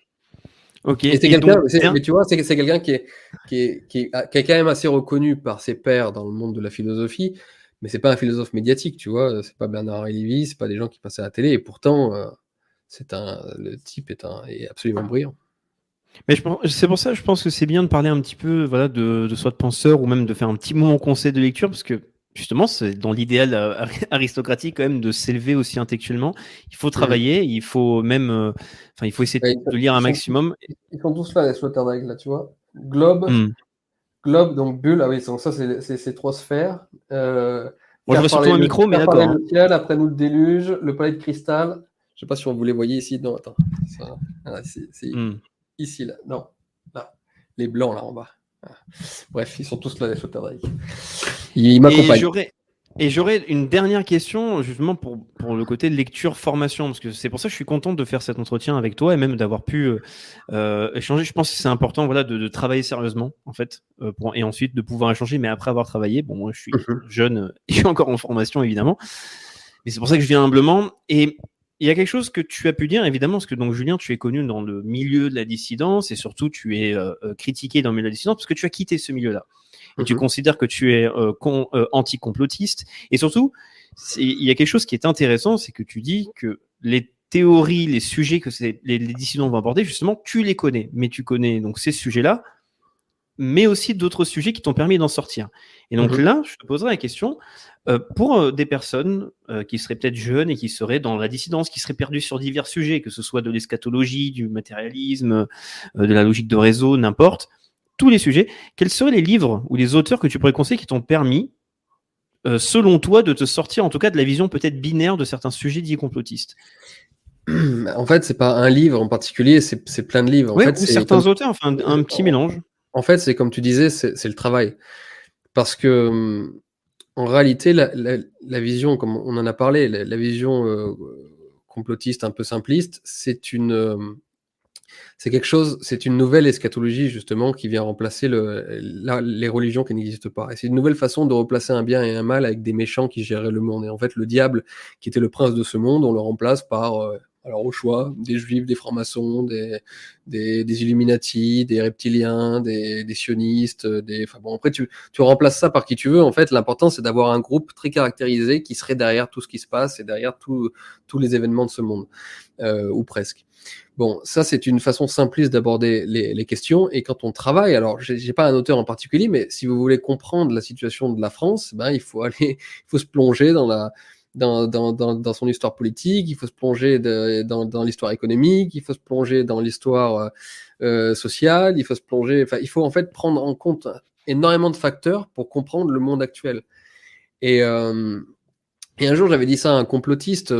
A: Ok.
B: Et c'est quelqu'un, mais tu vois, c'est quelqu'un qui est, qui, est, qui, est, qui est quand même assez reconnu par ses pairs dans le monde de la philosophie, mais c'est pas un philosophe médiatique, tu vois. C'est pas Bernard Lévy, c'est pas des gens qui passaient à la télé, et pourtant, euh, c'est un, le type est, un, est absolument brillant.
A: Mais je pense- c'est pour ça que je pense que c'est bien de parler un petit peu voilà, de, de soit de penseurs ou même de faire un petit moment conseil de lecture parce que justement, c'est dans l'idéal euh, ari- <laughs> aristocratique quand même de s'élever aussi intellectuellement. Il faut travailler, il faut même, euh, enfin, il faut essayer
B: Ouais,
A: de, de lire un
B: sont-
A: maximum.
B: Ils sont tous là, les Sloterdijk, là, tu vois. Globe,
A: Hmm.
B: globe, donc bulle, ah oui, donc ça, c'est c'est trois sphères. Euh, faire
A: j'aurais surtout un
B: le-
A: micro, mais d'accord.
B: le ciel, après nous le déluge, le palais de cristal. Je sais pas si on vous les voyez ici. Non, attends. C'est- c'est
A: Hmm.
B: ici, là. Non, là. Les blancs, là, en bas. Voilà. Bref, ils sont tous là, les Sloterdijk. Ils m'accompagnent.
A: et j'aurais une dernière question justement pour, pour le côté lecture formation parce que c'est pour ça que je suis content de faire cet entretien avec toi et même d'avoir pu euh, euh, échanger. Je pense que c'est important voilà de, de travailler sérieusement en fait euh, pour, et ensuite de pouvoir échanger. Mais après avoir travaillé, bon moi je suis
B: Mhm.
A: jeune et je suis <laughs> encore en formation évidemment, mais c'est pour ça que je viens humblement et il y a quelque chose que tu as pu dire, évidemment, parce que donc Julien, tu es connu dans le milieu de la dissidence et surtout tu es euh, euh, critiqué dans le milieu de la dissidence parce que tu as quitté ce milieu-là. Et tu
B: Mhm.
A: considères que tu es euh, con- euh, anti-complotiste. Et surtout, il y a quelque chose qui est intéressant, c'est que tu dis que les théories, les sujets que les, les dissidents vont aborder, justement, tu les connais. Mais tu connais donc ces sujets-là, mais aussi d'autres sujets qui t'ont permis d'en sortir. Et donc
B: Mhm.
A: là, je te poserai la question, euh, pour euh, des personnes euh, qui seraient peut-être jeunes et qui seraient dans la dissidence, qui seraient perdues sur divers sujets, que ce soit de l'eschatologie, du matérialisme, de la logique de réseau, n'importe, tous les sujets, quels seraient les livres ou les auteurs que tu pourrais conseiller qui t'ont permis selon toi, de te sortir en tout cas de la vision peut-être binaire de certains sujets dits complotistes? <clears throat>
B: En fait, c'est pas un livre en particulier, c'est plein de livres. En
A: Ouais,
B: fait,
A: ou certains
B: comme-
A: auteurs, enfin un petit mélange.
B: En fait, c'est comme tu disais, c'est le travail. Parce que, hum, en réalité, la, vision, comme on en a parlé, la, vision euh, complotiste un peu simpliste, c'est une, c'est quelque chose, c'est une nouvelle eschatologie justement qui vient remplacer le, la- les religions qui n'existent pas. Et c'est une nouvelle façon de replacer un bien et un mal avec des méchants qui géraient le monde. Et en fait, le diable, qui était le prince de ce monde, on le remplace par, euh, alors au choix, des juifs, des francs-maçons, des, des, des Illuminati, des reptiliens, des, des sionistes, des. Enfin bon, après tu, tu remplaces ça par qui tu veux. En fait, l'important c'est d'avoir un groupe très caractérisé qui serait derrière tout ce qui se passe et derrière tous les événements de ce monde, euh, ou presque. Bon, ça c'est une façon simpliste d'aborder les, les questions. Et quand on travaille, alors j'ai pas un auteur en particulier, mais si vous voulez comprendre la situation de la France, ben il faut aller, <laughs> il faut se plonger dans la dans, dans, dans, dans son histoire politique, il faut se plonger dans, dans l'histoire économique, il faut se plonger dans l'histoire euh, euh, sociale, il faut se plonger, enfin, il faut en fait prendre en compte énormément de facteurs pour comprendre le monde actuel. Et, euh, et un jour, j'avais dit ça à un complotiste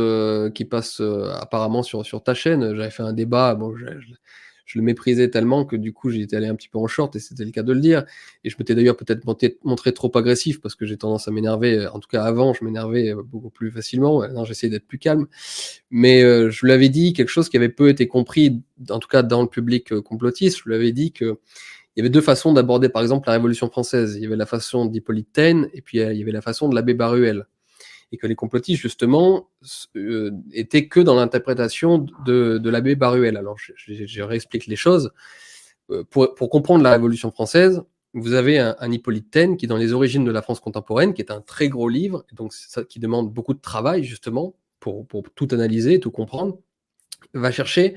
B: qui passe apparemment sur, sur ta chaîne. J'avais fait un débat, bon, je- je le méprisais tellement que du coup, j'étais allé un petit peu en short et c'était le cas de le dire. Et je m'étais d'ailleurs peut-être montré trop agressif parce que j'ai tendance à m'énerver. En tout cas, avant, je m'énervais euh, beaucoup plus facilement. Maintenant, j'essayais d'être plus calme. Mais euh, je lui avais dit quelque chose qui avait peu été compris, en tout cas dans le public euh, complotiste. Je lui avais dit que il y avait deux façons d'aborder, par exemple, la Révolution française. Il y avait la façon d'Hippolyte Taine et puis euh, il y avait la façon de l'abbé Baruel. Et que les complotistes, justement, euh, étaient que dans l'interprétation de, de l'abbé Baruel. Alors, je, réexplique les choses. Euh, Pour, pour comprendre la Révolution française, vous avez un, Hippolyte Taine qui dans les origines de la France contemporaine, qui est un très gros livre, donc qui demande beaucoup de travail, justement, pour, pour tout analyser, tout comprendre, va chercher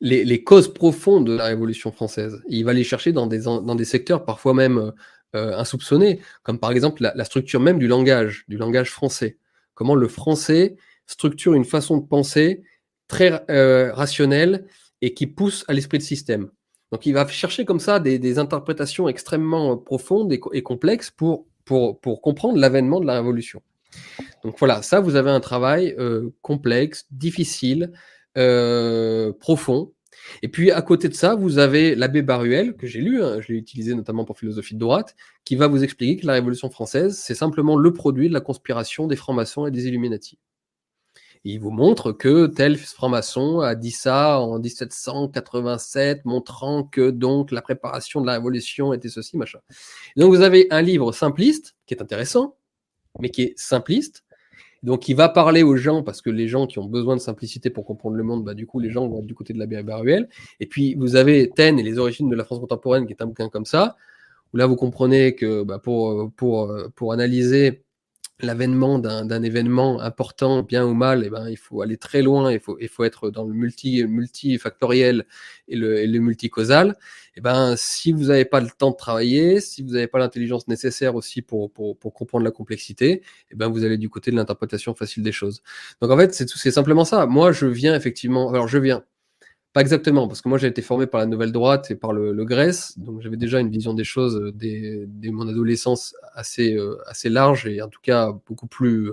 B: les, causes profondes de la Révolution française. Il va les chercher dans des, dans des secteurs parfois même euh, insoupçonnés, comme par exemple la structure même du langage, du langage français. Comment le français structure une façon de penser très euh, rationnelle et qui pousse à l'esprit de système. Donc il va chercher comme ça des, interprétations extrêmement euh, profondes et, co- et complexes pour, comprendre l'avènement de la Révolution. Donc voilà, ça, vous avez un travail euh, complexe, difficile, profond. Et puis à côté de ça, vous avez l'abbé Baruel, que j'ai lu, hein, je l'ai utilisé notamment pour philosophie de droite, qui va vous expliquer que la Révolution française, c'est simplement le produit de la conspiration des francs-maçons et des Illuminati. Il vous montre que tel franc-maçon a dit ça en 1787, montrant que donc la préparation de la Révolution était ceci, machin. Donc vous avez un livre simpliste, qui est intéressant, mais qui est simpliste, donc, il va parler aux gens, parce que les gens qui ont besoin de simplicité pour comprendre le monde, bah, du coup, les gens vont être du côté de la Baruel. Et puis, vous avez Taine et les origines de la France contemporaine, qui est un bouquin comme ça, où là, vous comprenez que bah, pour, pour, pour analyser l'avènement d'un événement important, bien ou mal, eh ben, il faut aller très loin, il faut, il faut être dans le multi, multifactoriel et le, et le multicausal. Eh ben, si vous n'avez pas le temps de travailler, si vous n'avez pas l'intelligence nécessaire aussi pour, pour, pour comprendre la complexité, eh ben, vous allez du côté de l'interprétation facile des choses. Donc en fait, c'est tout- c'est simplement ça. Moi, je viens effectivement, alors je viens, pas exactement, parce que moi j'ai été formé par la nouvelle droite et par le, le Grèce, donc j'avais déjà une vision des choses euh, dès, dès mon adolescence assez, euh, assez large et en tout cas beaucoup plus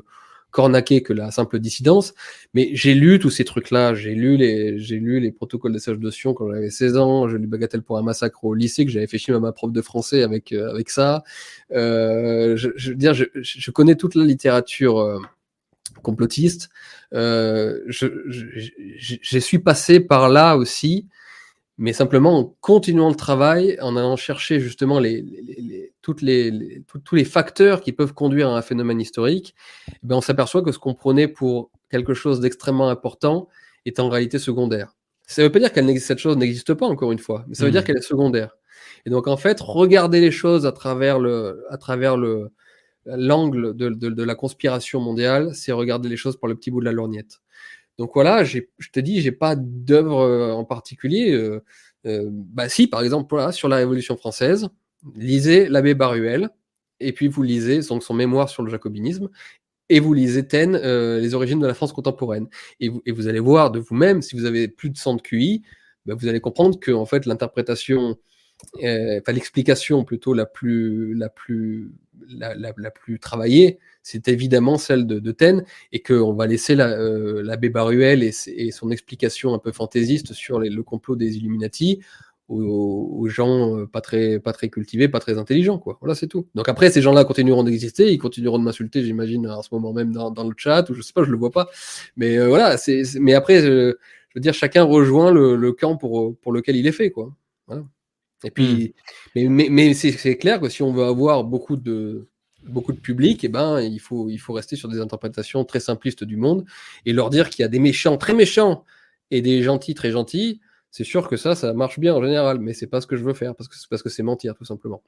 B: cornaqué que la simple dissidence. Mais j'ai lu tous ces trucs-là, j'ai lu les, j'ai lu les protocoles des sages de Sion quand j'avais 16 ans, j'ai lu Bagatelle pour un massacre au lycée que j'avais fait chier à ma prof de français avec, euh, avec ça. Euh, je, je veux dire, je, je connais toute la littérature euh, complotiste. Euh, je, je, je, je suis passé par là aussi, mais simplement en continuant le travail, en allant chercher justement les, les, les, toutes les, tout, tous les facteurs qui peuvent conduire à un phénomène historique, eh ben on s'aperçoit que ce qu'on prenait pour quelque chose d'extrêmement important est en réalité secondaire. Ça ne veut pas dire que cette chose n'existe pas, encore une fois, mais ça veut mmh. dire qu'elle est secondaire. Et donc, en fait, regarder les choses à travers le, à travers le, l'angle de, la conspiration mondiale, c'est regarder les choses par le petit bout de la lorgnette. Donc voilà, je te dis, j'ai pas d'œuvre en particulier. Euh, euh, bah si, par exemple, voilà, sur la Révolution française, lisez l'abbé Baruel, et puis vous lisez donc son mémoire sur le jacobinisme, et vous lisez Taine, euh, les origines de la France contemporaine. Et vous, allez voir de vous-même, si vous avez plus de 100 de QI, bah vous allez comprendre que en fait l'interprétation euh, enfin l'explication plutôt la plus, la plus, la, plus travaillée, c'est évidemment celle de, de Taine, et qu'on va laisser l'abbé la, la Baruel et, son explication un peu fantaisiste sur le complot des Illuminati aux, gens euh, pas très, pas très cultivés, pas très intelligents, quoi. Voilà, c'est tout. Donc après, ces gens-là continueront d'exister, ils continueront de m'insulter, j'imagine, à ce moment même dans, le chat, ou je sais pas, je le vois pas. Mais euh, voilà, c'est, mais après, je, veux dire, chacun rejoint le, camp pour, pour lequel il est fait, quoi. Et puis, mmh. mais, mais, mais c'est clair que si on veut avoir beaucoup de, beaucoup de public, eh ben, il faut, il faut rester sur des interprétations très simplistes du monde et leur dire qu'il y a des méchants très méchants et des gentils très gentils. C'est sûr que ça, ça marche bien en général, mais c'est pas ce que je veux faire parce que c'est parce que c'est mentir tout simplement.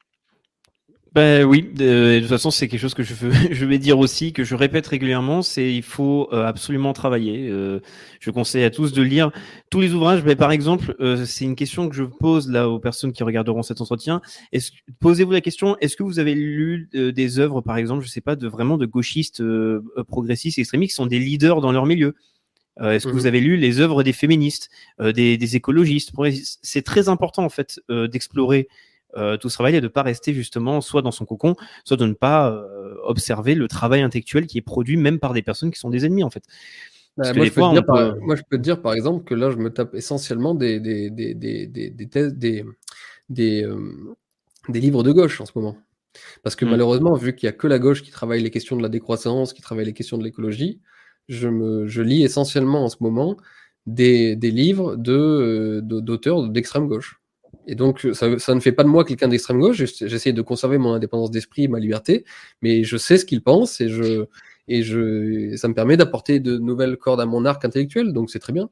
A: Ben oui, de, de toute façon c'est quelque chose que je, veux, <laughs> je vais dire aussi, que je répète régulièrement, c'est il faut euh, absolument travailler. Euh, je conseille à tous de lire tous les ouvrages. Mais par exemple, euh, c'est une question que je pose là aux personnes qui regarderont cet entretien. Est-ce, posez-vous la question est-ce que vous avez lu euh, des œuvres, par exemple, je sais pas, de vraiment de gauchistes, euh, progressistes, extrémistes, qui sont des leaders dans leur milieu? Est-ce que mmh. vous avez lu les œuvres des féministes, des, des, écologistes? C'est très important en fait d'explorer euh, tout ce travail et de ne pas rester justement soit dans son cocon, soit de ne pas euh, observer le travail intellectuel qui est produit même par des personnes qui sont des ennemis en fait.
B: Bah, moi, je fois, peut... par, moi, je peux te dire par exemple que là, je me tape essentiellement des, des, des, des, des, des, thèses, des, des, euh, des livres de gauche en ce moment. Parce que mmh. malheureusement, vu qu'il n'y a que la gauche qui travaille les questions de la décroissance, qui travaille les questions de l'écologie, je, me, je lis essentiellement en ce moment des, des livres d'auteurs de, d'auteurs d'extrême gauche. Et donc, ça, ça, ne fait pas de moi quelqu'un d'extrême gauche. J'essaie de conserver mon indépendance d'esprit, ma liberté, mais je sais ce qu'ils pensent et ça me permet d'apporter de nouvelles cordes à mon arc intellectuel. Donc, c'est très bien.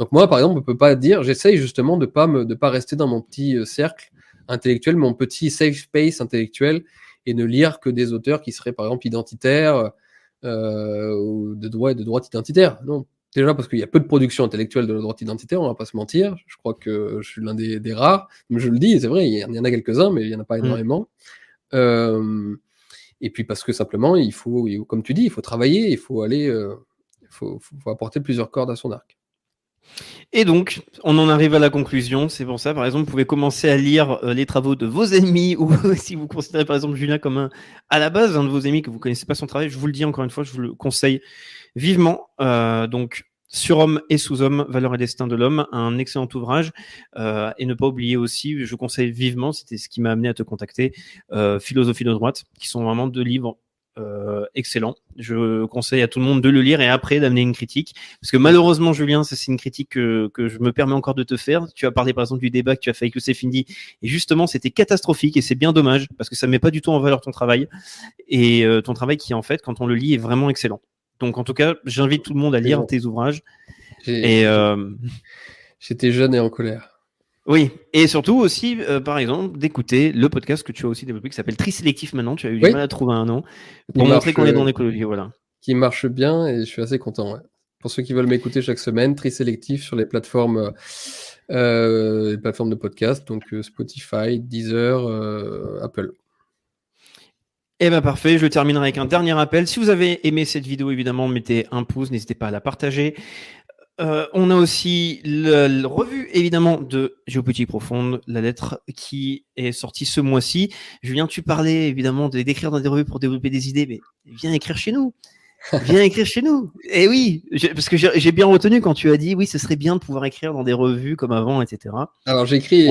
B: Donc moi, par exemple, on peut pas dire. J'essaye justement de pas me de pas rester dans mon petit euh, cercle intellectuel, mon petit safe space intellectuel, et ne lire que des auteurs qui seraient par exemple identitaires euh, ou de droite de droite identitaire. Non, Déjà parce qu'il y a peu de production intellectuelle de la droite identitaire, on va pas se mentir. Je crois que je suis l'un des, des, rares. Mais je le dis, c'est vrai, il y en a quelques-uns, mais il y en a pas mm. énormément. Mmh. Euh, et puis parce que simplement, il faut, comme tu dis, il faut travailler, il faut aller, euh, il faut, faut, faut, apporter plusieurs cordes à son arc.
A: Et donc, on en arrive à la conclusion. C'est pour ça, par exemple, vous pouvez commencer à lire euh, les travaux de vos ennemis <laughs> ou si vous considérez par exemple Julien comme un, à la base, un de vos ennemis que vous connaissez pas son travail, je vous le dis encore une fois, je vous le conseille vivement. Euh, donc, Surhomme et sous-homme, valeur et destin de l'homme, un excellent ouvrage. Euh, et ne pas oublier aussi, je conseille vivement, c'était ce qui m'a amené à te contacter, euh, Philosophie de droite, qui sont vraiment deux livres euh, excellents. Je conseille à tout le monde de le lire et après d'amener une critique. Parce que malheureusement, Julien, c'est une critique que, que, je me permets encore de te faire. Tu as parlé par exemple du débat que tu as fait avec le Findi. Et justement, c'était catastrophique et c'est bien dommage parce que ça met pas du tout en valeur ton travail. Et ton travail qui, en fait, quand on le lit, est vraiment excellent. Donc, en tout cas, j'invite tout le monde à lire tes ouvrages.
B: Et euh... <laughs> j'étais jeune et en colère.
A: Oui, et surtout aussi, euh, par exemple, d'écouter le podcast que tu as aussi développé qui s'appelle Trisélectif maintenant. Tu as eu oui. du mal à trouver un nom pour montrer qu'on est dans l'écologie. Voilà.
B: Qui marche bien et je suis assez content. Ouais. Pour ceux qui veulent m'écouter chaque semaine, Trisélectif sur les plateformes, euh, les plateformes de podcast, donc euh, Spotify, Deezer, euh, Apple.
A: Eh ben parfait, je terminerai avec un dernier appel. Si vous avez aimé cette vidéo, évidemment, mettez un pouce, n'hésitez pas à la partager. Euh, on a aussi la revue évidemment de Géopolitique Profonde, la lettre qui est sortie ce mois-ci. Julien, tu parlais évidemment d'écrire dans des revues pour développer des idées, mais viens écrire chez nous. Viens écrire chez nous. Et eh oui, parce que j'ai bien retenu quand tu as dit oui, ce serait bien de pouvoir écrire dans des revues comme avant, etc.
B: Alors j'écris,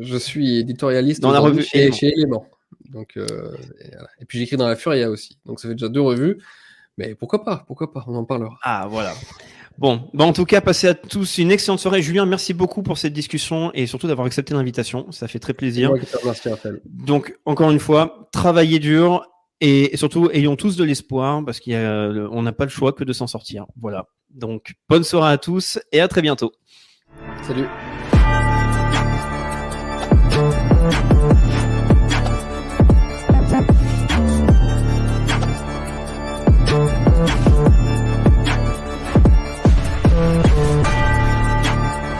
B: je suis éditorialiste
A: dans la revue
B: chez, chez Element. Donc, euh, et, voilà. et, puis j'écris dans la Furia aussi. Donc ça fait déjà deux revues. Mais pourquoi pas? Pourquoi pas? On en parlera.
A: Ah voilà. Bon, bah en tout cas, passez à tous une excellente soirée. Julien, merci beaucoup pour cette discussion et surtout d'avoir accepté l'invitation. Ça fait très plaisir. Donc, encore une fois, travaillez dur et surtout ayons tous de l'espoir parce qu'on n'a pas le choix que de s'en sortir. Voilà. Donc, bonne soirée à tous et à très bientôt.
B: Salut.